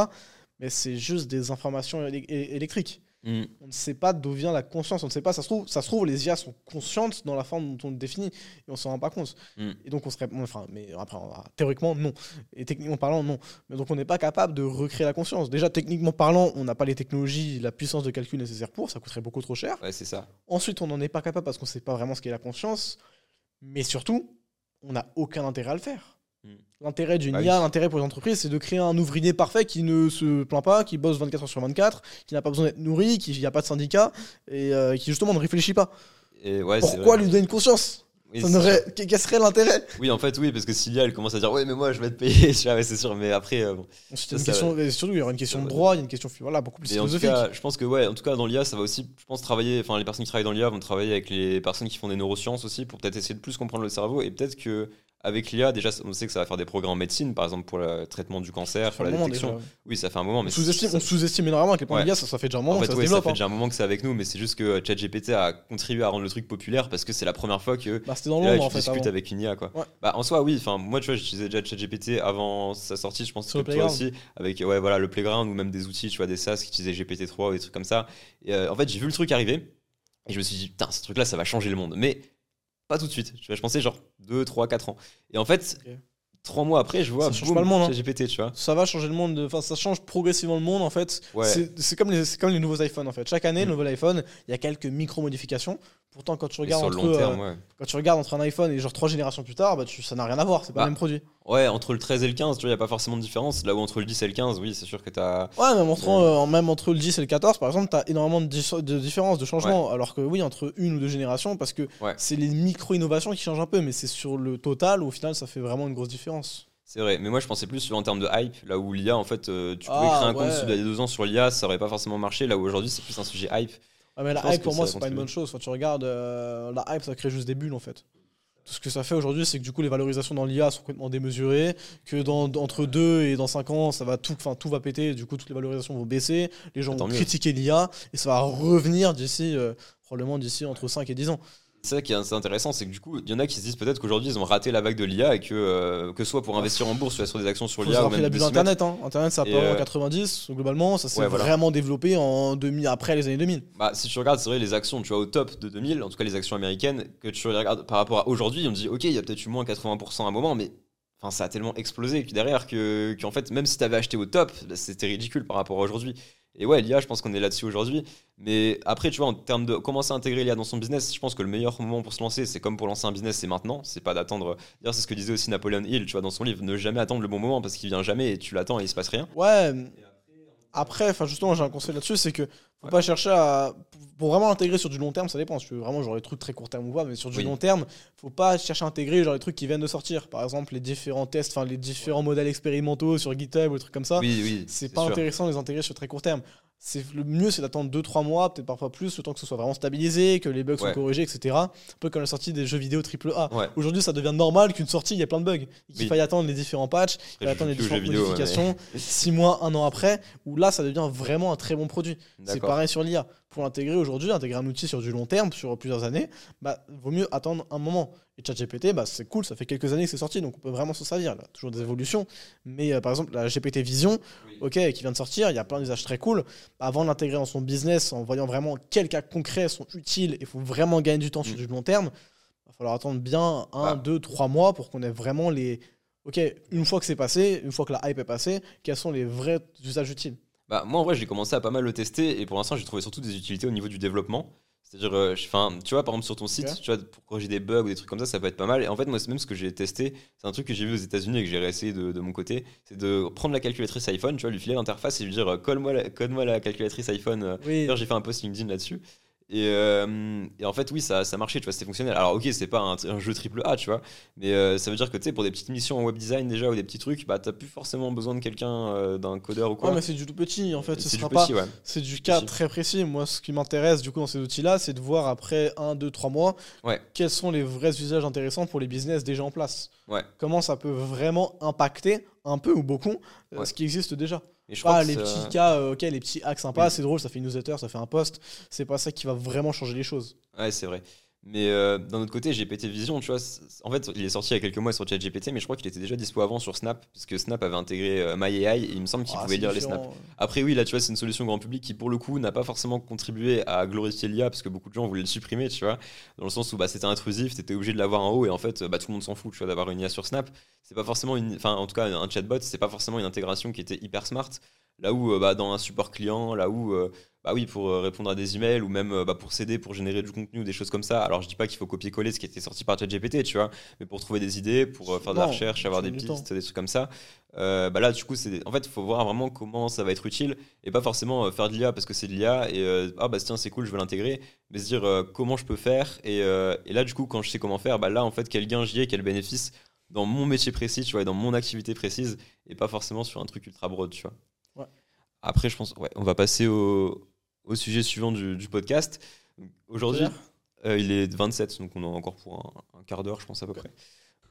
Mais c'est juste des informations électriques Hmm. on ne sait pas d'où vient la conscience, on ne sait pas, ça se trouve, ça se trouve les IA sont conscientes dans la forme dont on le définit et on s'en rend pas compte. Mm. Et donc on serait, enfin, mais après, théoriquement non, et techniquement parlant non. Mais donc on n'est pas capable de recréer la conscience. Déjà techniquement parlant, on n'a pas les technologies, la puissance de calcul nécessaire pour, ça coûterait beaucoup trop cher. Ouais, c'est ça. Ensuite, on n'en est pas capable parce qu'on ne sait pas vraiment ce qu'est la conscience. Mais surtout, on n'a aucun intérêt à le faire. Mm. L'intérêt d'une Bah IA, oui. l'intérêt pour les entreprises, c'est de créer un ouvrier parfait qui ne se plaint pas, qui bosse 24 heures sur 24, qui n'a pas besoin d'être nourri, qui n'y a pas de syndicat, et euh, qui justement ne réfléchit pas. Et ouais, c'est Pourquoi lui donner une conscience? Oui, Ça c'est n'aurait- Quel quel serait l'intérêt? Oui, en fait, oui, parce que si l'IA, elle commence à dire Ouais, mais moi, je vais te payer, c'est sûr, mais après, euh, bon. Une Ça, ça question, surtout, il y aura une question de droit, il y a une question voilà, beaucoup plus Et en tout philosophique. cas, je pense que, ouais, en tout cas, dans l'IA, ça va aussi, je pense, travailler, enfin, les personnes qui travaillent dans l'IA vont travailler avec les personnes qui font des neurosciences aussi pour peut-être essayer de plus comprendre le cerveau et peut-être que avec l'IA, déjà, on sait que ça va faire des progrès en médecine, par exemple pour le traitement du cancer, pour la détection. Oui, ça fait un moment. Mais on sous-estime énormément à quel point l'IA, ça, fait déjà un moment que ça se développe. Ça fait hein. déjà un moment que c'est avec nous, mais c'est juste que ChatGPT a contribué à rendre le truc populaire parce que c'est la première fois que bah, dans là, tu discutes avec une IA. Quoi. Bah, en soi, oui. Enfin, moi, tu vois, j'utilisais déjà ChatGPT avant sa sortie, je pense que toi aussi, avec ouais, voilà, le Playground ou même des outils, tu vois, des SaaS qui utilisaient GPT-3 ou des trucs comme ça. Et euh, en fait, j'ai vu le truc arriver et je me suis dit, putain, ce truc-là, ça va changer le monde. Mais pas tout de suite. Je pensais genre 2, 3, 4 ans. Et en fait, trois mois après, je vois. Ça change pas le monde. Hein. GPT, tu vois. Ça va changer le monde. Enfin, ça change progressivement le monde, en fait. C'est comme, les, comme les nouveaux iPhones, en fait. Chaque année, le mm. nouvel iPhone, il y a quelques micro-modifications. Pourtant, quand tu regardes entre, euh, quand tu regardes entre un iPhone et genre trois générations plus tard, bah, ça n'a rien à voir. C'est pas le bah, même produit. Ouais, entre le 13 et le 15, tu vois, il n'y a pas forcément de différence. Là où entre le 10 et le 15, oui, c'est sûr que tu as. Ouais, même entre, euh, même entre le 10 et le 14, par exemple, tu as énormément de, de différences, de changements. Alors que oui, entre une ou deux générations, parce que c'est les micro-innovations qui changent un peu, mais c'est sur le total où au final, ça fait vraiment une grosse différence. C'est vrai, mais moi je pensais plus en termes de hype, là où l'IA, en fait, euh, tu pouvais ah, créer un compte il y a deux ans sur l'IA, ça aurait pas forcément marché, là où aujourd'hui c'est plus un sujet hype. Mais la hype pour moi c'est pas une bonne chose. Quand tu regardes, euh, la hype ça crée juste des bulles en fait. Tout ce que ça fait aujourd'hui, c'est que du coup les valorisations dans l'IA sont complètement démesurées, que dans, entre 2 et dans 5 ans, ça va tout, tout va péter, du coup toutes les valorisations vont baisser, les gens vont critiquer l'IA et ça va revenir d'ici, euh, probablement d'ici entre 5 et 10 ans. C'est ça qui est intéressant, c'est que du coup, il y en a qui se disent peut-être qu'aujourd'hui ils ont raté la vague de l'IA et que, euh, que soit pour investir en bourse, soit sur des actions sur l'IA. Ou même la bulle Internet. Hein. Internet, ça a en 90, euh, globalement, ça s'est vraiment développé en 2000, après les années 2000. Bah, si tu regardes, c'est vrai, les actions, tu vois, au top de 2000, en tout cas les actions américaines, que tu regardes par rapport à aujourd'hui, on dit, ok, il y a peut-être eu moins 80% à un moment, mais Enfin, ça a tellement explosé que derrière que, qu'en fait, même si tu avais acheté au top, bah, c'était ridicule par rapport à aujourd'hui. Et ouais, l'IA, je pense qu'on est là-dessus aujourd'hui. Mais après, tu vois, en termes de commencer à intégrer l'IA dans son business, je pense que le meilleur moment pour se lancer, c'est comme pour lancer un business, c'est maintenant. C'est pas d'attendre. D'ailleurs, c'est ce que disait aussi Napoleon Hill, tu vois, dans son livre, ne jamais attendre le bon moment parce qu'il vient jamais et tu l'attends et il se passe rien. Ouais. Après, enfin justement, j'ai un conseil là-dessus, c'est que faut pas chercher à pour vraiment intégrer sur du long terme, ça dépend. Si tu veux vraiment genre les trucs très court terme ou pas, mais sur du long terme, faut pas chercher à intégrer genre les trucs qui viennent de sortir. Par exemple, les différents tests, enfin les différents modèles expérimentaux sur GitHub ou des trucs comme ça. Oui, oui. C'est pas intéressant de les intégrer sur très court terme le mieux c'est d'attendre 2-3 mois, peut-être parfois plus, le temps que ce soit vraiment stabilisé, que les bugs soient corrigés, etc. Un peu comme la sortie des jeux vidéo AAA. Aujourd'hui, ça devient normal qu'une sortie, il y a plein de bugs. Il faille attendre les différents patchs, il faille attendre les différentes modifications, 6 mois, 1 an après, où là, ça devient vraiment un très bon produit. C'est pareil sur l'IA. Pour l'intégrer aujourd'hui, intégrer un outil sur du long terme, sur plusieurs années, bah, vaut mieux attendre un moment. Et ChatGPT, bah, c'est cool, ça fait quelques années que c'est sorti, donc on peut vraiment s'en servir. Là. Toujours des évolutions. Mais euh, par exemple, la GPT Vision, ok, qui vient de sortir, il y a plein d'usages très cool. Avant de l'intégrer dans son business, en voyant vraiment quels cas concrets sont utiles et il faut vraiment gagner du temps sur mm. du long terme, il va falloir attendre bien un, bah. deux, trois mois pour qu'on ait vraiment les. Ok, une fois que c'est passé, une fois que la hype est passée, quels sont les vrais usages utiles bah, Moi, en vrai, j'ai commencé à pas mal le tester et pour l'instant, j'ai trouvé surtout des utilités au niveau du développement. C'est-à-dire, euh, tu vois, par exemple, sur ton site, tu vois, pour corriger des bugs ou des trucs comme ça, ça peut être pas mal. Et en fait, moi, c'est même ce que j'ai testé, c'est un truc que j'ai vu aux États-Unis et que j'ai réessayé de, de, mon côté, c'est de prendre la calculatrice iPhone, tu vois, lui filer l'interface et lui dire, euh, colle-moi la, colle la calculatrice iPhone. Oui. J'ai fait un post LinkedIn là-dessus. Euh, et, en fait, oui, ça, ça marchait, tu vois, c'était fonctionnel. Alors, ok, c'est pas un, jeu triple A, tu vois, mais euh, ça veut dire que, tu sais, pour des petites missions en web design déjà ou des petits trucs, bah, t'as plus forcément besoin de quelqu'un, euh, d'un codeur ou quoi. Ouais, mais c'est du tout petit, en fait, ce sera pas. C'est du cas très précis. Moi, ce qui m'intéresse, du coup, dans ces outils-là, c'est de voir après 1, 2, 3 mois, ouais. quels sont les vrais usages intéressants pour les business déjà en place. Ouais. Comment ça peut vraiment impacter, un peu ou beaucoup, ce qui existe déjà. Et je crois les petits cas, euh, ok, les petits hacks sympas, c'est drôle, ça fait une newsletter, ça fait un post. C'est pas ça qui va vraiment changer les choses. Ouais, c'est vrai. Mais euh, d'un autre côté, GPT Vision, tu vois, en fait, il est sorti il y a quelques mois sur ChatGPT, mais je crois qu'il était déjà dispo avant sur Snap, parce que Snap avait intégré euh, MyAI et il me semble qu'il ah, pouvait lire les snaps. Après, oui, là, tu vois, c'est une solution grand public qui, pour le coup, n'a pas forcément contribué à glorifier l'IA, parce que beaucoup de gens voulaient le supprimer, tu vois, dans le sens où bah, c'était intrusif, t'étais obligé de l'avoir en haut, et en fait, bah, tout le monde s'en fout, tu vois, d'avoir une IA sur Snap. C'est pas forcément une. Enfin, en tout cas, un chatbot, c'est pas forcément une intégration qui était hyper smart. Là où euh, bah, dans un support client, là où euh, bah oui, pour euh, répondre à des emails ou même bah, pour s'aider, pour générer du contenu ou des choses comme ça. Alors je dis pas qu'il faut copier-coller ce qui était sorti par ChatGPT, tu vois, mais pour trouver des idées, pour faire de la recherche, avoir des pistes, des trucs comme ça. bah là, du coup, c'est en fait, il faut voir vraiment comment ça va être utile et pas forcément faire de l'IA parce que c'est de l'IA et ah bah tiens, c'est cool, je veux l'intégrer, mais se dire comment je peux faire et, et, là, du coup, quand je sais comment faire, bah là, en fait, quel gain j'y ai, quel bénéfice dans mon métier précis, tu vois, dans mon activité précise et pas forcément sur un truc ultra broad, tu vois. Après, je pense, ouais, on va passer au, au sujet suivant du, du podcast. Aujourd'hui, euh, il est 27, donc on a encore pour un, quart d'heure, je pense à peu près.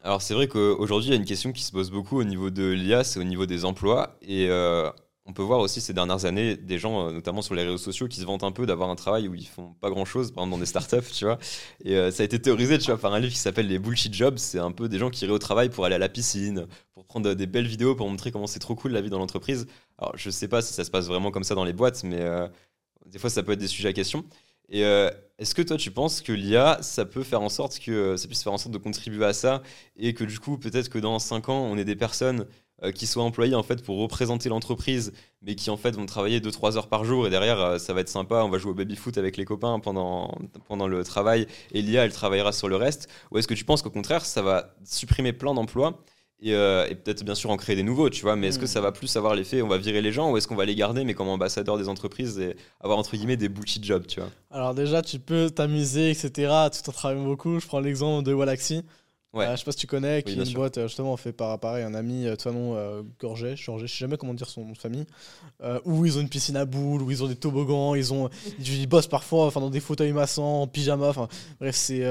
Alors c'est vrai qu'aujourd'hui, il y a une question qui se pose beaucoup au niveau de l'IA, c'est au niveau des emplois. Et euh, on peut voir aussi ces dernières années des gens, euh, notamment sur les réseaux sociaux, qui se vantent un peu d'avoir un travail où ils font pas grand-chose, par exemple dans des startups, tu vois. Et euh, ça a été théorisé, tu vois, par un livre qui s'appelle Les Bullshit Jobs. C'est un peu des gens qui iraient au travail pour aller à la piscine, pour prendre des belles vidéos, pour montrer comment c'est trop cool la vie dans l'entreprise. Alors je sais pas si ça se passe vraiment comme ça dans les boîtes, mais des fois ça peut être des sujets à question. Et euh, est-ce que toi, tu penses que l'IA, ça peut faire en sorte que euh, ça puisse faire en sorte de contribuer à ça et que du coup, peut-être que dans 5 ans, on ait des personnes euh, qui soient employées en fait pour représenter l'entreprise, mais qui en fait vont travailler 2-3 heures par jour et derrière, ça va être sympa, on va jouer au baby-foot avec les copains pendant, pendant le travail et l'IA, elle travaillera sur le reste Ou est-ce que tu penses qu'au contraire, ça va supprimer plein d'emplois euh, et, peut-être bien sûr en créer des nouveaux, tu vois? Mais est-ce que ça hmm. va plus avoir l'effet on va virer les gens ou est-ce qu'on va les garder mais comme ambassadeurs des entreprises et avoir entre guillemets des bullshit jobs, tu vois? Alors déjà, tu peux t'amuser, etc. Tout en travaillant beaucoup. Je prends l'exemple de Walaxy. Ouais. Euh, je sais pas si tu connais, qui est une boîte euh, justement fait par pareil un ami de son nom euh, Gorget, je sais jamais comment dire son nom de famille, où ils ont une piscine à boules, où ils ont des toboggans, ils ont ils bossent parfois enfin dans des fauteuils massants, en pyjama, enfin bref c'est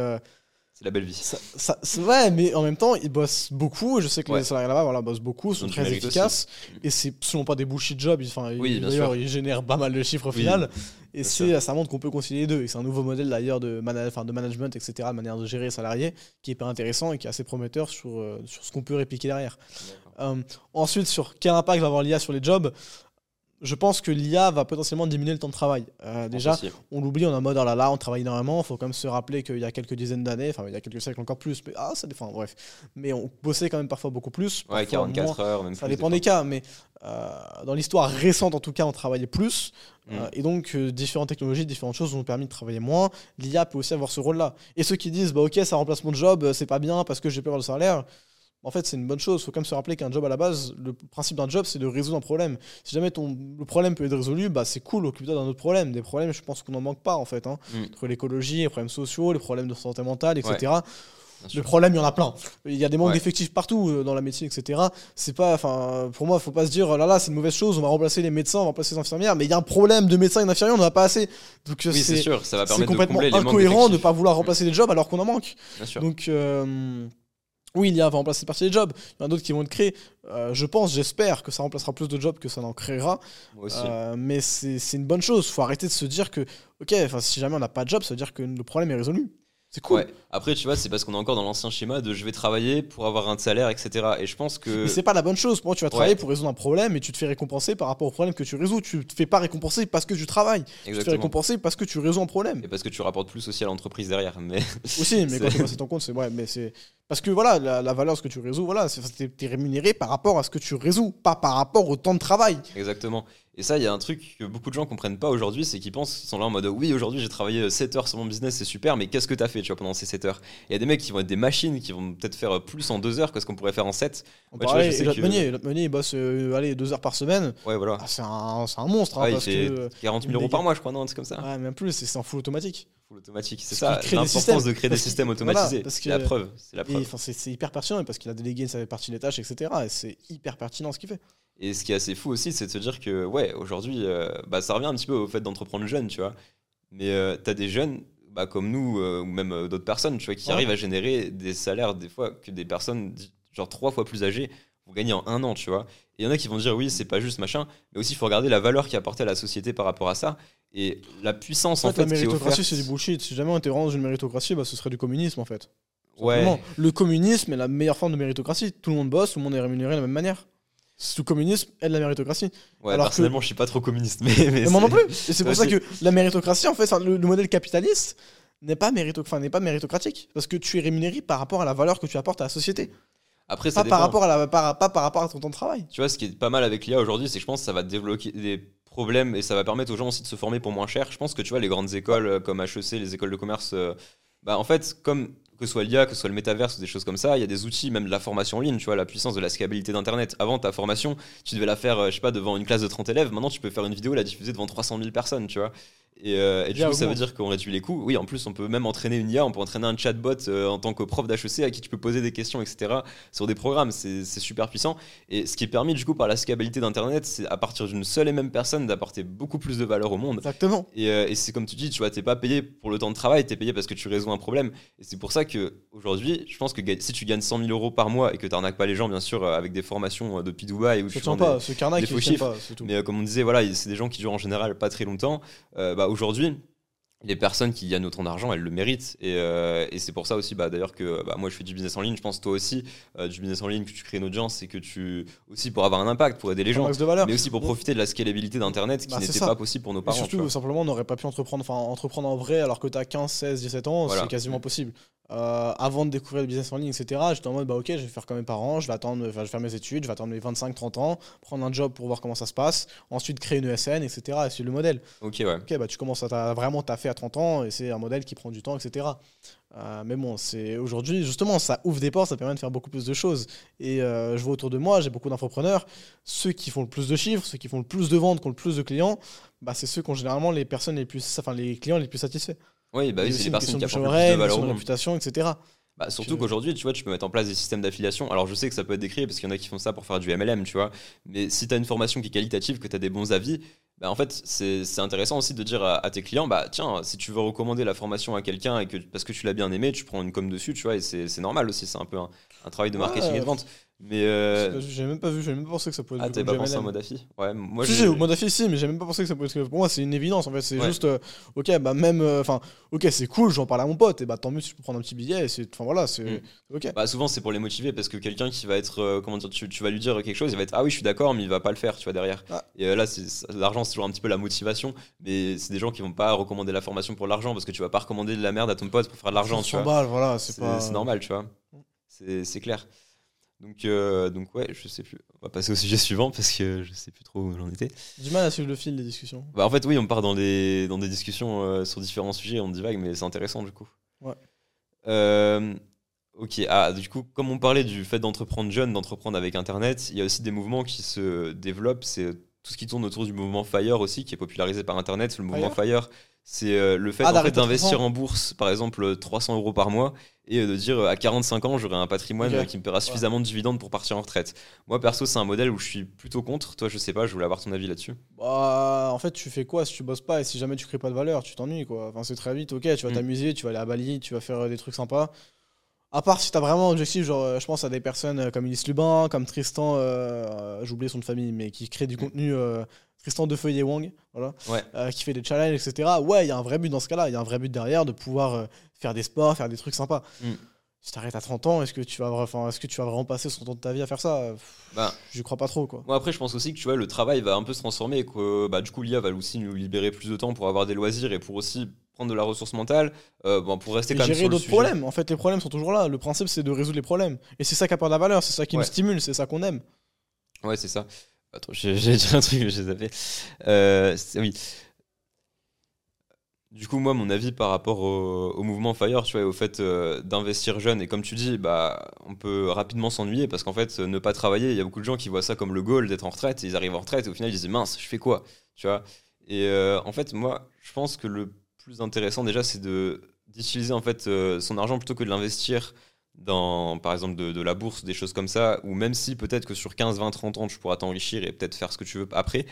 c'est la belle vie. Ça, ouais, mais en même temps, ils bossent beaucoup. Et je sais que les salariés là-bas voilà, bossent beaucoup, sont très efficaces. Et c'est absolument pas des bullshit jobs. Enfin, oui, d'ailleurs, ils génèrent pas mal de chiffres au final. Et c'est, ça montre qu'on peut concilier les deux. Et c'est un nouveau modèle d'ailleurs de, de management, etc., de manière de gérer les salariés, qui est pas intéressant et qui est assez prometteur sur, euh, sur ce qu'on peut répliquer derrière. Euh, ensuite, sur quel impact va avoir l'IA sur les jobs je pense que l'IA va potentiellement diminuer le temps de travail. Euh, déjà, on l'oublie, on est en mode oh là là, on travaille énormément. Il faut quand même se rappeler qu'il y a quelques dizaines d'années, enfin il y a quelques siècles encore plus, mais ah, ça dépend, bref. Mais on bossait quand même parfois beaucoup plus. Ouais, 44 heures, même Ça dépend des, cas, mais euh, dans l'histoire récente en tout cas, on travaillait plus. Mm. Euh, et donc, différentes technologies, différentes choses nous ont permis de travailler moins. L'IA peut aussi avoir ce rôle-là. Et ceux qui disent, bah ok, ça remplace mon job, c'est pas bien parce que j'ai peur de salaire en fait, c'est une bonne chose. Il faut quand même se rappeler qu'un job à la base, le principe d'un job, c'est de résoudre un problème. Si jamais ton, le problème peut être résolu, bah, c'est cool, occupe-toi d'un autre problème. Des problèmes, je pense qu'on n'en manque pas, en fait. Hein. Mm. Entre l'écologie, les problèmes sociaux, les problèmes de santé mentale, etc. Le problème, il y en a plein. Il y a des manques d'effectifs partout euh, dans la médecine, etc. C'est pas, enfin, pour moi, il faut pas se dire, oh là là, c'est une mauvaise chose, on va remplacer les médecins, on va remplacer les infirmières, mais il y a un problème de médecins et d'infirmières, on n'en a pas assez. Donc oui, c'est sûr, ça va permettre complètement de incohérent de ne pas vouloir remplacer les jobs alors qu'on en manque. Donc, euh, oui, il y a va remplacer partie des jobs. Il y en a d'autres qui vont être créés. Euh, je pense, j'espère que ça remplacera plus de jobs que ça n'en créera. Moi aussi. Euh, mais c'est une bonne chose. Il faut arrêter de se dire que, ok, si jamais on n'a pas de job, ça veut dire que le problème est résolu. C'est cool. Après, tu vois, c'est parce qu'on est encore dans l'ancien schéma de je vais travailler pour avoir un salaire, etc. Et je pense que. Mais c'est pas la bonne chose. Moi, tu vas travailler pour résoudre un problème et tu te fais récompenser par rapport au problème que tu résous. Tu te fais pas récompenser parce que tu travailles. Tu te fais récompenser parce que tu résous un problème. Et parce que tu rapportes plus aussi à l'entreprise derrière. Mais aussi, mais quand tu passes ton compte, c'est ouais, mais c'est parce que voilà, la, valeur de ce que tu résous, voilà, tu es rémunéré par rapport à ce que tu résous, pas par rapport au temps de travail. Exactement. Et ça, il y a un truc que beaucoup de gens comprennent pas aujourd'hui, c'est qu'ils pensent, ils sont là en mode oui, aujourd'hui j'ai travaillé 7 heures sur mon business, c'est super, mais qu'est-ce que tu as fait tu vois, pendant ces 7 heures? Il y a des mecs qui vont être des machines qui vont peut-être faire plus en 2 heures que ce qu'on pourrait faire en 7. Bah, vois, et l'autre meunier, il bosse euh, allez, 2 heures par semaine. Ouais, voilà. Ah, c'est un, un, monstre. Hein, il fait 40 000 euros par mois, je crois, non, c'est comme ça. Ouais, même plus, c'est en full automatique. Full automatique, c'est ça l'importance de créer des systèmes automatisés. c'est la preuve. C'est la preuve. C'est hyper pertinent parce qu'il a délégué sa partie des tâches, etc. Et c'est hyper pertinent ce qu'il fait. Et ce qui est assez fou aussi, c'est de se dire que, ouais, aujourd'hui, euh, bah, ça revient un petit peu au fait d'entreprendre jeune, tu vois. Mais euh, tu as des jeunes, bah, comme nous, euh, ou même d'autres personnes, tu vois, qui arrivent à générer des salaires, des fois, que des personnes, genre trois fois plus âgées, vont gagner en un an, tu vois. Et il y en a qui vont dire, oui, c'est pas juste machin, mais aussi, il faut regarder la valeur qui est apportée à la société par rapport à ça. Et la puissance, en, fait, La méritocratie, c'est du bullshit. Si jamais on était dans une méritocratie, bah, ce serait du communisme, en fait. Ouais. Le communisme est la meilleure forme de méritocratie. Tout le monde bosse, tout le monde est rémunéré de la même manière sous communisme et de la méritocratie. Ouais, Alors personnellement, je suis pas trop communiste, mais, mais, moi non plus. Et c'est pour ça que la méritocratie, en fait, le, modèle capitaliste n'est pas, mérito enfin, pas méritocratique parce que tu es rémunéré par rapport à la valeur que tu apportes à la société. Après, ça pas par rapport à la, pas par rapport à ton temps de travail. Tu vois, ce qui est pas mal avec l'IA aujourd'hui, c'est que je pense que ça va débloquer des problèmes et ça va permettre aux gens aussi de se former pour moins cher. Je pense que tu vois, les grandes écoles euh, comme HEC, les écoles de commerce, euh, bah, en fait, comme que ce soit l'IA, que ce soit le métaverse ou des choses comme ça, il y a des outils, même de la formation en ligne, tu vois, la puissance de la scalabilité d'Internet. Avant, ta formation, tu devais la faire, euh, je sais pas, devant une classe de 30 élèves. Maintenant, tu peux faire une vidéo, la diffuser devant 300 000 personnes, tu vois. Et, euh, et du coup, ça veut dire qu'on réduit les coûts. Oui, en plus, on peut même entraîner une IA, on peut entraîner un chatbot euh, en tant que prof d'HEC à qui tu peux poser des questions, etc. sur des programmes. C'est super puissant. Et ce qui est permis, du coup, par la scalabilité d'Internet, c'est à partir d'une seule et même personne d'apporter beaucoup plus de valeur au monde. Exactement. Et, euh, et c'est comme tu dis, tu vois, t'es pas payé pour le temps de travail, t'es payé parce que tu résous un problème. Et c'est pour ça que aujourd'hui, je pense que si tu gagnes 100 000 euros par mois et que t'arnaques pas les gens, bien sûr, avec des formations euh, de P2Y ou tu vends des- pas, ce carnac, des faux chiffres. pas, mais comme on disait, voilà, c'est des gens qui durent en général pas très longtemps. Bah, Aujourd'hui, les personnes qui gagnent autant d'argent, elles le méritent. Et, euh, et c'est pour ça aussi, bah, d'ailleurs, que bah, moi je fais du business en ligne. Je pense toi aussi, euh, du business en ligne, que tu crées une audience, c'est que tu. aussi pour avoir un impact, pour aider les gens. de valeur. Mais aussi pour profiter de la scalabilité d'Internet, qui Bah, n'était pas possible pour nos Et parents. tu surtout, simplement, on n'aurait pas pu entreprendre, enfin, entreprendre en vrai alors que tu as 15, 16, 17 ans, Voilà. c'est quasiment possible. Euh, avant de découvrir le business en ligne, etc., j'étais en mode, bah ok, je vais faire comme mes parents, je vais attendre, je vais faire mes études, je vais attendre mes 25, 30 ans, prendre un job pour voir comment ça se passe, ensuite créer une ESN, etc., et c'est le modèle. Ok, ouais. Ok, bah tu commences à vraiment taffer à 30 ans, et c'est un modèle qui prend du temps, etc. Euh, mais bon, c'est aujourd'hui, justement, ça ouvre des portes, ça permet de faire beaucoup plus de choses. Et euh, je vois autour de moi, j'ai beaucoup d'entrepreneurs, ceux qui font le plus de chiffres, ceux qui font le plus de ventes, qui ont le plus de clients, bah, c'est ceux qui ont généralement les personnes les plus, enfin les clients les plus satisfaits. Oui, bah oui, c'est les personnes qui apportent le plus de valeur au monde. réputation, etc. Bah, surtout qu'aujourd'hui, tu vois, tu peux mettre en place des systèmes d'affiliation. Alors, je sais que ça peut être décrié parce qu'il y en a qui font ça pour faire du MLM, tu vois. Mais si tu as une formation qui est qualitative, que tu as des bons avis, bah, en fait, c'est intéressant aussi de dire à, à tes clients, bah tiens, si tu veux recommander la formation à quelqu'un et que parce que tu l'as bien aimé, tu prends une com dessus, tu vois, et c'est normal aussi. C'est un peu un, un travail de Ouais. marketing et de vente. Mais euh, J'ai même pas vu, j'ai même pas pensé que ça pouvait être ah, t'avais pas pensé mode affi Ouais, moi si, j'ai- si, mais j'ai même pas pensé que ça pouvait être. Pour moi, c'est une évidence en fait. C'est Ouais. juste, euh, ok, bah même, euh, enfin, ok, c'est cool, j'en parle à mon pote, et bah tant mieux si je peux prendre un petit billet, enfin voilà, c'est, Mm. ok. Bah, souvent c'est pour les motiver parce que quelqu'un qui va être euh, comment dire tu, tu vas lui dire quelque chose il va être ah oui je suis d'accord mais il va pas le faire tu vois derrière Ah. et euh, là l'argent c'est toujours un petit peu la motivation mais c'est des gens qui vont pas recommander la formation pour l'argent parce que tu vas pas recommander de la merde à ton pote pour faire de l'argent tu 100 vois balles, voilà, c'est pas. c'est normal tu vois c'est c'est clair donc euh, donc ouais je sais plus on va passer au sujet suivant parce que je sais plus trop où j'en étais J'ai du mal à suivre le fil des discussions. bah, en fait oui on part dans des dans des discussions euh, sur différents sujets on divague mais c'est intéressant du coup Ouais. Euh, Ok, ah, du coup, comme on parlait du fait d'entreprendre jeune, d'entreprendre avec Internet, il y a aussi des mouvements qui se développent. C'est tout ce qui tourne autour du mouvement Fire aussi, qui est popularisé par Internet. Le mouvement Fire, c'est euh, le fait, Ah, en fait d'investir en bourse, par exemple, 300 euros par mois, et euh, de dire euh, à 45 ans, j'aurai un patrimoine euh, qui me paiera suffisamment de dividendes pour partir en retraite. Moi, perso, c'est un modèle où je suis plutôt contre. Toi, je sais pas, je voulais avoir ton avis là-dessus. Bah, en fait, tu fais quoi si tu bosses pas et si jamais tu crées pas de valeur, tu t'ennuies quoi. Enfin, c'est très vite, ok, tu vas Mm. t'amuser, tu vas aller à Bali, tu vas faire euh, des trucs sympas. À part si t'as vraiment un objectif, genre, euh, je pense à des personnes euh, comme Ulysse Lubin, comme Tristan, euh, euh, j'ai oublié son de famille, mais qui crée du contenu, euh, Tristan Defeuille Wang, voilà, Ouais. euh, qui fait des challenges, etc. Ouais, il y a un vrai but dans ce cas-là, il y a un vrai but derrière de pouvoir euh, faire des sports, faire des trucs sympas. Mm. Si t'arrêtes à 30 ans, est-ce que, tu vas, enfin, est-ce que tu vas vraiment passer son temps de ta vie à faire ça? Bah, J'y crois pas trop, quoi. Moi après je pense aussi que tu vois le travail va un peu se transformer et que bah, du coup l'IA va aussi nous libérer plus de temps pour avoir des loisirs et pour aussi prendre de la ressource mentale euh, bon, pour rester Et quand même gérer sur le d'autres problèmes. En fait, les problèmes sont toujours là. Le principe, c'est de résoudre les problèmes. Et c'est ça qui apporte de la valeur, c'est ça qui Ouais. nous stimule, c'est ça qu'on aime. Ouais c'est ça. Attends j'ai dit un truc j'ai zappé. Euh, oui. Du coup moi mon avis par rapport au, mouvement Fire tu vois et au fait euh, d'investir jeune et comme tu dis bah on peut rapidement s'ennuyer parce qu'en fait ne pas travailler il y a beaucoup de gens qui voient ça comme le goal d'être en retraite et ils arrivent en retraite et au final ils disent mince je fais quoi tu vois? Et euh, en fait moi je pense que le plus intéressant déjà c'est d'utiliser en fait euh, son argent plutôt que de l'investir dans par exemple de, de la bourse des choses comme ça ou même si peut-être que sur 15 20 30 ans tu pourras t'enrichir et peut-être faire ce que tu veux après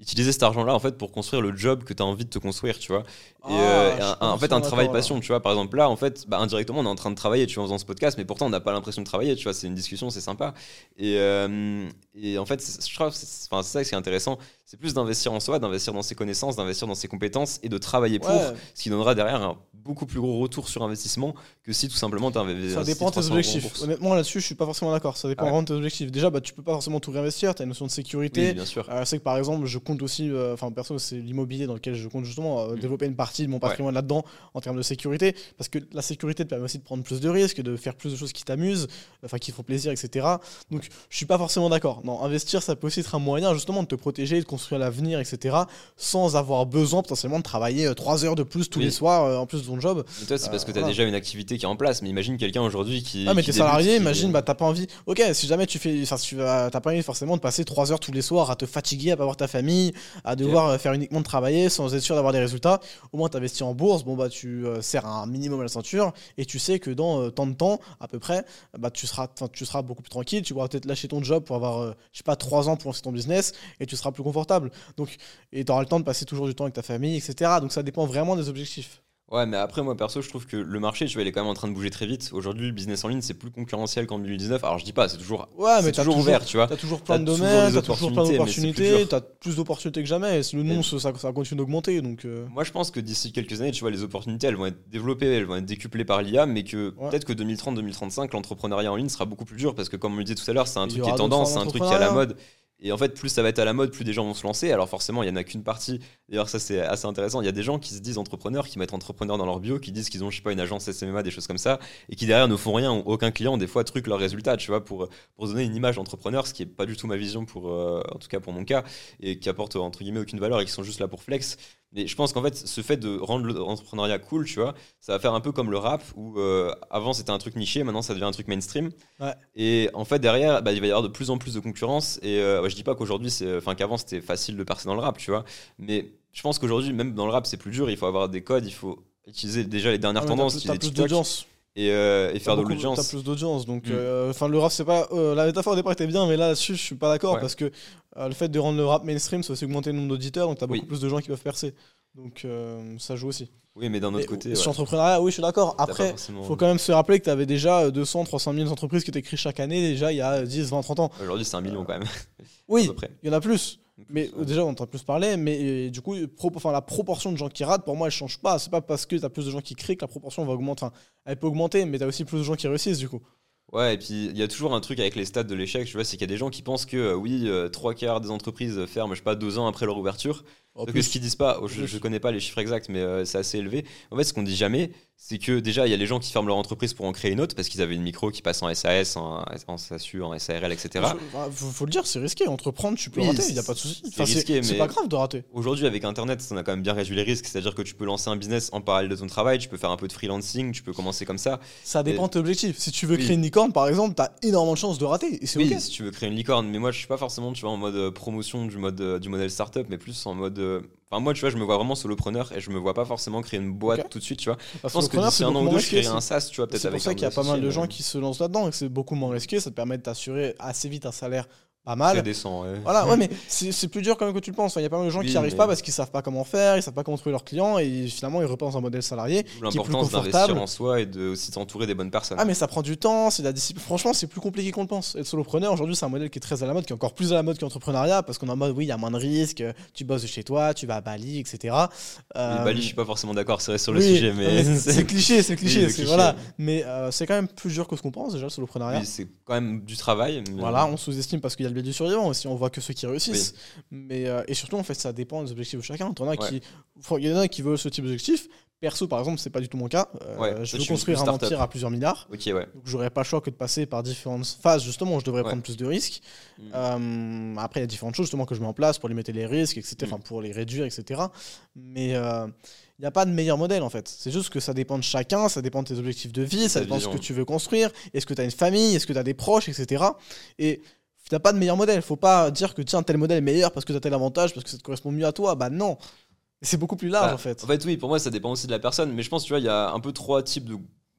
utiliser cet argent là en fait pour construire le job que tu as envie de te construire tu vois et, euh, Ah, et un- un- en fait, un travail passion, tu vois. Par exemple, là, en fait, bah, indirectement, on est en train de travailler, tu vois, en faisant ce podcast, mais pourtant, on n'a pas l'impression de travailler, tu vois. C'est une discussion, c'est sympa. Et, euh, et en fait, je trouve, c'est ça qui est intéressant. C'est plus d'investir en soi, d'investir dans ses connaissances, d'investir dans ses compétences et de travailler pour, Ouais, ce qui donnera derrière un beaucoup plus gros retour sur investissement que si tout simplement tu investis. ça dépend de tes objectifs. Honnêtement, là-dessus, je suis pas forcément d'accord. Ça dépend Ah ouais. vraiment de tes objectifs. Déjà, bah, tu peux pas forcément tout réinvestir. Tu as une notion de sécurité. Oui, bien sûr. Euh, c'est que par exemple, je compte aussi, euh, enfin perso, c'est l'immobilier dans lequel je compte justement euh, Mm. développer une partie de mon patrimoine là-dedans en termes de sécurité, parce que la sécurité te permet aussi de prendre plus de risques, de faire plus de choses qui t'amusent, enfin qui te font plaisir, etc. Donc je suis pas forcément d'accord. Non, investir, ça peut aussi être un moyen justement de te protéger, de construire construire l'avenir, etc., sans avoir besoin potentiellement de travailler 3 heures de plus tous Oui. les soirs euh, en plus de ton job. Mais toi, c'est parce que tu as voilà. déjà une activité qui est en place. Mais imagine quelqu'un aujourd'hui qui. Ah mais t'es salarié, imagine, bah t'as pas envie. Ok, si jamais tu fais, enfin, si tu vas- t'as pas envie forcément de passer 3 heures tous les soirs à te fatiguer, à pas voir ta famille, à devoir euh, faire uniquement de travailler sans être sûr d'avoir des résultats. Au moins t'investis en bourse, bon bah tu euh, serres un minimum à la ceinture et tu sais que dans euh, tant de temps à peu près, bah tu seras, tu seras beaucoup plus tranquille. Tu pourras peut-être lâcher ton job pour avoir, euh, je sais pas, 3 ans pour lancer ton business et tu seras plus confortable. Donc et t'auras le temps de passer toujours du temps avec ta famille, etc. Donc ça dépend vraiment des objectifs. Ouais, mais après, moi perso, je trouve que le marché, tu vois, il est quand même en train de bouger très vite. Aujourd'hui, le business en ligne, c'est plus concurrentiel qu'en 2019. Alors, je dis pas, c'est toujours, Ouais, mais toujours, toujours- ouvert, tu vois. T'as toujours plein T'as de domaines, t'as toujours plein d'opportunités, t'as plus d'opportunités que jamais. Le nombre, ça, ça continue d'augmenter. Donc, euh, Moi, je pense que d'ici quelques années, tu vois, les opportunités, elles vont être développées, elles vont être décuplées par l'IA, mais que Ouais. peut-être que 2030-2035, l'entrepreneuriat en ligne sera beaucoup plus dur parce que, comme on le disait tout à l'heure, c'est un truc qui est tendance, c'est un truc qui est à la mode. Et en fait, plus ça va être à la mode, plus des gens vont se lancer. Alors forcément, il y en a qu'une partie. D'ailleurs, ça c'est assez intéressant. Il y a des gens qui se disent entrepreneurs, qui mettent entrepreneur dans leur bio, qui disent qu'ils ont, je sais pas, une agence SMMA, des choses comme ça, et qui derrière ne font rien, ont aucun client, des fois truquent leurs résultats, tu vois, pour, pour donner une image d'entrepreneur, ce qui est pas du tout ma vision pour, euh, en tout cas pour mon cas, et qui apporte entre guillemets aucune valeur et qui sont juste là pour flex. Mais je pense qu'en fait, ce fait de rendre l'entrepreneuriat cool, tu vois, ça va faire un peu comme le rap, où euh, avant c'était un truc niché, maintenant ça devient un truc mainstream. Ouais. Et en fait, derrière, bah, il va y avoir de plus en plus de concurrence. Et euh, je dis pas qu'aujourd'hui, c'est, enfin qu'avant c'était facile de percer dans le rap, tu vois. Mais je pense qu'aujourd'hui, même dans le rap, c'est plus dur. Il faut avoir des codes, il faut utiliser déjà les dernières ah, tendances, utiliser plus d'audience. et, euh, et faire de beaucoup- T'as l'audience. plus d'audience. Donc, Mm. euh, enfin, le rap, c'est pas. euh, la métaphore au départ était bien, mais là, là-dessus, je suis pas d'accord Ouais. parce que euh, le fait de rendre le rap mainstream, ça aussi augmenter le nombre d'auditeurs. Donc, t'as Oui. beaucoup plus de gens qui peuvent percer. Donc, euh, ça joue aussi. Oui, mais d'un autre côté, sur ouais, l'entrepreneuriat, oui, je suis d'accord. Après, forcément- faut quand même se rappeler que tu avais déjà 200, 300 000 entreprises qui étaient créées chaque année, déjà il y a 10, 20, 30 ans. Aujourd'hui, c'est un million quand même. Oui, il y en a plus. Mais Ouais. déjà, on entend plus parler, mais euh, du coup, pro- enfin, la proportion de gens qui ratent, pour moi, elle change pas. C'est pas parce que tu as plus de gens qui créent que la proportion va augmenter. Enfin, elle peut augmenter, mais tu as aussi plus de gens qui réussissent, du coup. Ouais, et puis il y a toujours un truc avec les stats de l'échec, tu vois, c'est qu'il y a des gens qui pensent que euh, oui, euh, trois quarts des entreprises ferment, je sais pas, deux ans après leur ouverture. En plus, ce qu'ils disent pas, oh, je, je connais pas les chiffres exacts, mais euh, c'est assez élevé. En fait, ce qu'on dit jamais, c'est que déjà, il y a les gens qui ferment leur entreprise pour en créer une autre parce qu'ils avaient une micro qui passe en SAS, en, en SASU, en SARL, etc. Enfin, faut, faut le dire, c'est risqué. Entreprendre, tu peux Oui, rater, il n'y a pas de souci. c'est Enfin, c'est pas grave de rater. Aujourd'hui, avec Internet, on a quand même bien réduit les risques. C'est-à-dire que tu peux lancer un business en parallèle de ton travail, tu peux faire un peu de freelancing, tu peux commencer comme ça. Ça dépend de tes objectifs. Si tu veux Oui. créer une licorne, par exemple, tu as énormément de chances de rater. Et c'est Oui, si tu veux créer une licorne, mais moi je suis pas forcément tu vois, en mode euh, promotion du, mode, euh, du modèle startup, mais plus en mode. Euh, Enfin, moi, tu vois, je me vois vraiment solopreneur et je me vois pas forcément créer une boîte Ok. tout de suite, tu vois. Parce Je pense que d'ici c'est un an ou deux, je créerai un c'est- SaaS, tu vois, peut-être C'est avec pour ça qu'il y a pas mal de gens qui se lancent là-dedans et que c'est beaucoup moins risqué. Ça te permet de t'assurer assez vite un salaire pas mal. Décent, ouais. Voilà, ouais, mais c'est plus dur quand même que tu le penses. Enfin, Il y a pas mal de gens Oui, qui n'y arrivent mais- pas parce qu'ils savent pas comment faire, ils savent pas comment trouver leurs clients et finalement ils repassent en modèle salarié. Qui est plus L'importance d'investir confortable. en soi et de aussi t'entourer des bonnes personnes. Ah, mais ça prend du temps, c'est de la discipline. Franchement, c'est plus compliqué qu'on le pense. Être solopreneur, aujourd'hui, c'est un modèle qui est très à la mode, qui est encore plus à la mode que l'entrepreneuriat parce qu'on est en mode, oui, il y a moins de risques, tu bosses de chez toi, tu vas à Bali, etc. Euh, Bali, je suis pas forcément d'accord, c'est vrai sur le oui, sujet, mais. c'est c'est cliché, c'est cliché, voilà. Mais euh, c'est quand même plus dur que ce qu'on pense déjà le soloprenariat. C'est quand même du travail. Voilà, on sous-estime parce qu'il y a le biais du survivant aussi, on voit que ceux qui réussissent. Mais, euh, et surtout, en fait, ça dépend des objectifs de chacun. As Ouais. qui, il y en a qui veulent ce type d'objectif. Perso, par exemple, c'est pas du tout mon cas. Euh, Ouais, je veux construire un empire à plusieurs milliards. Ok, ouais. Donc, j'aurais pas le choix que de passer par différentes phases. Justement, où je devrais prendre plus de risques. Mm. Euh, après, il y a différentes choses justement que je mets en place pour limiter les risques, etc. Mm. Enfin, pour les réduire, etc. Mais il n'y a pas de meilleur modèle en fait. C'est juste que ça dépend de chacun, ça dépend de tes objectifs de vie, ça dépend de ce que tu veux construire. Est-ce que tu as une famille, est-ce que tu as des proches, etc. Et tu n'as pas de meilleur modèle. faut pas dire que tiens, tel modèle est meilleur parce que tu as tel avantage, parce que ça te correspond mieux à toi. Bah non. C'est beaucoup plus large Bah, en fait. En fait, oui, pour moi, ça dépend aussi de la personne. Mais je pense, tu vois, il y a un peu trois types de,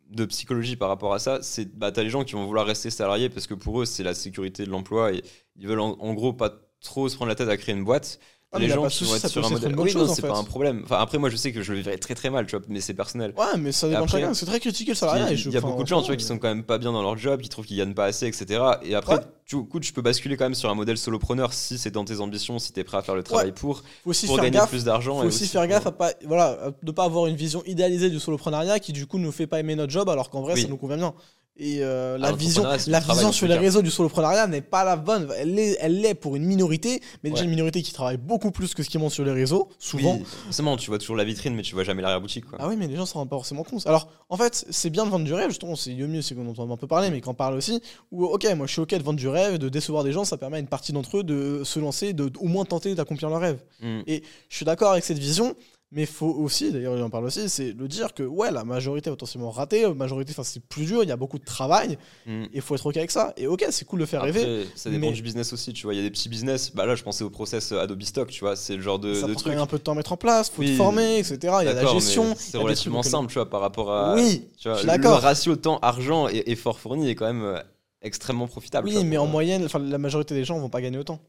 de psychologie par rapport à ça. C'est, bah, t'as les gens qui vont vouloir rester salariés parce que pour eux, c'est la sécurité de l'emploi et ils veulent en, en gros pas trop se prendre la tête à créer une boîte. Ah, les gens de qui vont être sur un modèle. Oui, chose, c'est fait. pas un problème. Enfin, après, moi, je sais que je le vivrais très très mal, tu vois, mais c'est personnel. Ouais, mais ça dépend Après, de chacun. C'est très critiqué le salariat. Il y a beaucoup de gens, tu vois, qui sont quand même pas bien dans leur job, qui trouvent qu'ils gagnent pas assez, etc. Et après, tu, coup, tu peux basculer quand même sur un modèle solopreneur si c'est dans tes ambitions, si t'es prêt à faire le travail pour, faut aussi pour faire gagner gaffe. plus d'argent. faut et aussi faire gaffe à pas, voilà, à ne pas avoir une vision idéalisée du soloprenariat qui du coup ne fait pas aimer notre job alors qu'en vrai Oui. ça nous convient bien. Et euh, Ah, la vision, la vision sur les réseaux du soloprenariat n'est pas la bonne. Elle l'est elle l'est pour une minorité, mais déjà Ouais. une minorité qui travaille beaucoup plus que ce qui monte sur les réseaux, souvent. Oui, forcément, tu vois toujours la vitrine, mais tu vois jamais l'arrière-boutique. Quoi. Ah oui, mais les gens s'en rendent pas forcément compte. Alors, en fait, c'est bien de vendre du rêve, justement, c'est le mieux, c'est qu'on entend un peu parler, mais qu'on parle aussi. Où, ok, moi je suis ok de vendre du rêve, de décevoir des gens, ça permet à une partie d'entre eux de se lancer, de au moins tenter d'accomplir leur rêve. Mm. Et je suis d'accord avec cette vision, mais il faut aussi, d'ailleurs, il en parle aussi, c'est le dire que, ouais, la majorité est potentiellement ratée, la majorité, enfin, c'est plus dur, il y a beaucoup de travail, Mm. et il faut être ok avec ça. Et ok, c'est cool de faire rêver. Ça dépend mais- du business aussi, tu vois. Il y a des petits business. Bah là, je pensais au process Adobe Stock, tu vois. C'est le genre de, ça de prend truc. un peu de temps à mettre en place, faut Oui, te former, etc. Il y a la gestion. C'est relativement simple, tu vois, par rapport à. Oui, tu vois, je suis le- d'accord. Le ratio temps-argent et effort fourni est quand même euh, extrêmement profitable. Oui, mais en euh, moyenne, enfin, la majorité des gens vont pas gagner autant.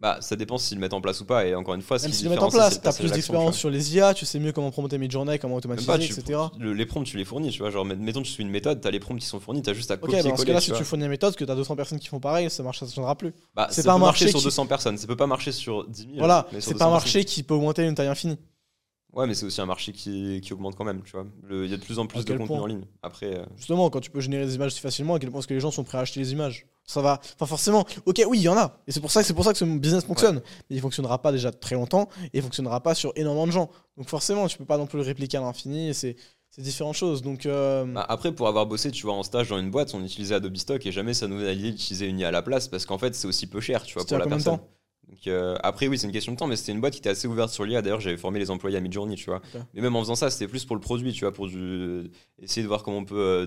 Bah, ça dépend s'ils le mettent en place ou pas. Et encore une fois, ce Même qui si tu le mets en place, t'as plus d'expérience sur les IA, tu sais mieux comment promoter mes journées, comment automatiser, pas, etc. le- les prompts, tu les fournis, tu vois. Genre, mettons, tu suis une méthode, t'as les prompts qui sont fournis, t'as juste à Ok, copier-coller. bah dans ce cas-là, tu si tu fournis une méthode, que t'as 200 personnes qui font pareil, ça marche, ça ne changera plus. Bah, c'est pas un peut marcher marché sur qui- 200 personnes. Ça peut pas marcher sur 10 000. Voilà, c'est 200 pas un personnes. marché qui peut augmenter une taille infinie. Ouais, mais c'est aussi un marché qui, qui augmente quand même, tu vois. Il y a de plus en plus de contenu en ligne. Après, euh, Justement, quand tu peux générer des images si facilement, à quel point est-ce que les gens sont prêts à acheter les images? Ça va. Enfin, forcément, ok, oui, il y en a. Et c'est pour ça, c'est pour ça que ce business fonctionne. Mais il fonctionnera pas déjà très longtemps et il fonctionnera pas sur énormément de gens. Donc forcément, tu peux pas non plus le répliquer à l'infini. et C'est c'est différentes choses. Donc, euh, bah, après, pour avoir bossé, tu vois, en stage dans une boîte, on utilisait Adobe Stock et jamais ça nous a l'idée d'utiliser une IA à la place parce qu'en fait, c'est aussi peu cher, tu vois, pour la personne. temps? Donc, euh, après, oui, c'est une question de temps, mais c'était une boîte qui était assez ouverte sur l'IA. D'ailleurs, j'avais formé les employés à Midjourney, tu vois. Mais même en faisant ça, c'était plus pour le produit, tu vois, pour du- essayer de voir comment on peut euh,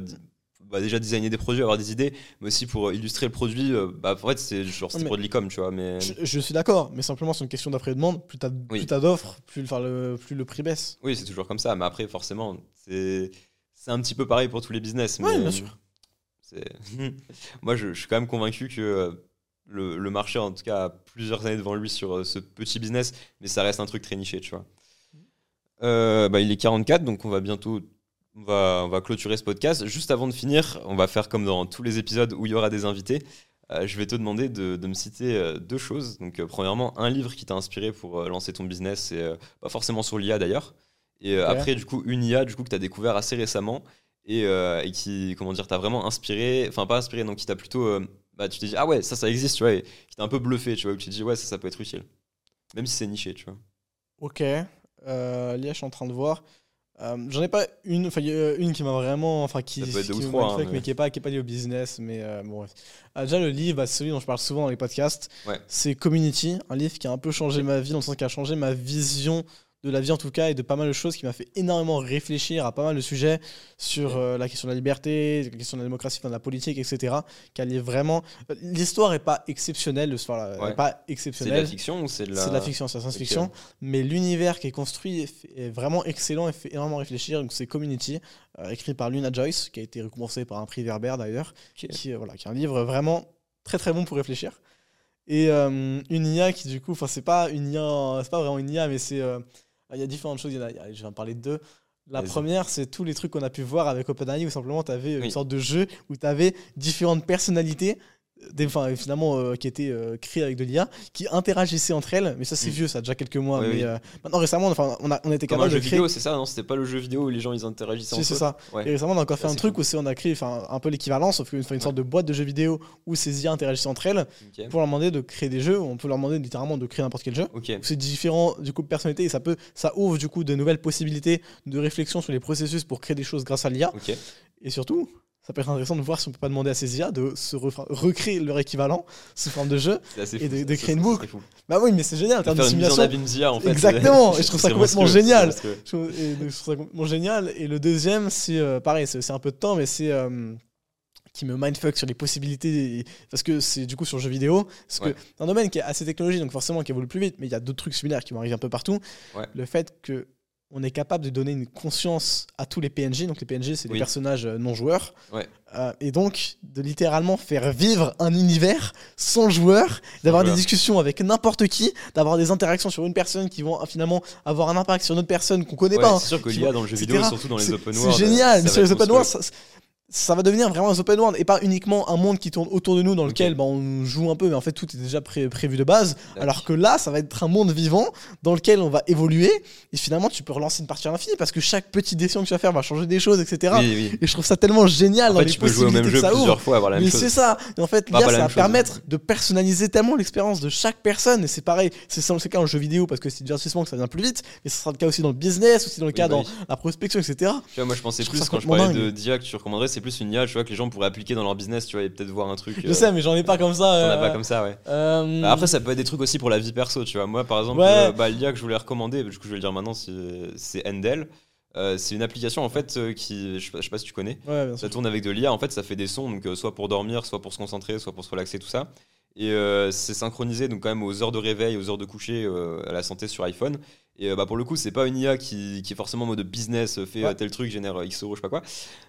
bah, déjà designer des produits, avoir des idées, mais aussi pour euh, illustrer le produit. euh, bah, en fait, c'est genre pour de l'e-com, tu vois. Mais je, je suis d'accord, mais simplement c'est une question de demande. Plus t'as Oui. plus t'as d'offres, plus, enfin, le, plus le prix baisse. oui, c'est toujours comme ça. Mais après, forcément, c'est c'est un petit peu pareil pour tous les business. Mais bien sûr. Moi, je, je suis quand même convaincu que le, le marché, en tout cas, a plusieurs années devant lui sur euh, ce petit business, mais ça reste un truc très niché, tu vois. Euh, bah, il est 44, donc on va bientôt on va, on va clôturer ce podcast. Juste avant de finir, on va faire comme dans tous les épisodes où il y aura des invités. Euh, je vais te demander de, de me citer euh, deux choses. Donc, euh, premièrement, un livre qui t'a inspiré pour lancer ton business, et pas forcément sur l'IA d'ailleurs. Et après, du coup, une IA du coup, que tu as découvert assez récemment et, et qui, comment dire, t'a vraiment inspiré, enfin pas inspiré, donc qui t'a plutôt, bah, tu t'es dit, ah ouais, ça, ça existe, tu vois, et t'a un peu bluffé, tu vois, où tu te dis, ouais, ça, ça peut être utile. Même si c'est niché, tu vois. Ok. Euh, Lia, je suis en train de voir. Euh, J'en ai pas une, enfin a une qui m'a vraiment, enfin qui, qui trois, hein, mais... mais- qui est pas qui est pas lié au business, mais euh, bon bref. Ah, déjà le livre, bah, celui dont je parle souvent dans les podcasts, Ouais. c'est Community, un livre qui a un peu changé ma vie, dans le sens qui a changé ma vision de la vie en tout cas et de pas mal de choses qui m'a fait énormément réfléchir à pas mal de sujets sur euh, la question de la liberté, la question de la démocratie, enfin, de la politique, etc. Qui allie vraiment. L'histoire est pas exceptionnelle, Ouais. est pas C'est de exceptionnelle. la fiction ou c'est de la. C'est de la fiction, c'est la science-fiction. Mais l'univers qui est construit est, est vraiment excellent et fait énormément réfléchir. Donc c'est Community, euh, écrit par Luna Joyce, qui a été récompensé par un prix Werber d'ailleurs, qui, euh, voilà, qui est un livre vraiment très très bon pour réfléchir. Et euh, une IA qui du coup, enfin c'est pas une IA, c'est pas vraiment une IA, mais c'est, euh, il y a différentes choses. il y en a- je vais en parler de deux. La première, c'est tous les trucs qu'on a pu voir avec OpenAI, où simplement tu avais une Oui. sorte de jeu où tu avais différentes personnalités, des, enfin, finalement, euh, qui étaient euh, créées avec de l'IA, qui interagissaient entre elles. Mais ça, c'est Mm. vieux, ça a déjà quelques mois. Oui, mais oui. euh, maintenant, récemment, enfin, on a, on un capable jeu de créer. vidéo, c'est ça, non C'était pas le jeu vidéo où les gens ils interagissaient entre c'est eux ça. Ouais. Et récemment, on a encore fait Ça, un c'est truc cool. où c'est- on a créé enfin, un peu l'équivalent, sauf qu'une une sorte de boîte de jeux vidéo où ces IA interagissaient entre elles pour leur demander de créer des jeux. On peut leur demander littéralement de créer n'importe quel jeu. Ok. C'est différent du coup de personnalités et ça peut ça ouvre du coup de nouvelles possibilités de réflexion sur les processus pour créer des choses grâce à l'IA et surtout ça peut être intéressant de voir si on peut pas demander à ces IA de se recréer leur équivalent sous forme de jeu. Et de- créer une boucle. Bah oui, mais c'est génial en termes de faire une mise en simulation. fait. Exactement, et je trouve ça complètement génial. Je trouve- et donc, je trouve ça complètement génial. Et le deuxième, c'est euh, pareil, c'est un peu de temps, mais c'est euh, qui me mindfuck sur les possibilités. Parce que c'est du coup sur le jeu vidéo. Parce Ouais. que c'est un domaine qui est assez technologique, donc forcément qui évolue plus vite, mais il y a d'autres trucs similaires qui vont arriver un peu partout. Ouais. Le fait que on est capable de donner une conscience à tous les PNJ. Donc les PNJ, c'est Oui. personnages euh, non joueurs. Ouais. Euh, et donc de littéralement faire vivre un univers sans joueurs, d'avoir des discussions avec n'importe qui, d'avoir des interactions sur une personne qui vont finalement avoir un impact sur une autre personne qu'on connaît Ouais, pas. hein, c'est sûr que qui l'IA dans le jeu vidéo, surtout dans les C'est- open C'est world. génial. ça Mais sur les open world, ça- ça va devenir vraiment un open world et pas uniquement un monde qui tourne autour de nous dans lequel bah, on joue un peu, mais en fait tout est déjà pré- prévu de base. Alors que là, ça va être un monde vivant dans lequel on va évoluer et finalement tu peux relancer une partie à l'infini parce que chaque petite décision que tu vas faire va changer des choses, etc. Oui, oui. Et je trouve ça tellement génial En dans fait, les tu peux jouer au même jeu ça ouvre. plusieurs fois, avoir la même Mais chose. c'est ça. Et en fait, la ça va chose. permettre de personnaliser tellement l'expérience de chaque personne. Et c'est pareil, c'est ça le cas en jeu vidéo parce que c'est divertissement que ça vient plus vite. Mais ce sera le cas aussi dans le business, aussi dans le Oui, cas bah dans la prospection, etc. Tu vois, moi je pensais Je plus ça quand je parlais de d'IA que tu recommanderais, c'est plus une IA, tu vois, que les gens pourraient appliquer dans leur business, tu vois, et peut-être voir un truc. Je euh, sais, mais j'en ai pas comme ça. As euh, pas comme ça, ouais. euh, Bah, après, ça peut être des trucs aussi pour la vie perso, tu vois. Moi, par exemple, Ouais. euh, bah, l'IA que je voulais recommander, du coup, je vais le dire maintenant, c'est Endel. Euh, c'est une application en fait euh, qui, je sais, pas, je sais pas si tu connais, Ouais, ça tourne avec de l'IA. En fait, ça fait des sons, donc euh, soit pour dormir, soit pour se concentrer, soit pour se relaxer, tout ça. Et euh, c'est synchronisé donc quand même aux heures de réveil, aux heures de coucher, euh, à la santé sur iPhone. Et euh, bah, pour le coup, c'est pas une IA qui, qui est forcément en mode business, fait Ouais. tel truc, génère X euros, je sais pas quoi.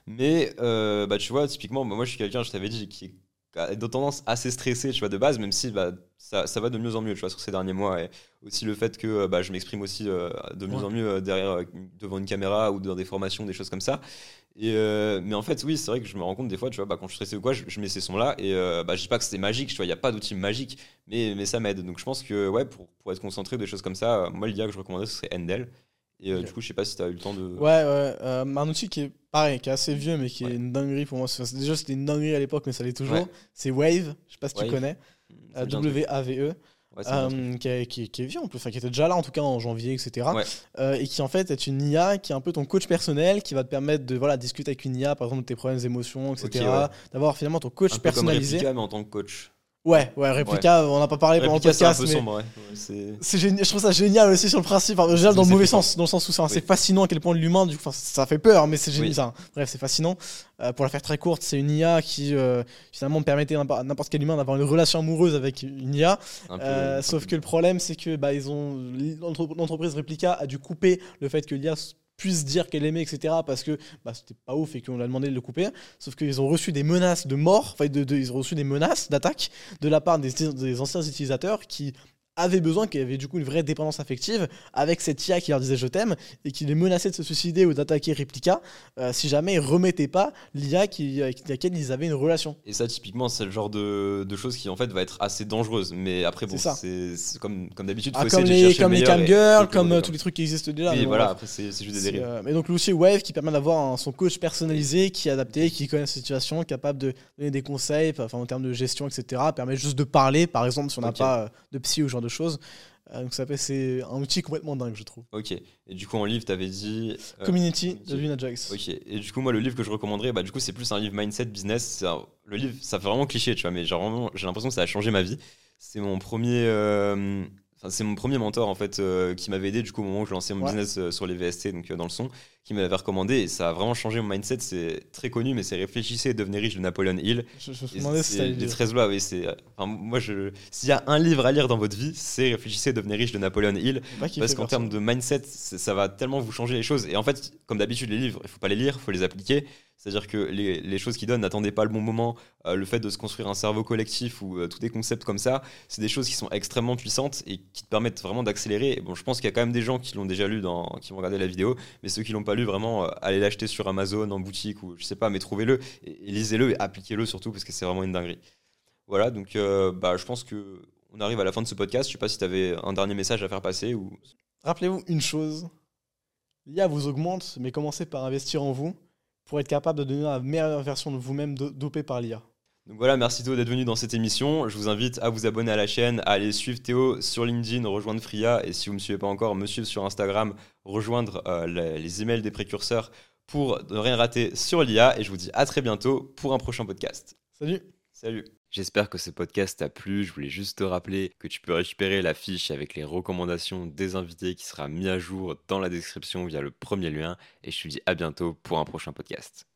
Mais bah, tu vois, typiquement, bah, moi je suis quelqu'un, je t'avais dit, qui a de tendance assez stressé, tu vois, de base, même si bah, ça, ça va de mieux en mieux, tu vois, sur ces derniers mois. Et aussi le fait que euh, bah, je m'exprime aussi euh, de mieux Ouais. en mieux euh, derrière, devant une caméra ou dans des formations, des choses comme ça. Et euh, mais en fait, oui, c'est vrai que je me rends compte des fois, tu vois, bah, quand je suis stressé ou quoi, je, je mets ces sons-là et euh, bah, je dis pas que c'est magique, tu vois, il n'y a pas d'outil magique, mais, mais ça m'aide. Donc je pense que, ouais, pour, pour être concentré, des choses comme ça, moi, l'IA que je recommanderais, ce serait Endel. Et euh, du coup, je sais pas si tu as eu le temps de. Ouais, ouais. euh, un outil qui est pareil, qui est assez vieux, mais qui Ouais. est une dinguerie pour moi. Déjà, c'était une dinguerie à l'époque, mais ça l'est toujours. Ouais. C'est Wave. Je sais pas si Wave. tu connais. W-A-V-E. Ouais, dit un truc. euh, qui, est, qui est- qui est vieux en plus, enfin qui était déjà là en tout cas en janvier, etc. Ouais. Euh, et qui en fait est une IA qui est un peu ton coach personnel, qui va te permettre de voilà, discuter avec une IA, par exemple de tes problèmes d'émotion, etc. Ouais. D'avoir finalement ton coach Un peu comme personnalisé. Replica, mais en tant que coach. Ouais, ouais, Replica, on n'a pas parlé pendant le c'est podcast, ouais. Ouais, c'est- génial, je trouve ça génial aussi sur le principe. Enfin, génial dans le mauvais sens, dans le sens où c'est Oui. fascinant à quel point l'humain, du coup, ça fait peur, mais c'est génial. Oui. bref, c'est fascinant. Euh, pour la faire très courte, c'est une IA qui euh, finalement permettait à n'importe- quel humain d'avoir une relation amoureuse avec une IA. un peu- Euh, un sauf peu- que le problème, c'est que bah, ils ont l'entre- l'entreprise Replica a dû couper le fait que l'IA puisse dire qu'elle aimait, etc. Parce que bah, c'était pas ouf et qu'on lui a demandé de le couper. Sauf qu'ils ont reçu des menaces de mort, enfin, de, ils ont reçu des menaces d'attaque de la part des anciens utilisateurs qui avaient besoin, qui avaient du coup une vraie dépendance affective avec cette IA qui leur disait je t'aime et qui les menaçait de se suicider ou d'attaquer Replica euh, si jamais ils remettaient pas l'IA qui, avec laquelle ils avaient une relation. Et ça, typiquement, c'est le genre de, de choses qui en fait va être assez dangereuse. Mais après, bon, C'est comme, comme d'habitude, Ah, comme les, comme le les camgirls, comme euh, tous les trucs qui existent déjà. Oui, mais voilà, après, c'est juste des dérives. euh, mais donc l'outil Wave qui permet d'avoir son coach personnalisé, qui est adapté, qui connaît la situation, capable de donner des conseils, enfin en termes de gestion, etc. Permet juste de parler, par exemple, si on n'a pas euh, de psy ou ce genre de choses. Euh, donc ça fait c'est un outil complètement dingue, je trouve. Ok. Et du coup, en livre, t'avais dit. euh, Community de Luna Joyce. Ok. Et du coup, moi, le livre que je recommanderais, bah, du coup, c'est plus un livre mindset business. Un- Le livre, ça fait vraiment cliché, tu vois, mais j'ai l'impression que ça a changé ma vie. C'est mon premier. C'est mon premier mentor en fait euh, qui m'avait aidé du coup au moment où je lançais mon Ouais. business euh, sur les VST donc euh, dans le son qui m'avait recommandé et ça a vraiment changé mon mindset c'est très connu mais c'est réfléchissez et devenez riche de Napoléon Hill Je, je me Et si les le dire. 13 lois, oui. C'est, enfin, moi, je, s'il y a un livre à lire dans votre vie, c'est Réfléchissez, devenez riche de Napoléon Hill. Qu'il Parce qu'en termes de mindset, ça va tellement vous changer les choses. Et en fait, comme d'habitude, les livres, il faut pas les lire, il faut les appliquer. C'est-à-dire que les, choses qu'ils donnent, n'attendez pas le bon moment. Euh, le fait de se construire un cerveau collectif ou euh, tous des concepts comme ça, c'est des choses qui sont extrêmement puissantes et qui te permettent vraiment d'accélérer. Bon, je pense qu'il y a quand même des gens qui l'ont déjà lu, dans, qui vont regarder la vidéo, mais ceux qui l'ont pas lu, vraiment, euh, allez l'acheter sur Amazon, en boutique ou je sais pas, mais trouvez-le et, lisez-le et appliquez-le surtout parce que c'est vraiment une dinguerie. Voilà, donc bah, je pense que on arrive à la fin de ce podcast. Je sais pas si tu avais un dernier message à faire passer ou. Rappelez-vous une chose l'IA vous augmente, mais commencez par investir en vous pour être capable de donner la meilleure version de vous-même do- dopée par l'IA. Donc voilà, merci Théo d'être venu dans cette émission. Je vous invite à vous abonner à la chaîne, à aller suivre Théo sur LinkedIn, rejoindre Fria et si vous ne me suivez pas encore, me suivre sur Instagram, rejoindre euh, les, les emails des précurseurs pour ne rien rater sur l'IA. Et je vous dis à très bientôt pour un prochain podcast. Salut Salut J'espère que ce podcast t'a plu. Je voulais juste te rappeler que tu peux récupérer la fiche avec les recommandations des invités qui sera mis à jour dans la description via le premier lien. Et je te dis à bientôt pour un prochain podcast.